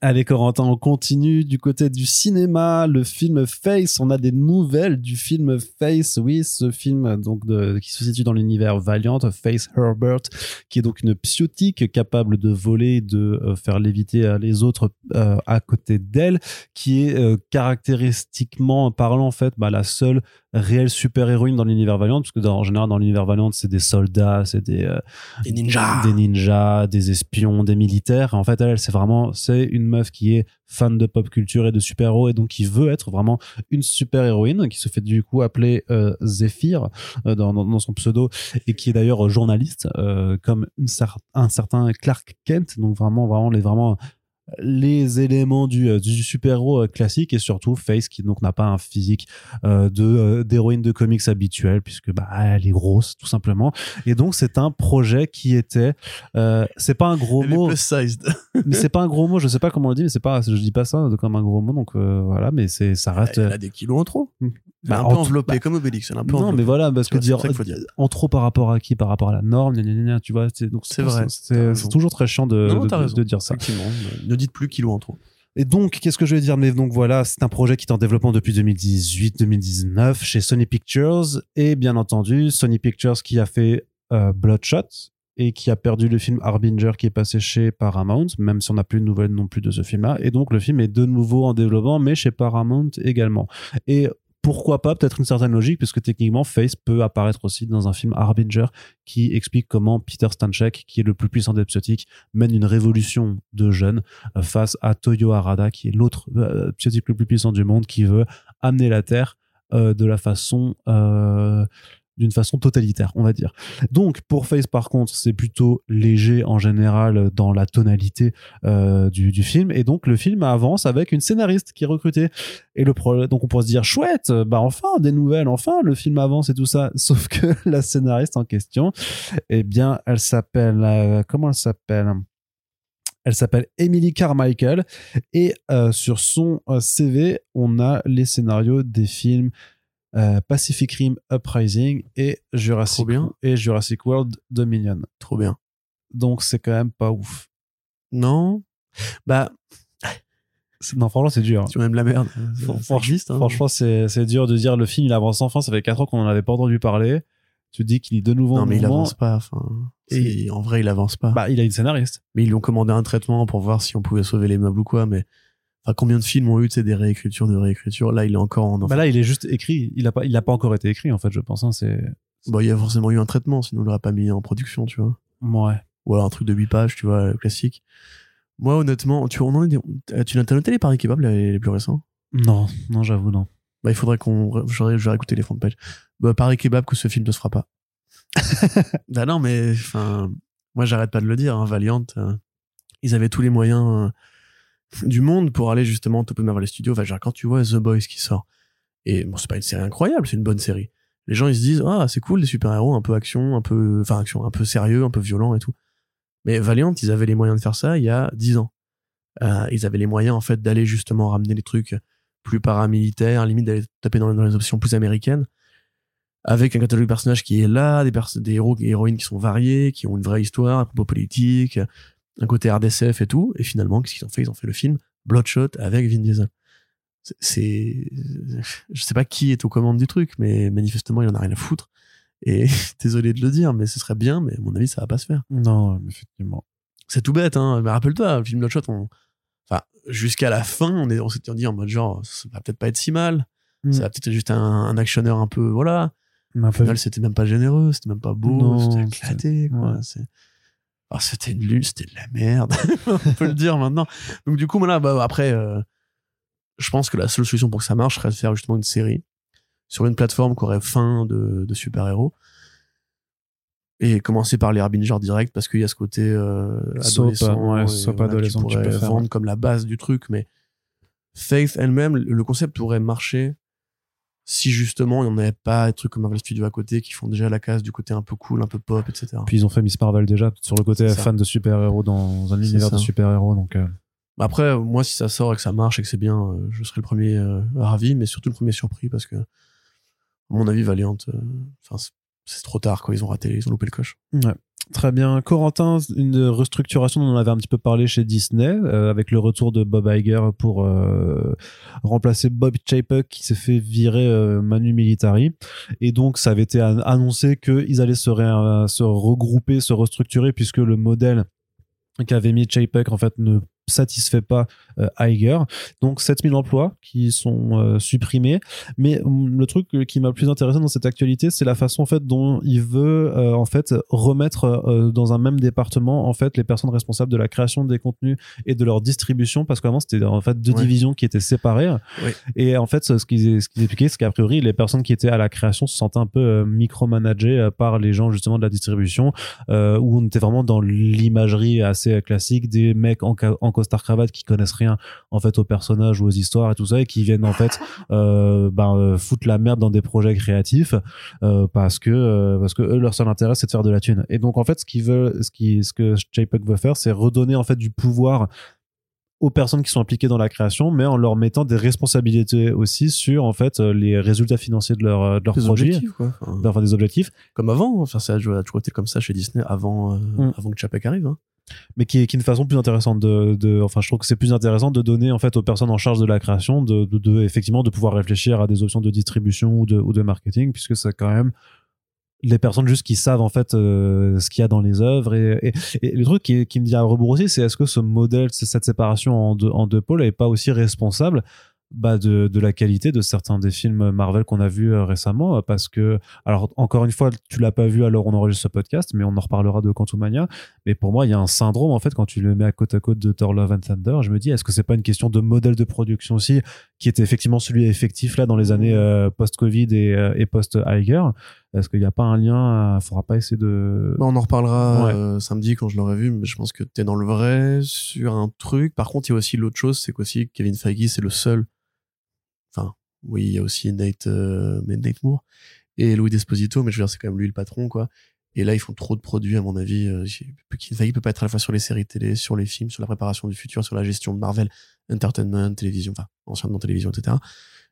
Allez, Corentin, on continue du côté du cinéma. Le film Face, on a des nouvelles du film Face. Oui, ce film donc qui se situe dans l'univers Valiant, Face Herbert, qui est donc une psiotique capable de voler, de euh, faire léviter euh, les autres euh, à côté d'elle, qui est caractéristiquement parlant en fait bah, la seule réelle super-héroïne dans l'univers Valiant, parce que dans- en général dans l'univers Valiant, c'est des soldats, c'est des euh, Des ninjas. des ninjas, des espions, des militaires. En fait, elle, c'est vraiment, c'est une meuf qui est fan de pop culture et de super-héros et donc qui veut être vraiment une super-héroïne, qui se fait du coup appeler euh, Zephyr euh, dans, dans, son pseudo et qui est d'ailleurs journaliste, euh, comme une cer- un certain Clark Kent. Donc vraiment, vraiment les vraiment les éléments du, euh, du super-héros euh, classique et surtout Face qui donc n'a pas un physique euh, de euh, d'héroïne de comics habituelle puisque bah elle est grosse tout simplement. Et donc c'est un projet qui était euh, c'est pas un gros Elle mot. mais c'est pas un gros mot je sais pas comment on le dit mais c'est pas je dis pas ça comme un gros mot donc voilà mais c'est ça reste Elle a des kilos en trop. Est bah, un peu enveloppée, bah, comme Obélix. Elle un peu non mais voilà parce que dire en trop par rapport à qui par rapport à la norme gna, gna, gna, tu vois c'est donc C'est vrai, c'est toujours très chiant de, Non, de- de- de dire ça. Ne dites plus kilos en trop. Et donc, qu'est-ce que je vais dire? Mais donc voilà, c'est un projet qui est en développement depuis 2018-2019 chez Sony Pictures. Et bien entendu, Sony Pictures qui a fait euh, Bloodshot et qui a perdu le film Harbinger qui est passé chez Paramount, même si on n'a plus de nouvelles non plus de ce film-là. Et donc, le film est de nouveau en développement, mais chez Paramount également. Et pourquoi pas peut-être une certaine logique puisque techniquement Face peut apparaître aussi dans un film Harbinger qui explique comment Peter Stanchek qui est le plus puissant des psiotiques mène une révolution de jeunes euh, face à Toyo Harada qui est l'autre euh, psiotique le plus puissant du monde qui veut amener la Terre euh, de la façon d'une façon totalitaire, on va dire. Donc pour Face par contre, c'est plutôt léger en général dans la tonalité euh, du, film. Et donc le film avance avec une scénariste qui est recrutée. Et le donc on pourrait se dire chouette, bah enfin des nouvelles, enfin le film avance et tout ça, sauf que la scénariste en question, eh bien elle s'appelle euh, comment elle s'appelle? Elle s'appelle Emily Carmichael. Et euh, sur son euh, CV, on a les scénarios des films euh, Pacific Rim Uprising et Jurassic, bien. et Jurassic World Dominion. Trop bien. Donc c'est quand même pas ouf. Non. Bah, Non, franchement, c'est dur. hein. tu aimes la merde. Existe, hein. Franchement, c'est c'est dur de dire le film il avance enfin. Ça fait 4 ans qu'on en avait pas entendu parler. Tu dis qu'il est de nouveau Non, en mais il avance pas. Enfin, Et- c'est- en vrai, il avance pas. Bah, il a une scénariste. mais ils lui ont commandé un traitement pour voir si on pouvait sauver les meubles ou quoi. Mais enfin, combien de films ont eu tu des réécritures de réécritures? Là, il est encore en. Bah là, il est juste écrit. Il a pas, il a pas encore été écrit en fait. Je pense. hein, c'est Bon, il y a forcément eu un traitement, sinon il l'aurait pas mis en production, tu vois. ouais. Ou alors un truc de 8 pages, tu vois, classique. Moi, honnêtement, tu, on en est, tu l'as t'as noté les paris kebab, les, les plus récents? Non, non, j'avoue non. Bah, il faudrait qu'on. J'aurais j'aurais écouté les fonds de page. Bah, paris kebab que ce film ne se fera pas. bah non, mais enfin, moi, j'arrête pas de le dire. Hein, Valiant, euh, ils avaient tous les moyens euh, du monde pour aller justement toper vers les studios. Enfin, genre, quand tu vois The Boys qui sort, et bon, c'est pas une série incroyable, c'est une bonne série. Les gens, ils se disent, ah, c'est cool, des super-héros, un peu action, un peu, enfin, action, un peu sérieux, un peu violent et tout. Mais Valiant, ils avaient les moyens de faire ça il y a 10 ans. Euh, ils avaient les moyens, en fait, d'aller justement ramener les trucs plus paramilitaires, limite d'aller taper dans, les options plus américaines, avec un catalogue de personnages qui est là, des, des héros et héroïnes qui sont variés, qui ont une vraie histoire, un propos politique, un côté RDSF et tout. Et finalement, qu'est-ce qu'ils ont fait? Ils ont fait le film Bloodshot avec Vin Diesel. C'est- je sais pas qui est aux commandes du truc, mais manifestement, il en a rien à foutre. Et désolé de le dire, mais ce serait bien, mais à mon avis, ça va pas se faire. Non, effectivement. C'est tout bête, hein. Mais rappelle-toi, le film Bloodshot, on, enfin, jusqu'à la fin, on est, on s'était dit en mode genre, ça va peut-être pas être si mal. Mm. Ça va peut-être être juste un, un actionneur un peu, voilà. Un Au final, c'était même pas généreux, c'était même pas beau, c'était éclaté, quoi. ouais. C'est- ah, c'était nul, c'était de la merde. On peut le dire maintenant. Donc, du coup, voilà, bah, après, euh, je pense que la seule solution pour que ça marche serait de faire justement une série sur une plateforme qui aurait fin de, de super-héros. Et commencer par les Harbinger direct parce qu'il y a ce côté euh, adolescent, ouais, et voilà, adolescent qui tu pourrait peux faire, vendre ouais. comme la base du truc. Mais Faith elle-même, le concept pourrait marcher si justement il n'y en avait pas des trucs comme Marvel Studios à côté qui font déjà la case du côté un peu cool, un peu pop, etc. Puis ils ont fait Miss Marvel déjà sur le côté fan de super-héros dans un univers ça. de super-héros. Donc, euh, Bah Après, moi, si ça sort et que ça marche et que c'est bien, euh, je serai le premier euh, ravi, mais surtout le premier surpris parce que, à mon avis, Valiant, enfin, c'est trop tard, quoi. Ils ont raté, ils ont loupé le coche. Ouais. Très bien. Corentin, une restructuration on avait un petit peu parlé chez Disney, euh, avec le retour de Bob Iger pour euh, remplacer Bob Chapek qui s'est fait virer euh, Manu Militari. Et donc, ça avait été an- annoncé qu'ils allaient se, se regrouper, se restructurer, puisque le modèle qu'avait mis Chapek, en fait, ne satisfait pas euh, Iger. Donc 7000 emplois qui sont euh, supprimés. Mais hum, le truc euh, qui m'a le plus intéressé dans cette actualité, c'est la façon en fait dont il veut euh, en fait remettre dans un même département en fait les personnes responsables de la création des contenus et de leur distribution parce qu'avant c'était en fait deux Ouais. divisions qui étaient séparées. Et en fait ce qu'ils ce qu'ils expliquaient c'est qu'a priori les personnes qui étaient à la création se sentaient un peu micromanagées par les gens justement de la distribution où on était vraiment dans l'imagerie assez classique des mecs en, en costard cravate qui connaissent rien en fait aux personnages ou aux histoires et tout ça et qui viennent en fait euh, ben, euh, foutre la merde dans des projets créatifs euh, parce que parce que eux leur seul intérêt c'est de faire de la thune. Et donc en fait ce qu'ils veulent ce qui ce que JPEG veut faire c'est redonner en fait du pouvoir aux personnes qui sont impliquées dans la création mais en leur mettant des responsabilités aussi sur en fait euh, les résultats financiers de leur euh, de leurs Des objectifs, quoi. Enfin, enfin des objectifs comme avant. Enfin, ça a toujours été comme ça chez Disney avant, euh, Mm. avant que Chapek arrive. Hein. mais qui est, qui est une façon plus intéressante de, de enfin je trouve que c'est plus intéressant de donner en fait aux personnes en charge de la création de, de, de- effectivement de pouvoir réfléchir à des options de distribution ou de, ou de marketing puisque c'est quand même les personnes juste qui savent en fait euh, ce qu'il y a dans les œuvres. Et, et, et le truc qui, qui me dit à rebours aussi c'est est-ce que ce modèle cette séparation en deux, en deux pôles est pas aussi responsable bah, de, de la qualité de certains des films Marvel qu'on a vus euh, récemment? Parce que alors encore une fois tu l'as pas vu alors on enregistre ce podcast mais on en reparlera de Quantumania. Mais pour moi il y a un syndrome en fait quand tu le mets à côte à côte de Thor Love and Thunder je me dis est-ce que c'est pas une question de modèle de production aussi qui était effectivement celui effectif là dans les années euh, post-Covid et, et post-Iger? Est-ce qu'il n'y a pas un lien Il faudra pas essayer de Bah, on en reparlera Ouais. euh, samedi quand je l'aurai vu, mais je pense que t'es dans le vrai sur un truc. Par contre, il y a aussi l'autre chose, c'est qu'aussi Kevin Feige, c'est le seul. Enfin, oui, il y a aussi Nate, euh, mais Nate Moore et Louis Desposito, mais je veux dire, c'est quand même lui le patron, quoi. Et là, ils font trop de produits, à mon avis. Euh, Kevin Feige peut pas être à la fois sur les séries télé, sur les films, sur la préparation du futur, sur la gestion de Marvel, Entertainment, télévision, enfin, anciennement télévision, etc.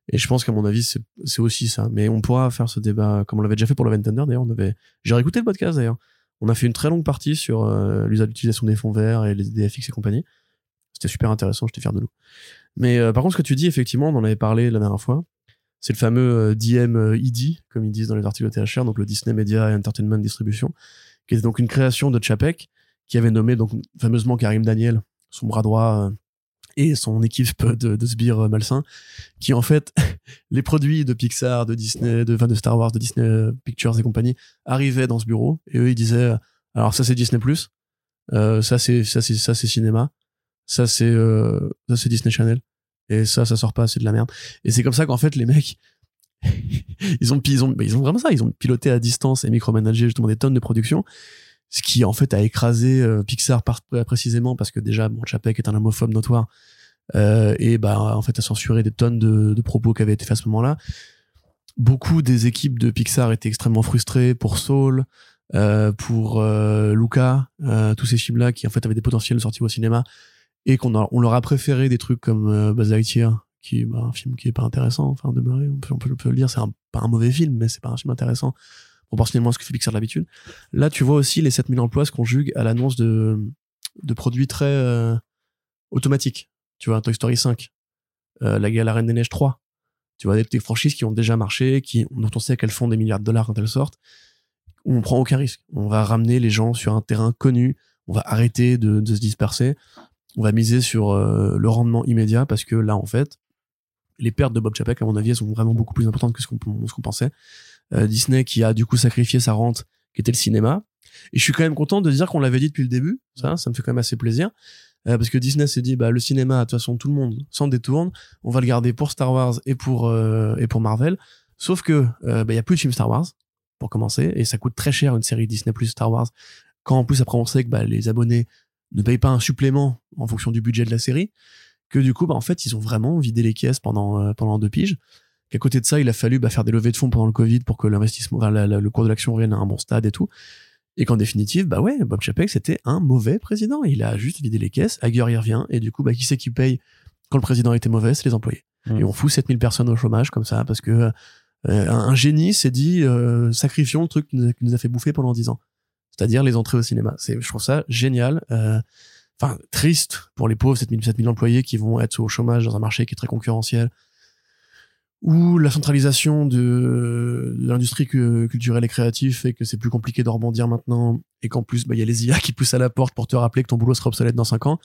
Et je pense qu'à mon avis, c'est aussi ça. Mais on pourra faire ce débat, comme on l'avait déjà fait pour le Thunder, d'ailleurs. On avait, j'ai réécouté le podcast, d'ailleurs. On a fait une très longue partie sur euh, l'usage d'utilisation des fonds verts et les DFX et compagnie. C'était super intéressant, j'étais fier de nous. Mais euh, par contre, ce que tu dis, effectivement, on en avait parlé la dernière fois. C'est le fameux euh, DMED, comme ils disent dans les articles de THR, donc le Disney Media Entertainment Distribution, qui était donc une création de Chapek, qui avait nommé donc fameusement Karim Daniel, son bras droit, euh, et son équipe de, de sbires euh, malsains, qui en fait, les produits de Pixar, de Disney, de, enfin, de Star Wars, de Disney euh, Pictures et compagnie, arrivaient dans ce bureau, et eux, ils disaient, alors ça c'est Disney+, euh, ça c'est ça c'est ça c'est cinéma, ça c'est euh, ça c'est Disney Channel, et ça ça sort pas, c'est de la merde. Et c'est comme ça qu'en fait les mecs, ils ont ils ont bah, ils ont vraiment ça, ils ont piloté à distance et micromanagé justement des tonnes de production, ce qui en fait a écrasé euh, Pixar par, précisément parce que déjà bon Chapek est un homophobe notoire euh, et bah en fait a censuré des tonnes de, propos qui avaient été faits à ce moment-là. Beaucoup des équipes de Pixar étaient extrêmement frustrées pour Soul, euh, pour euh, Luca, euh, tous ces films-là qui en fait avaient des potentiels de sortie au cinéma et qu'on on leur a préféré des trucs comme euh, Buzz Lightyear qui est bah, un film qui est pas intéressant enfin demeuré on peut, on peut, le dire c'est pas un mauvais film mais c'est pas un film intéressant proportionnellement à ce que fait Pixar d'habitude. Là tu vois aussi les 7000 emplois se conjuguent à l'annonce de de produits très euh, automatiques. Tu vois Toy Story 5 euh, la, la Reine des Neiges 3 tu vois des, franchises qui ont déjà marché qui dont on sait qu'elles font des milliards de dollars quand elles sortent où on prend aucun risque. On va ramener les gens sur un terrain connu. On va arrêter de, de se disperser. On va miser sur euh, le rendement immédiat parce que là en fait les pertes de Bob Chapek à mon avis sont vraiment beaucoup plus importantes que ce qu'on qu'on pensait Disney qui a du coup sacrifié sa rente qui était le cinéma Et je suis quand même content de dire qu'on l'avait dit depuis le début. Ça, ça me fait quand même assez plaisir. Euh, parce que Disney s'est dit, bah, le cinéma, de toute façon, tout le monde s'en détourne. On va le garder pour Star Wars et pour, euh, et pour Marvel. Sauf que, euh, bah, il y a plus de films Star Wars, pour commencer. Et ça coûte très cher une série Disney plus Star Wars. Quand en plus, après, on sait que, bah, les abonnés ne payent pas un supplément en fonction du budget de la série. Que du coup, bah, en fait, ils ont vraiment vidé les caisses pendant, pendant deux piges. Qu'à côté de ça, il a fallu bah, faire des levées de fonds pendant le Covid pour que l'investissement, enfin, le cours de l'action revienne à un bon stade et tout. Et qu'en définitive, bah ouais, Bob Chapek, c'était un mauvais président. Il a juste vidé les caisses, Hager y revient, et du coup, bah, qui c'est qui paye quand le président était mauvais? C'est les employés. Mmh. Et on fout 7000 personnes au chômage comme ça, parce que euh, un génie s'est dit, euh, sacrifions le truc qui nous, a, fait bouffer pendant 10 ans. C'est-à-dire les entrées au cinéma. C'est, je trouve ça génial. Euh, enfin, triste pour les pauvres 7000, 7000 employés qui vont être au chômage dans un marché qui est très concurrentiel où la centralisation de, l'industrie culturelle et créative fait que c'est plus compliqué de rebondir maintenant et qu'en plus bah, il y a les IA qui poussent à la porte pour te rappeler que ton boulot sera obsolète dans 5 ans.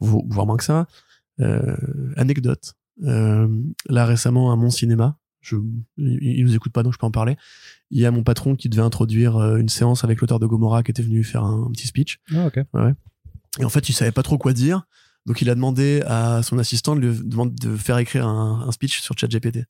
Voire moins que ça. Euh, anecdote. Euh, là récemment à mon cinéma je, il, nous écoute pas donc je peux en parler. Il y a mon patron qui devait introduire euh, une séance avec l'auteur de Gomorrah qui était venu faire un, petit speech. Ah, ok. Ouais. et en fait il savait pas trop quoi dire donc il a demandé à son assistant de, de faire écrire un, speech sur ChatGPT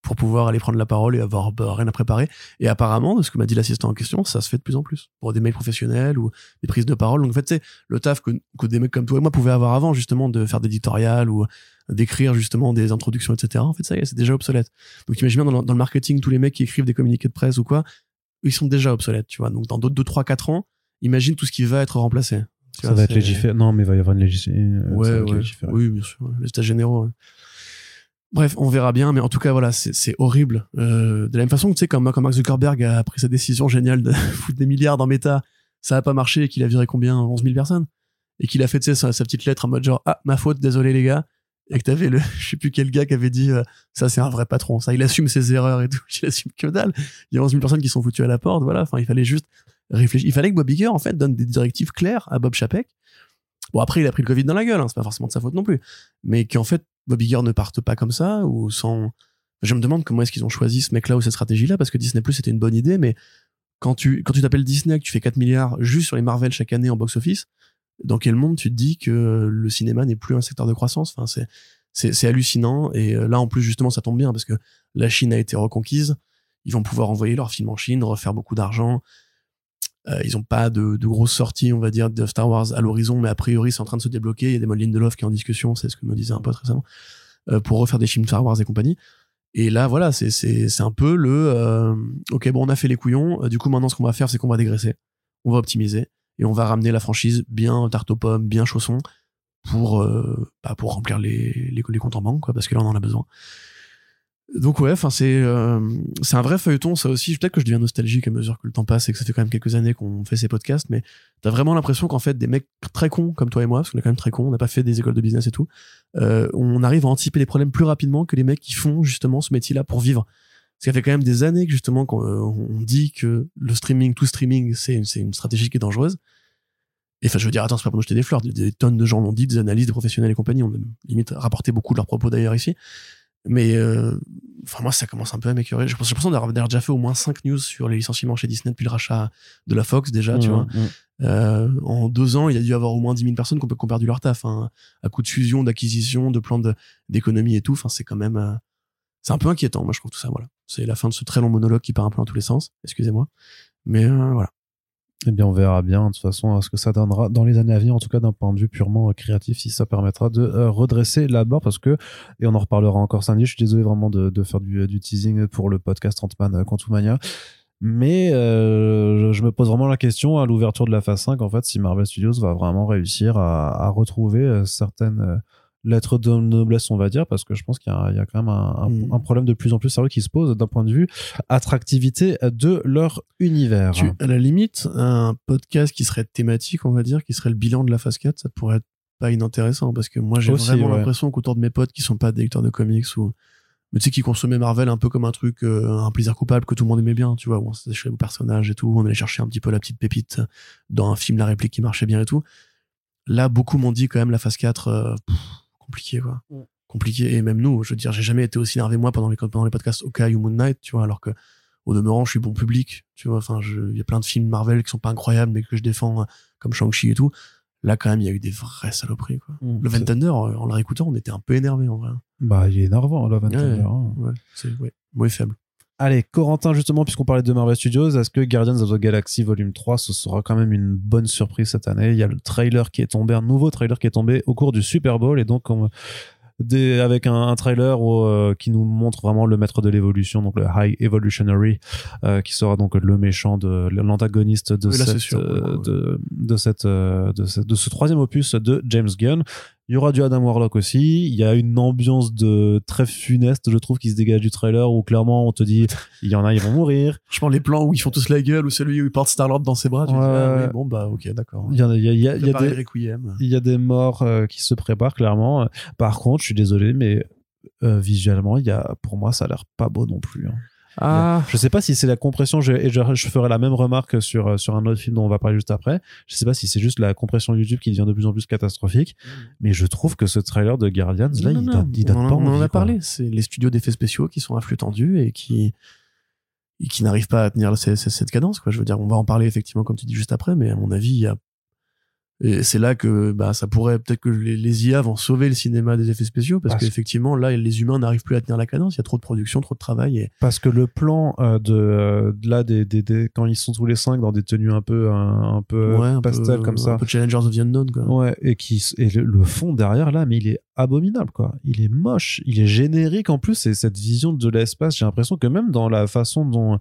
pour pouvoir aller prendre la parole et avoir bah, rien à préparer. Et apparemment, de ce que m'a dit l'assistant en question, ça se fait de plus en plus pour des mails professionnels ou des prises de parole. Donc en fait, c'est le taf que, que, des mecs comme toi et moi pouvaient avoir avant, justement, de faire des éditoriales ou d'écrire justement des introductions, etc. En fait, ça y est, c'est déjà obsolète. Donc imagine bien dans, dans, le marketing, tous les mecs qui écrivent des communiqués de presse ou quoi, ils sont déjà obsolètes, tu vois. Donc dans d'autres 2, 3, 4 ans, imagine tout ce qui va être remplacé ça va être légiféré. Non, mais il va y avoir une législation. Ouais, ouais. Oui, bien sûr. Les états généraux. Bref, on verra bien, mais en tout cas, voilà, c'est horrible. Euh, de la même façon que, tu sais, comme, Mark Zuckerberg a pris sa décision géniale de foutre des milliards dans Meta, ça a pas marché et qu'il a viré combien? 11 000 personnes? Et qu'il a fait, tu sais, sa, sa, petite lettre en mode genre, ah, ma faute, désolé les gars. Et que t'avais le, je sais plus quel gars qui avait dit, euh, ça c'est un vrai patron, ça, il assume ses erreurs et tout. Il assume que dalle. Il y a 11 000 personnes qui sont foutues à la porte, voilà. Enfin, il fallait juste Il fallait que Bob Iger, en fait, donne des directives claires à Bob Chapek. Bon, après, il a pris le Covid dans la gueule, hein, c'est pas forcément de sa faute non plus. Mais qu'en fait, Bob Iger ne parte pas comme ça, ou sans. Je me demande comment est-ce qu'ils ont choisi ce mec-là ou cette stratégie-là, parce que Disney Plus c'était une bonne idée, mais quand tu, quand tu t'appelles Disney, que tu fais 4 milliards juste sur les Marvel chaque année en box-office, dans quel monde tu te dis que le cinéma n'est plus un secteur de croissance? Enfin, c'est, c'est, c'est hallucinant. Et euh, là, en plus, justement, ça tombe bien parce que la Chine a été reconquise. Ils vont pouvoir envoyer leurs films en Chine, refaire beaucoup d'argent. Euh, ils ont pas de, de grosses sorties, on va dire, de Star Wars à l'horizon, mais a priori, c'est en train de se débloquer. Il y a des modes Lindelof qui est en discussion, c'est ce que me disait un pote récemment, euh, pour refaire des films Star Wars et compagnie. Et là, voilà, c'est un peu le euh, ok, bon, on a fait les couillons. du coup, maintenant, ce qu'on va faire, c'est qu'on va dégraisser, on va optimiser et on va ramener la franchise bien tarte aux pommes, bien chausson pour bah, pour remplir les, les les comptes en banque, quoi, parce que là, on en a besoin donc ouais, enfin c'est euh, c'est un vrai feuilleton ça aussi. Peut-être que je deviens nostalgique à mesure que le temps passe et que ça fait quand même quelques années qu'on fait ces podcasts, mais t'as vraiment l'impression qu'en fait des mecs très cons comme toi et moi, parce qu'on est quand même très cons, on n'a pas fait des écoles de business et tout, euh, on arrive à anticiper les problèmes plus rapidement que les mecs qui font justement ce métier-là pour vivre. Parce qu'il fait quand même des années que justement qu'on euh, on dit que le streaming, tout streaming, c'est c'est une stratégie qui est dangereuse. Et enfin, je veux dire, attends, c'est pas pour nous jeter des fleurs. Des, tonnes de gens l'ont dit, des analystes, des professionnels et compagnie. On a limite rapporté beaucoup de leurs propos d'ailleurs ici. Mais euh, enfin moi ça commence un peu à m'écœurer. J'ai l'impression d'avoir déjà fait au moins 5 news sur les licenciements chez Disney depuis le rachat de la Fox déjà, tu mmh, vois. Mmh. Euh, en deux ans, il y a dû y avoir au moins 10 000 personnes qui ont, perdu leur taf, hein, à coup de fusion, d'acquisition, de plans d'économie et tout. Enfin c'est quand même, euh, c'est un peu inquiétant. Moi je trouve tout ça. Voilà, c'est la fin de ce très long monologue qui part un peu dans tous les sens. Excusez-moi, mais euh, voilà. Eh bien, on verra bien, de toute façon, ce que ça donnera dans les années à venir, en tout cas d'un point de vue purement euh, créatif, si ça permettra de euh, redresser la barre, parce que, et on en reparlera encore samedi, je suis désolé vraiment de, faire du, du, teasing pour le podcast Ant-Man euh, Quantumania, mais euh, je me pose vraiment la question à l'ouverture de la phase 5, en fait, si Marvel Studios va vraiment réussir à retrouver certaines l'être de noblesse, on va dire, parce que je pense qu'il y, y, a quand même un, mm. un, problème de plus en plus sérieux qui se pose d'un point de vue attractivité de leur univers. Tu, à la limite, un podcast qui serait thématique, on va dire, qui serait le bilan de la phase 4, ça pourrait être pas inintéressant, parce que moi j'ai vraiment l'impression qu'autour de mes potes qui sont pas des lecteurs de comics ou mais tu sais qui consommaient Marvel un peu comme un truc euh, un plaisir coupable que tout le monde aimait bien tu vois on chez les personnages et tout on allait chercher un petit peu la petite pépite dans un film la réplique qui marchait bien et tout là beaucoup m'ont dit quand même la phase 4 compliqué quoi compliqué et même nous je veux dire j'ai jamais été aussi énervé moi pendant les pendant les podcasts Okai ou Moon Knight tu vois alors que au demeurant, je suis bon public, tu vois. Enfin, je- il y a plein de films Marvel qui sont pas incroyables, mais que je défends, euh, comme Shang-Chi et tout. Là, quand même, il y a eu des vraies saloperies, quoi. Mm. Le Van Thunder, euh, en le réécoutant, on était un peu énervé en vrai. Bah, il est énervant, Love and Ouais. Thunder, hein. Ouais, c'est ouais, mauvais faible. Allez, Corentin, justement, puisqu'on parlait de Marvel Studios, est-ce que Guardians of the Galaxy Volume 3, ce sera quand même une bonne surprise cette année? Il y a le trailer qui est tombé, un nouveau trailer qui est tombé au cours du Super Bowl, et donc on- des- avec un, un trailer où, euh, qui nous montre vraiment le maître de l'évolution, donc le High Evolutionary, euh, qui sera donc le méchant, de l'antagoniste de, Oui, là, c'est cette, sûr, euh, ouais, ouais. de, de, cette, de, ce, de ce troisième opus de James Gunn. Il y aura du Adam Warlock aussi. Il y a une ambiance de très funeste, je trouve, qui se dégage du trailer où clairement on te dit il y en a, ils vont mourir. Franchement, les plans où ils font tous la gueule, ou celui où il porte Star-Lord dans ses bras, tu dis, ah oui, bon, bah, ok, d'accord. Il y, a- il y a, il y a- il y a Préparez des, le Requiem. il y a des morts euh, qui se préparent clairement. Par contre, je suis désolé, mais euh, visuellement, il y a, pour moi, ça a l'air pas beau non plus. hein. Ah, Je sais pas si c'est la compression, je, et je, je ferai la même remarque sur, euh, sur un autre film dont on va parler juste après. Je sais pas si c'est juste la compression YouTube qui devient de plus en plus catastrophique, mais je trouve que ce trailer de Guardians, là, Non, il non, date, il date on, en- pas on en a quoi. parlé. C'est les studios d'effets spéciaux qui sont à flux tendu et qui, et qui n'arrivent pas à tenir ce- ce- cette cadence, quoi. Je veux dire, on va en parler effectivement, comme tu dis juste après, mais à mon avis, il y a, et c'est là que, bah, ça pourrait, peut-être que les, les IA vont sauver le cinéma des effets spéciaux parce Parce- qu'effectivement, là, les humains n'arrivent plus à tenir la cadence. Il y a trop de production, trop de travail et, Parce que le plan euh, de, euh, de là, des, des, des- quand ils sont tous les cinq dans des tenues un peu, un, un peu ouais, un pastel peu, comme ça. Un peu Challengers of the Unknown, quoi. Ouais, et qui et le, le fond derrière là, mais il est abominable quoi. Il est moche, il est générique en plus. Et cette vision de l'espace, j'ai l'impression que même dans la façon dont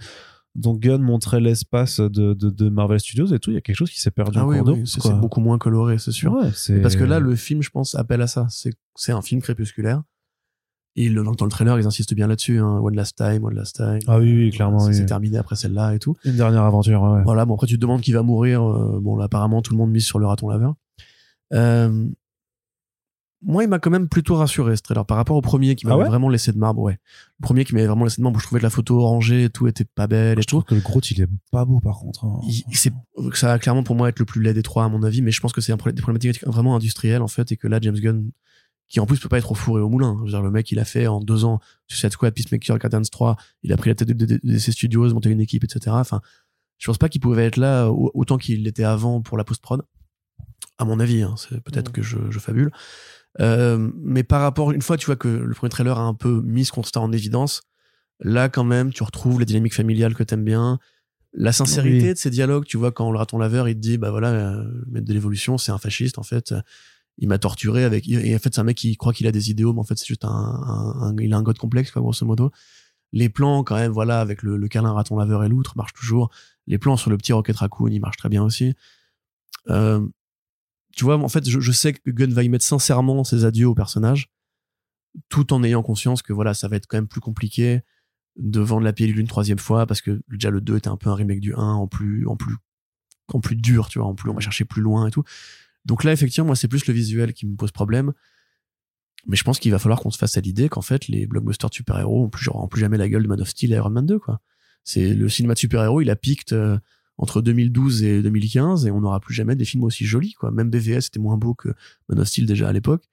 dont Gunn montrait l'espace de, de, de Marvel Studios et tout, il y a quelque chose qui s'est perdu Ah en oui, c'est beaucoup moins coloré, c'est sûr. Ouais, Parce que là, le film, je pense, appelle à ça. C'est un film crépusculaire. Et le- dans, le trailer, ils insistent bien là-dessus. Hein. One last time, one last time. Ah oui, oui, clairement, C'est oui. c'est terminé après celle-là et tout. une dernière aventure. Ouais. Voilà, bon, après, tu te demandes qui va mourir. euh, bon, là, apparemment, tout le monde mise sur le raton laveur. Euh, moi, il m'a quand même plutôt rassuré, ce trailer, par rapport au premier qui Ah m'avait ouais vraiment laissé de marbre, ouais. Le premier qui m'avait vraiment laissé de marbre, où je trouvais que la photo orangée et tout était pas belle et Je tout. trouve que le gros, il est pas beau par contre. hein. Il- c'est- ça va clairement pour moi être le plus laid des trois à mon avis mais je pense que c'est un problème- des problématiques vraiment industrielles en fait et que là James Gunn qui en plus peut pas être au four et au moulin je veux dire le mec il a fait en deux ans Suicide Squad Peacemaker Guardians 3 il a pris la tête de, de- de- de ses studios monté une équipe etc enfin je pense pas qu'il pouvait être là au- autant qu'il l'était avant pour la post-prod à mon avis hein, c'est peut-être Mhm. que je, je fabule Euh, mais par rapport une fois tu vois que le premier trailer a un peu mis ce constat en évidence là quand même tu retrouves la dynamique familiale que t'aimes bien la sincérité Oui. de ces dialogues, tu vois, quand le raton laveur, il te dit, bah voilà, euh, le maître de l'évolution, c'est un fasciste, en fait. Euh, Il m'a torturé avec, et en fait, c'est un mec qui croit qu'il a des idéaux, mais en fait, c'est juste un, un- un- il a un god complexe, quoi, grosso modo. Les plans, quand même, voilà, avec le, le câlin raton laveur et l'outre, marchent toujours. Les plans sur le petit Rocket Raccoon, ils marchent très bien aussi. Euh, tu vois, en fait, je, sais que Gunn va y mettre sincèrement ses adieux au personnage, tout en ayant conscience que voilà, ça va être quand même plus compliqué de vendre la pilule une troisième fois parce que déjà le 2 était un peu un remake du 1 en plus en plus en plus dur tu vois en plus on va chercher plus loin et tout. Donc là effectivement moi c'est plus le visuel qui me pose problème. Mais je pense qu'il va falloir qu'on se fasse à l'idée qu'en fait les blockbusters de super-héros ont plus genre, plus jamais la gueule de Man of Steel et Iron Man 2 quoi. C'est le cinéma de super-héros il a piqué euh, entre 2012 et 2015 et on n'aura plus jamais des films aussi jolis quoi. Même BVS était moins beau que Man of Steel déjà à l'époque.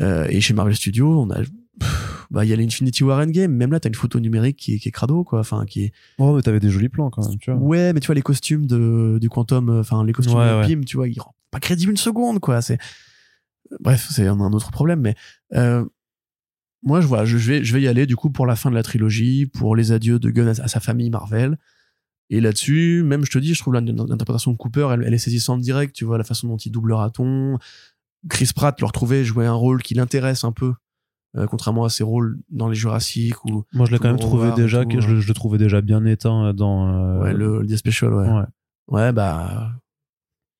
Euh, et chez Marvel Studios on a pff, bah il y a l'Infinity War Endgame. Même là t'as une photo numérique qui est, qui est crado quoi. Enfin qui est Oh, mais t'avais des jolis plans quand même, tu vois. ouais mais tu vois les costumes de du Quantum euh, enfin les costumes Ouais, de ouais. Pym tu vois ils rendent pas crédible une seconde quoi. C'est bref c'est un, un autre problème mais euh, moi je vois je, je vais je vais y aller du coup pour la fin de la trilogie pour les adieux de Gunn à, à sa famille Marvel et là-dessus même je te dis je trouve l'in- l'interprétation de Cooper elle, elle est saisissante direct tu vois la façon dont il double raton Chris Pratt le retrouver jouer un rôle qui l'intéresse un peu euh, contrairement à ses rôles dans les Jurassic ou Moi, je l'ai quand même trouvé déjà, que je, le- je le trouvais déjà bien éteint euh, dans. euh, ouais, le, le The Special ouais. ouais. Ouais, bah.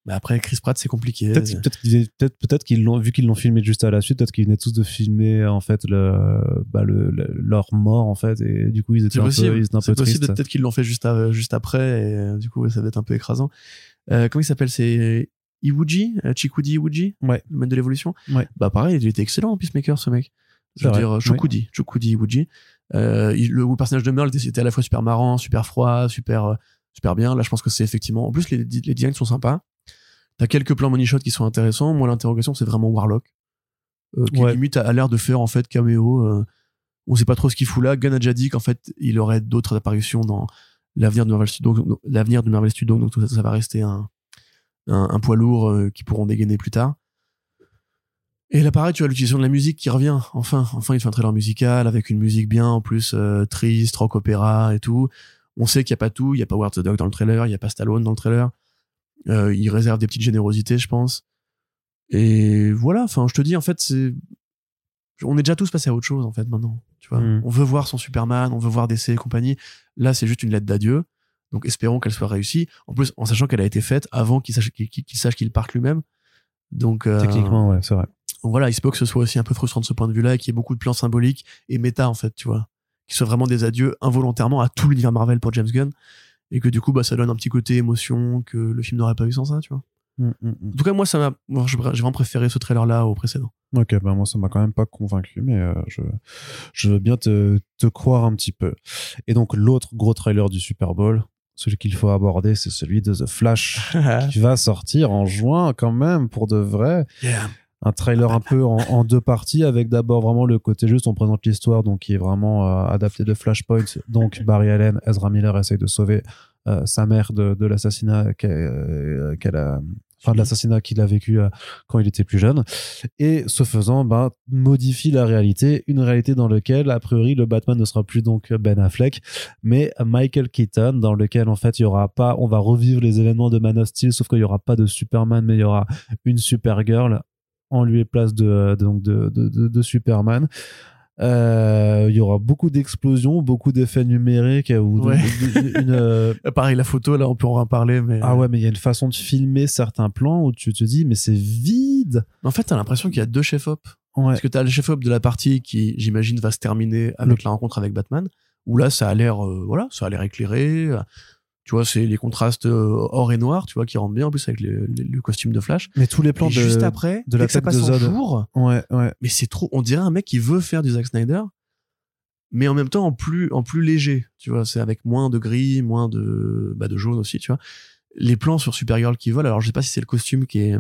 Bah après, Chris Pratt, c'est compliqué. Peut-être peut-être qu'ils peut-être peut-être qu'ils l'ont vu qu'ils l'ont filmé juste à la suite, peut-être qu'ils venaient tous de filmer en fait le, bah, le, le- leur mort en fait et du coup ils étaient un peu ils étaient un peu possible. tristes. Peut-être qu'ils l'ont fait juste, à- juste après et euh, du coup, ça va être un peu écrasant. Euh, comment il s'appelle? C'est Iwuji euh, Chikudi Iwuji? Ouais. Le maître de l'évolution? Ouais. Bah pareil, il était excellent en Peacemaker, ce mec. Je veux vrai, dire, oui. Chokudi, Chokudi Iwuji. Euh, il- le, le personnage de Merle, c'était à la fois super marrant, super froid, super, euh, super bien. Là, je pense que c'est effectivement. En plus, les, les designs sont sympas. T'as quelques plans money shot qui sont intéressants. Moi, l'interrogation, c'est vraiment Warlock. Euh, qui Ouais. limite a, a l'air de faire en fait caméo. euh, On sait pas trop ce qu'il fout là. Gunn a déjà dit qu'en fait, il aurait d'autres apparitions dans l'avenir de Marvel Studios, donc- l'avenir de Marvel Studios, donc tout ça, ça va rester un, un, un poids lourd euh, qui pourront dégainer plus tard. Et là, pareil, tu as l'utilisation de la musique qui revient. Enfin, enfin, il fait un trailer musical avec une musique bien, en plus, euh, triste, rock opéra et tout. On sait qu'il n'y a pas tout. Il n'y a pas Ward the Dog dans le trailer. Il n'y a pas Stallone dans le trailer. Euh, il réserve des petites générosités, je pense. Et voilà. Enfin, je te dis, en fait, c'est, on est déjà tous passés à autre chose, en fait, maintenant. Tu vois. Mm. On veut voir son Superman, on veut voir DC et compagnie. Là, c'est juste une lettre d'adieu. Donc, espérons qu'elle soit réussie. En plus, en sachant qu'elle a été faite avant qu'il sache qu'il qu'il sache qu'il parte lui-même. Donc, euh, Techniquement, ouais, c'est vrai. donc voilà, il se peut que ce soit aussi un peu frustrant de ce point de vue-là, et qu'il y ait beaucoup de plans symboliques et méta, en fait, tu vois. Qui soient vraiment des adieux involontairement à tout l'univers Marvel pour James Gunn. Et que du coup, bah, ça donne un petit côté émotion que le film n'aurait pas eu sans ça, tu vois. Mm, mm, mm. En tout cas, moi, ça m'a, moi, j'ai vraiment préféré ce trailer-là au précédent. Ok, ben moi ça m'a quand même pas convaincu, mais euh, je, je veux bien te, te croire un petit peu. Et donc l'autre gros trailer du Super Bowl, celui qu'il faut aborder, c'est celui de The Flash, qui va sortir en juin quand même, pour de vrai. Yeah. Un trailer un peu en, deux parties, avec d'abord vraiment le côté juste, on présente l'histoire, donc qui est vraiment euh, adapté de Flashpoint. Donc Barry Allen, Ezra Miller essaye de sauver euh, sa mère de, l'assassinat euh, qu'elle a... Enfin, l'assassinat qu'il a vécu euh, quand il était plus jeune. Et ce faisant, ben, modifie la réalité, une réalité dans laquelle, a priori, le Batman ne sera plus donc Ben Affleck, mais Michael Keaton, dans lequel, en fait, il y aura pas, on va revivre les événements de Man of Steel, sauf qu'il y aura pas de Superman, mais il y aura une Supergirl en lieu et place de, donc de, de, de, de Superman. Euh, il y aura beaucoup d'explosions, beaucoup d'effets numériques euh, ou Ouais. une, euh, Euh, Pareil, la photo, là, on peut en parler, mais. ah ouais, mais il y a une façon de filmer certains plans où tu te dis, mais c'est vide. En fait, t'as l'impression qu'il y a deux chefs-op. Ouais. Parce que t'as le chef-op de la partie qui, j'imagine, va se terminer avec la rencontre avec Batman, où là, ça a l'air, euh, voilà, ça a l'air éclairé. Tu vois, c'est les contrastes euh, or et noir, tu vois, qui rentrent bien en plus avec le, costume de Flash. Mais tous les plans Et de, juste après, de que ça passe de en Zod. jour, Ouais, ouais. mais c'est trop. On dirait un mec qui veut faire du Zack Snyder, mais en même temps en plus, en plus léger. Tu vois, c'est avec moins de gris, moins de, bah, de jaune aussi, tu vois. Les plans sur Supergirl qui volent, alors je sais pas si c'est le costume qui est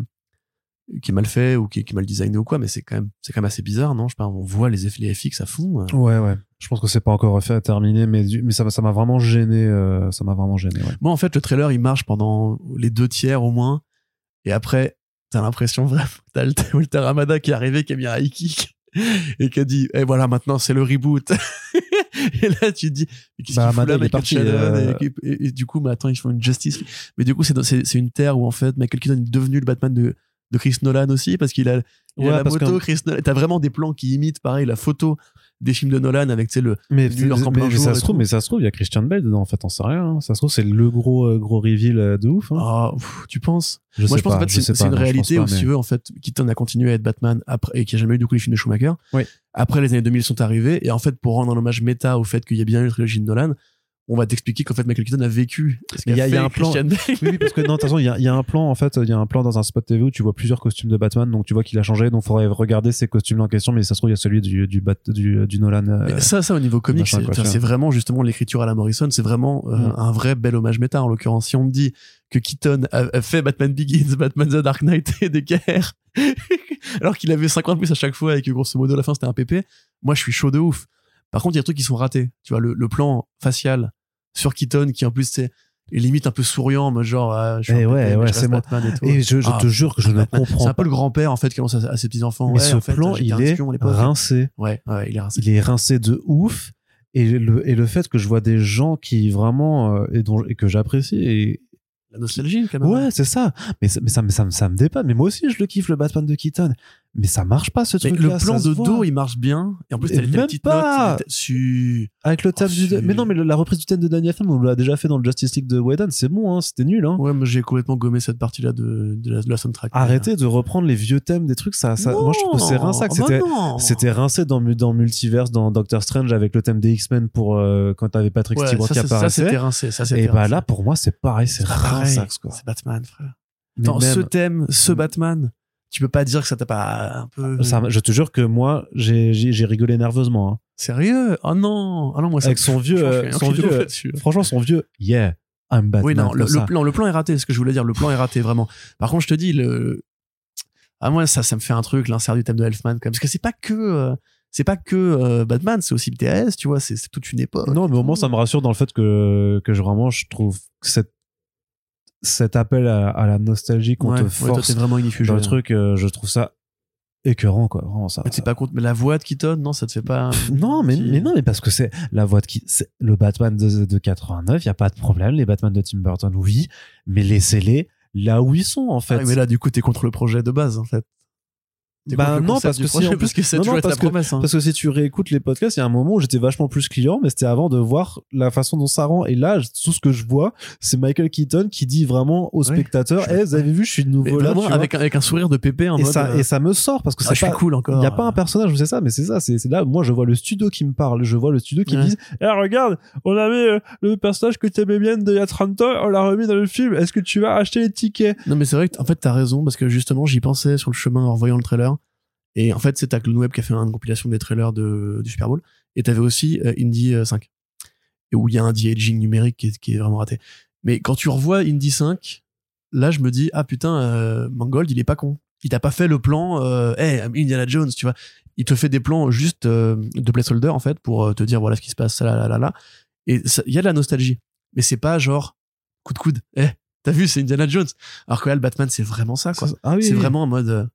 qui est mal fait ou qui est, qui est mal designé ou quoi, mais c'est quand même c'est quand même assez bizarre, non? Je sais pas, on voit les effets les FX à fond. euh. Ouais, ouais. Je pense que c'est pas encore fait à terminer, mais, mais ça m'a ça m'a vraiment gêné. euh, ça m'a vraiment gêné, ouais. Moi, en fait, le trailer il marche pendant les deux tiers au moins, et après t'as l'impression vraiment t'as le Walter Hamada qui est arrivé, qui a mis un high kick et qui a dit et voilà maintenant c'est le reboot et là tu te dis mais qu'est-ce Bah, qu'il fout là Michael Shannon euh, et, et- et du coup maintenant ils font une Justice mais du coup c'est c'est une terre où en fait Michael Keaton est devenu le Batman de de Chris Nolan aussi parce qu'il a, il a Ouais, la moto Chris Nolan t'as vraiment des plans qui imitent pareil la photo des films de Nolan avec tu sais le Mais, en mais- mais ça se trouve, mais ça se trouve, il y a Christian Bale dedans. En fait, on sait rien. hein. Ça se trouve, c'est le gros, euh, gros reveal euh, de ouf. hein. Ah, pff, tu penses? Je Moi, je pense pas, en fait c'est une non, réalité où, si tu veux, en fait, Keaton a continué à être Batman après, et qui a jamais eu du coup les films de Schumacher. Oui. Après, les années 2000 sont arrivés, et en fait, pour rendre un hommage méta au fait qu'il y a bien eu une trilogie de Nolan, on va t'expliquer qu'en fait, Michael Keaton a vécu. Mais il y y a un plan-. Oui, oui, parce que non, de toute façon, il y a, il y a un plan, en fait, il y a un plan dans un spot TV où tu vois plusieurs costumes de Batman, donc tu vois qu'il a changé, donc faudrait regarder ces costumes-là en question, mais ça se trouve, il y a celui du, du, Bat- du, du Nolan. euh, ça, ça, au niveau comique, c'est vraiment justement l'écriture à la Morrison, c'est vraiment euh, Mm. un vrai bel hommage méta. En l'occurrence, si on me dit que Keaton a, a fait Batman Begins, Batman The Dark Knight et guerres, alors qu'il avait 50 plus à chaque fois et que grosso modo à la fin c'était un PP, moi je suis chaud de ouf. Par contre, il y a des trucs qui sont ratés. Tu vois, le, le plan facial sur Keaton qui en plus c'est est limite un peu souriant, genre, ah, je suis Eh ouais, ouais, c'est moi. Batman et tout. Et je, je Ah, te jure que je ne comprends C'est un pas. peu le grand-père en fait qui annonce à, à ses petits-enfants. Mais Ouais, ce en fait, plan, il est espion rincé. Ouais, ouais, il est rincé. Il est rincé de ouf. Et le, et le fait que je vois des gens qui vraiment, euh, et, dont, et que j'apprécie, et, La nostalgie quand même. Ouais, c'est ça. Mais, ça- mais ça, ça, me- ça me dépanne. Mais moi aussi, je le kiffe, le Batman de Keaton. Mais ça marche pas, ce truc le plan de dos, il marche bien. Et en plus, t'as les petites pas. notes. Su... Avec le thème Oh, du. Mais non, mais la reprise du thème de Daniel Film, on l'a déjà fait dans le Justice League de Whedon. C'est bon, hein. C'était nul, hein. Ouais, mais j'ai complètement gommé cette partie-là de, de, la, de la soundtrack. Arrêtez de reprendre les vieux thèmes des trucs. Ça, ça, moi, je trouve que c'est rinçac. bah C'était. non. C'était rincé dans, dans Multiverse, dans Doctor Strange, avec le thème des X-Men pour euh, quand t'avais Patrick Ouais, Stewart qui c'est- ça, apparaissait. c'était rincé. Ça, Et bah rincé. là, pour moi, c'est pareil, c'est quoi. C'est Batman, frère. Même- ce thème, ce Batman, tu peux pas dire que ça t'a pas un peu. ça, je te jure que moi, j'ai rigolé nerveusement. hein. Sérieux? Oh non Ah non, moi ça Avec son vieux, franchement, euh, son vieux, là-dessus. Franchement, son vieux, yeah, I'm Batman. Oui, non, le, plan, le plan est raté, c'est ce que je voulais dire. Le plan est raté, vraiment. Par contre, je te dis, le. Ah, moi, ça, ça me fait un truc, l'insert du thème de Elfman. Parce que c'est pas que. euh, c'est pas que euh, Batman, c'est aussi BTS, tu vois, c'est c'est toute une époque. Non, mais au moins, ça me rassure dans le fait que, que je, vraiment, je trouve que cette, cet appel à, à la nostalgie qu'on Ouais, te ouais, toi, force vraiment inifugé. dans le truc, euh, je trouve ça écœurant, quoi. Vraiment, ça. Mais t'es pas contre, mais la voix de Keaton, non, ça te fait pas. Non, mais, mais non, mais parce que c'est la voix de qui, c'est le Batman de, de 89, il y a pas de problème. Les Batman de Tim Burton, oui, mais laissez-les là où ils sont, en fait. Ah, mais là, du coup, t'es contre le projet de base, en fait. Bah le non, parce que si, en plus- parce que c'est non, été la parce que- promesse. hein. Parce que si tu réécoutes les podcasts, il y a un moment où j'étais vachement plus client, mais c'était avant de voir la façon dont ça rend. Et là, tout ce que je vois, c'est Michael Keaton qui dit vraiment aux spectateurs, Je- Eh, vous avez vu, je suis nouveau là. vraiment, avec, un- avec un sourire de pépé en et mode. ça, euh, et ça me sort parce que ah, c'est je suis pas, cool encore. il n'y a pas un personnage où c'est ça, mais c'est ça. C'est là, moi, je vois le studio qui me parle. Je vois le studio qui me dit Eh, regarde, on avait euh, le personnage que tu aimais bien d'il y a 30 ans, on l'a remis dans le film. Est-ce que tu vas acheter les tickets? Non, mais c'est vrai que, en fait, t'as raison, parce que justement, j'y pensais sur le chemin en revoyant le trailer. Et en fait, c'est t'as Clone Web qui a fait une compilation des trailers de, du Super Bowl. Et t'avais aussi euh, Indy euh, 5. Et où il y a un de-aging numérique qui est, qui est vraiment raté. Mais quand tu revois Indy 5, là, je me dis, ah putain, euh, Mangold, il est pas con. Il t'a pas fait le plan, euh, hey, Indiana Jones, tu vois. Il te fait des plans juste euh, de placeholder, en fait, pour euh, te dire, voilà ce qui se passe, là, là, là, là. Et il y a de la nostalgie. Mais c'est pas genre, coup de coude, eh, t'as vu, c'est Indiana Jones. Alors que là, le Batman, c'est vraiment ça, quoi. Ah oui, C'est oui. vraiment en mode euh,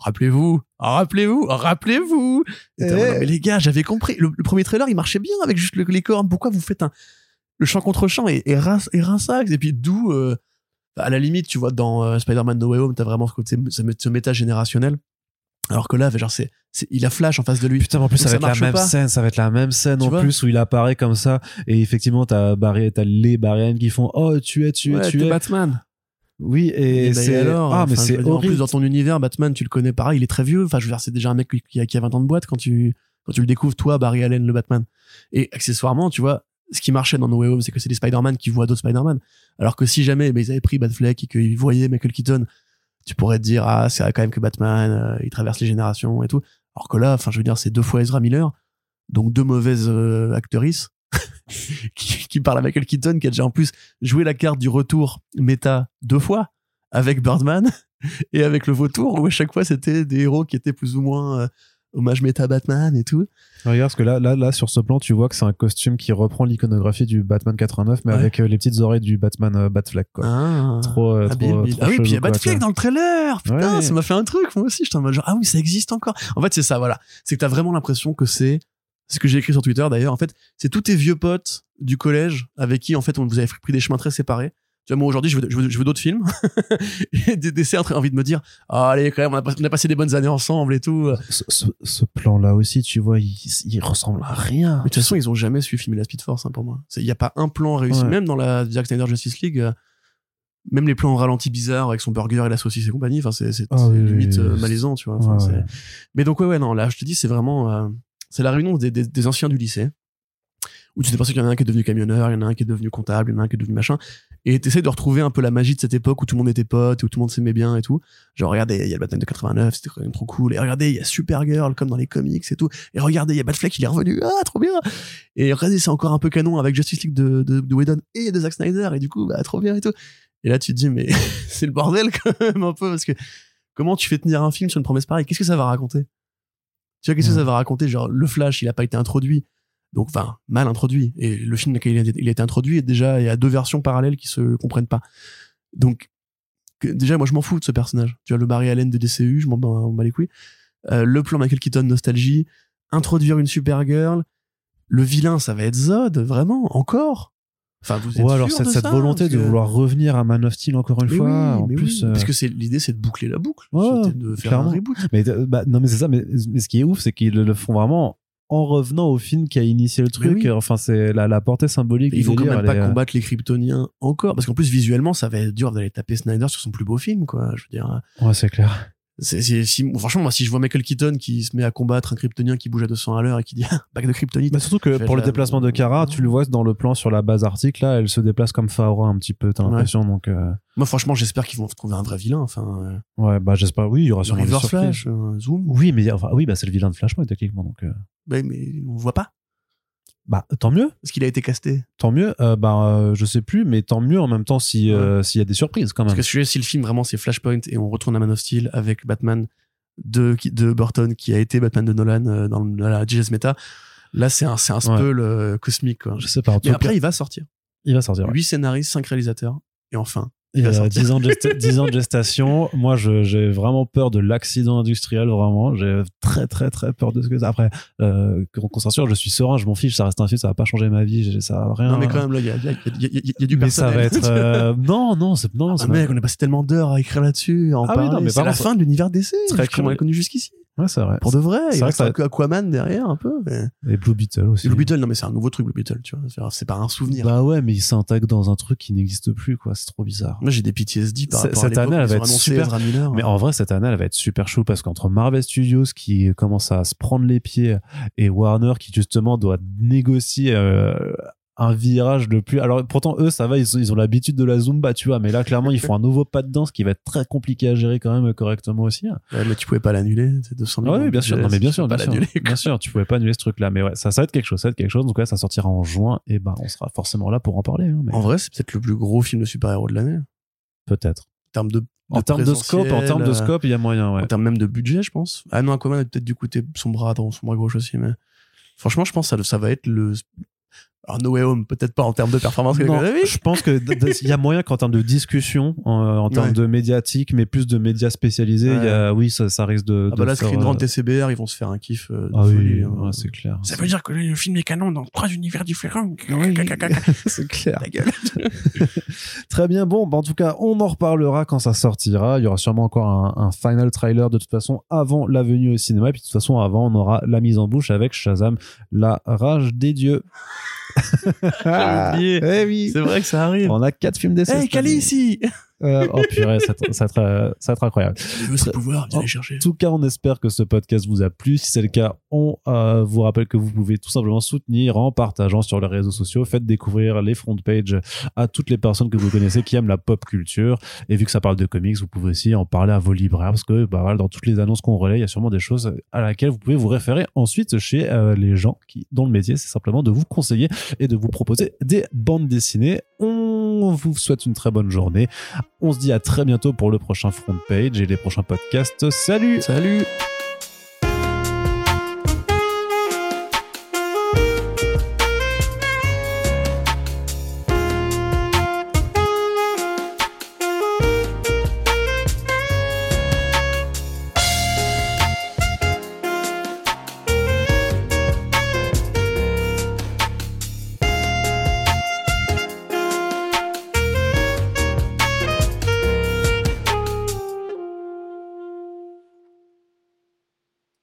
rappelez-vous, rappelez-vous, rappelez-vous. Et Eh. mais les gars, j'avais compris. Le, le premier trailer, il marchait bien avec juste le- les cornes. Pourquoi vous faites un le champ contre champ et et, rince- et rinçax? Et puis d'où euh, à la limite, tu vois dans euh, Spider-Man No Way Home, t'as vraiment ce côté ce, ce méta générationnel. Alors que là, genre c'est c'est- il a Flash en face de lui. Putain, en plus, Donc ça va ça être la même pas. scène, ça va être la même scène Tu en plus où il apparaît comme ça. Et effectivement, t'as Barry, t'as les Barry qui font Oh, tu es, tu es, Ouais, tu es. Batman. Oui, et, Et, bah, et c'est. alors, ah, mais c'est dire, En horrible. plus, dans ton univers, Batman, tu le connais pareil, il est très vieux. Enfin, je veux dire, c'est déjà un mec qui a, qui a 20 ans de boîte quand tu, quand tu le découvres, toi, Barry Allen, le Batman. Et accessoirement, tu vois, ce qui marchait dans No Way Home, c'est que c'est des Spider-Man qui voient d'autres Spider-Man. Alors que si jamais ben, ils avaient pris Batfleck et qu'ils voyaient Michael Keaton, tu pourrais te dire, ah, c'est quand même que Batman, euh, il traverse les générations et tout. Alors que là, enfin, je veux dire, c'est deux fois Ezra Miller, donc deux mauvaises euh, actrices. qui, qui parlent à Michael Keaton, qui a déjà en plus joué la carte du retour méta deux fois avec Birdman et avec le vautour où à chaque fois c'était des héros qui étaient plus ou moins euh, hommage méta Batman et tout. Regarde, parce que là, là, là, sur ce plan, tu vois que c'est un costume qui reprend l'iconographie du Batman 89, mais Ouais. avec euh, les petites oreilles du Batman euh, Batfleck, quoi. Ah, Trop, euh, habile, trop, habile. trop ah oui, puis il y a Batfleck dans le trailer. Putain, Ouais. ça m'a fait un truc. Moi aussi, j'étais en mode genre, ah oui, ça existe encore. En fait, c'est ça, voilà. C'est que t'as vraiment l'impression que c'est ce que j'ai écrit sur Twitter d'ailleurs. En fait, c'est tous tes vieux potes du collège avec qui, en fait, on vous avez pris des chemins très séparés. Tu vois, moi aujourd'hui, je veux, je veux, je veux d'autres films. et des en train envie de me dire, ah, allez, quand même, on a, pas- on a passé des bonnes années ensemble et tout. Ce, ce- ce plan-là aussi, tu vois, il, il ressemble à rien. Mais de toute façon, ils ont jamais su filmer la Speed Force hein, pour moi. Il y a pas un plan réussi, Ouais. même dans la Zack Snyder Justice League. euh, même les plans en ralenti bizarres avec son burger et la saucisse et compagnie, enfin c'est c'est oui, limite oui, euh, oui. malaisant, tu vois. Ouais, ouais. Mais donc ouais ouais non, là je te dis c'est vraiment euh, c'est la réunion des, anciens du lycée où tu t'es pensé qu'il y en a un qui est devenu camionneur, il y en a un qui est devenu comptable, il y en a un qui est devenu machin, et t'essaies de retrouver un peu la magie de cette époque où tout le monde était pote, où tout le monde s'aimait bien et tout. Genre regardez, il y a le Batman de 89, c'était quand même trop cool. Et regardez, il y a Supergirl comme dans les comics et tout. Et regardez, il y a Batfleck, il est revenu, ah trop bien. Et regardez, c'est encore un peu canon avec Justice League de, de, de Whedon et de Zack Snyder, et du coup, bah trop bien et tout. Et là, tu te dis, mais c'est le bordel quand même un peu, parce que comment tu fais tenir un film sur une promesse pareille? Qu'est-ce que ça va raconter? Tu vois, qu'est-ce que ça va raconter? Genre, le Flash, il a pas été introduit. Donc, enfin, mal introduit. Et le film, il a, il a été introduit, et déjà, il y a deux versions parallèles qui se comprennent pas. Donc, que- déjà, moi, je m'en fous de ce personnage. Tu vois, le Barry Allen de DCU, je m'en bats, m'en bats les couilles. Euh, le plan Michael Keaton, nostalgie. Introduire une Supergirl. Le vilain, ça va être Zod, vraiment, encore. Enfin, vous êtes Ouais, alors sûr cette, de cette ça volonté de que- vouloir revenir à Man of Steel encore une mais fois, oui, en plus. oui. euh, Parce que c'est l'idée, c'est de boucler la boucle. Ouais, C'était de faire clairement. un reboot. Mais euh, bah, non, mais c'est ça. Mais, mais ce qui est ouf, c'est qu'ils le font vraiment en revenant au film qui a initié le truc. oui. Enfin, c'est la, la portée symbolique. Ils vont quand même pas euh, combattre les Kryptoniens encore. Parce qu'en plus, visuellement, ça va être dur d'aller taper Snyder sur son plus beau film, quoi. Je veux dire. Ouais, c'est clair. C'est, c'est- si, franchement, moi, si je vois Michael Keaton qui se met à combattre un Kryptonien qui bouge à 200 à l'heure et qui dit, bac de Kryptonite. Bah, surtout que pour le la- déplacement de Kara, tu le vois dans le plan sur la base arctique, là, elle se déplace comme Faora un petit peu, t'as Ouais. l'impression. Donc, euh, Moi, franchement, j'espère qu'ils vont trouver un vrai vilain. Enfin, euh, ouais, bah, j'espère. Oui, il y aura sûrement des Reverse surprises. Flash, euh, Zoom. Oui, mais enfin, oui, bah, c'est le vilain de Flashpoint, techniquement. Donc, euh, mais on voit pas. Bah, tant mieux. Parce qu'il a été casté. Tant mieux. Euh, bah, euh, je sais plus, mais tant mieux en même temps euh, s'il y a des surprises quand même. Parce que si le film vraiment c'est Flashpoint et on retourne à Man of Steel avec Batman, de, de Burton qui a été Batman de Nolan euh, dans la JS Meta. Là, c'est un, c'est un spell cosmique. Quoi. Je sais pas. Mais cas, après, il va sortir. il va sortir. ouais. 8 scénaristes, 5 réalisateurs. Et enfin, Il a sortir. 10 ans, de gesta- 10 ans de gestation. Moi, j'ai vraiment peur de l'accident industriel, vraiment. J'ai très, très, très peur de ce que ça. Après, euh, qu'on qu'on s'assure, je suis serein, je m'en fiche, ça reste un film, ça va pas changer ma vie, ça va rien. Non, mais quand même, là, il y a, y a- y a- y a- a du Mais ça personnel. va être. euh, non, non, c'est non, Ah, mec, on a passé tellement d'heures à écrire là-dessus, Ah oui, non, mais c'est la fin de l'univers d'essai. très Comme on l'a curieux. connu jusqu'ici. Ouais, c'est vrai. Pour de vrai. Il reste ça- Aquaman derrière, un peu. Mais... Et Blue Beetle aussi. Blue Beetle, non, mais c'est un nouveau truc, Blue Beetle, tu vois. C'est- pas un souvenir. Bah ouais, mais il s'intègre dans un truc qui n'existe plus, quoi. C'est trop bizarre. Moi, j'ai des PTSD par rapport à cette année, l'époque où elle va être super. Miller. Mais en vrai, cette année, elle va être super chou parce qu'entre Marvel Studios qui commence à se prendre les pieds et Warner qui justement doit négocier euh, un virage de plus. Alors pourtant, eux, ça va, ils, ils ont l'habitude de la Zumba, tu vois. Mais là, clairement, ils font un nouveau pas de danse qui va être très compliqué à gérer quand même correctement aussi. Ouais, mais tu pouvais pas l'annuler, c'est 200 Ah millions. oui, bien sûr. Non, mais bien sûr, bien sûr. Bien tu pouvais pas annuler ce truc-là. Mais ouais, ça, ça va être quelque chose, ça va être quelque chose. Donc ouais, ça sortira en juin et ben, on sera forcément là pour en parler. hein, mais En vrai, c'est peut-être le plus gros film de super-héros de l'année. En peut-être. termes de, En termes de scope, en termes de présentiel, scope, il y a moyen, euh, ouais. En termes même de budget, je pense. Ah non, Aquaman a peut-être dû coûter son bras, dans son bras gauche aussi, mais franchement, je pense que ça, ça va être le. Alors, No Way Home, peut-être pas en termes de performance Non, je pense que il y a moyen qu'en termes de discussion, en, en termes Ouais. de médiatique, mais plus de médias spécialisés, il y a, oui, ça, ça risque de. Ah de bah là, faire, Screen euh, Rant et CBR, ils vont se faire un kiff euh, Ah oui, hein. ouais, c'est clair. Ça veut dire que le film est canon dans trois univers différents. c'est clair. Très bien. Bon, bah, en tout cas, on en reparlera quand ça sortira. Il y aura sûrement encore un, un final trailer de toute façon avant la venue au cinéma. Et puis de toute façon, avant, on aura la mise en bouche avec Shazam, la rage des dieux. J'avais oublié. Eh oui. C'est vrai que ça arrive. On a quatre films d'essai. Hey, année. Kali ici Euh, oh purée, ça ça ça être incroyable. Pouvoir, les chercher. En tout cas, on espère que ce podcast vous a plu. Si c'est le cas, on euh, vous rappelle que vous pouvez tout simplement soutenir en partageant sur les réseaux sociaux. Faites découvrir les front pages à toutes les personnes que vous connaissez qui aiment la pop culture. Et vu que ça parle de comics, vous pouvez aussi en parler à vos libraires parce que bah, voilà, dans toutes les annonces qu'on relaie, il y a sûrement des choses à laquelle vous pouvez vous référer ensuite chez euh, les gens qui, dont le métier, c'est simplement de vous conseiller et de vous proposer des bandes dessinées. On vous souhaite une très bonne journée. On se dit à très bientôt pour le prochain front page et les prochains podcasts. Salut Salut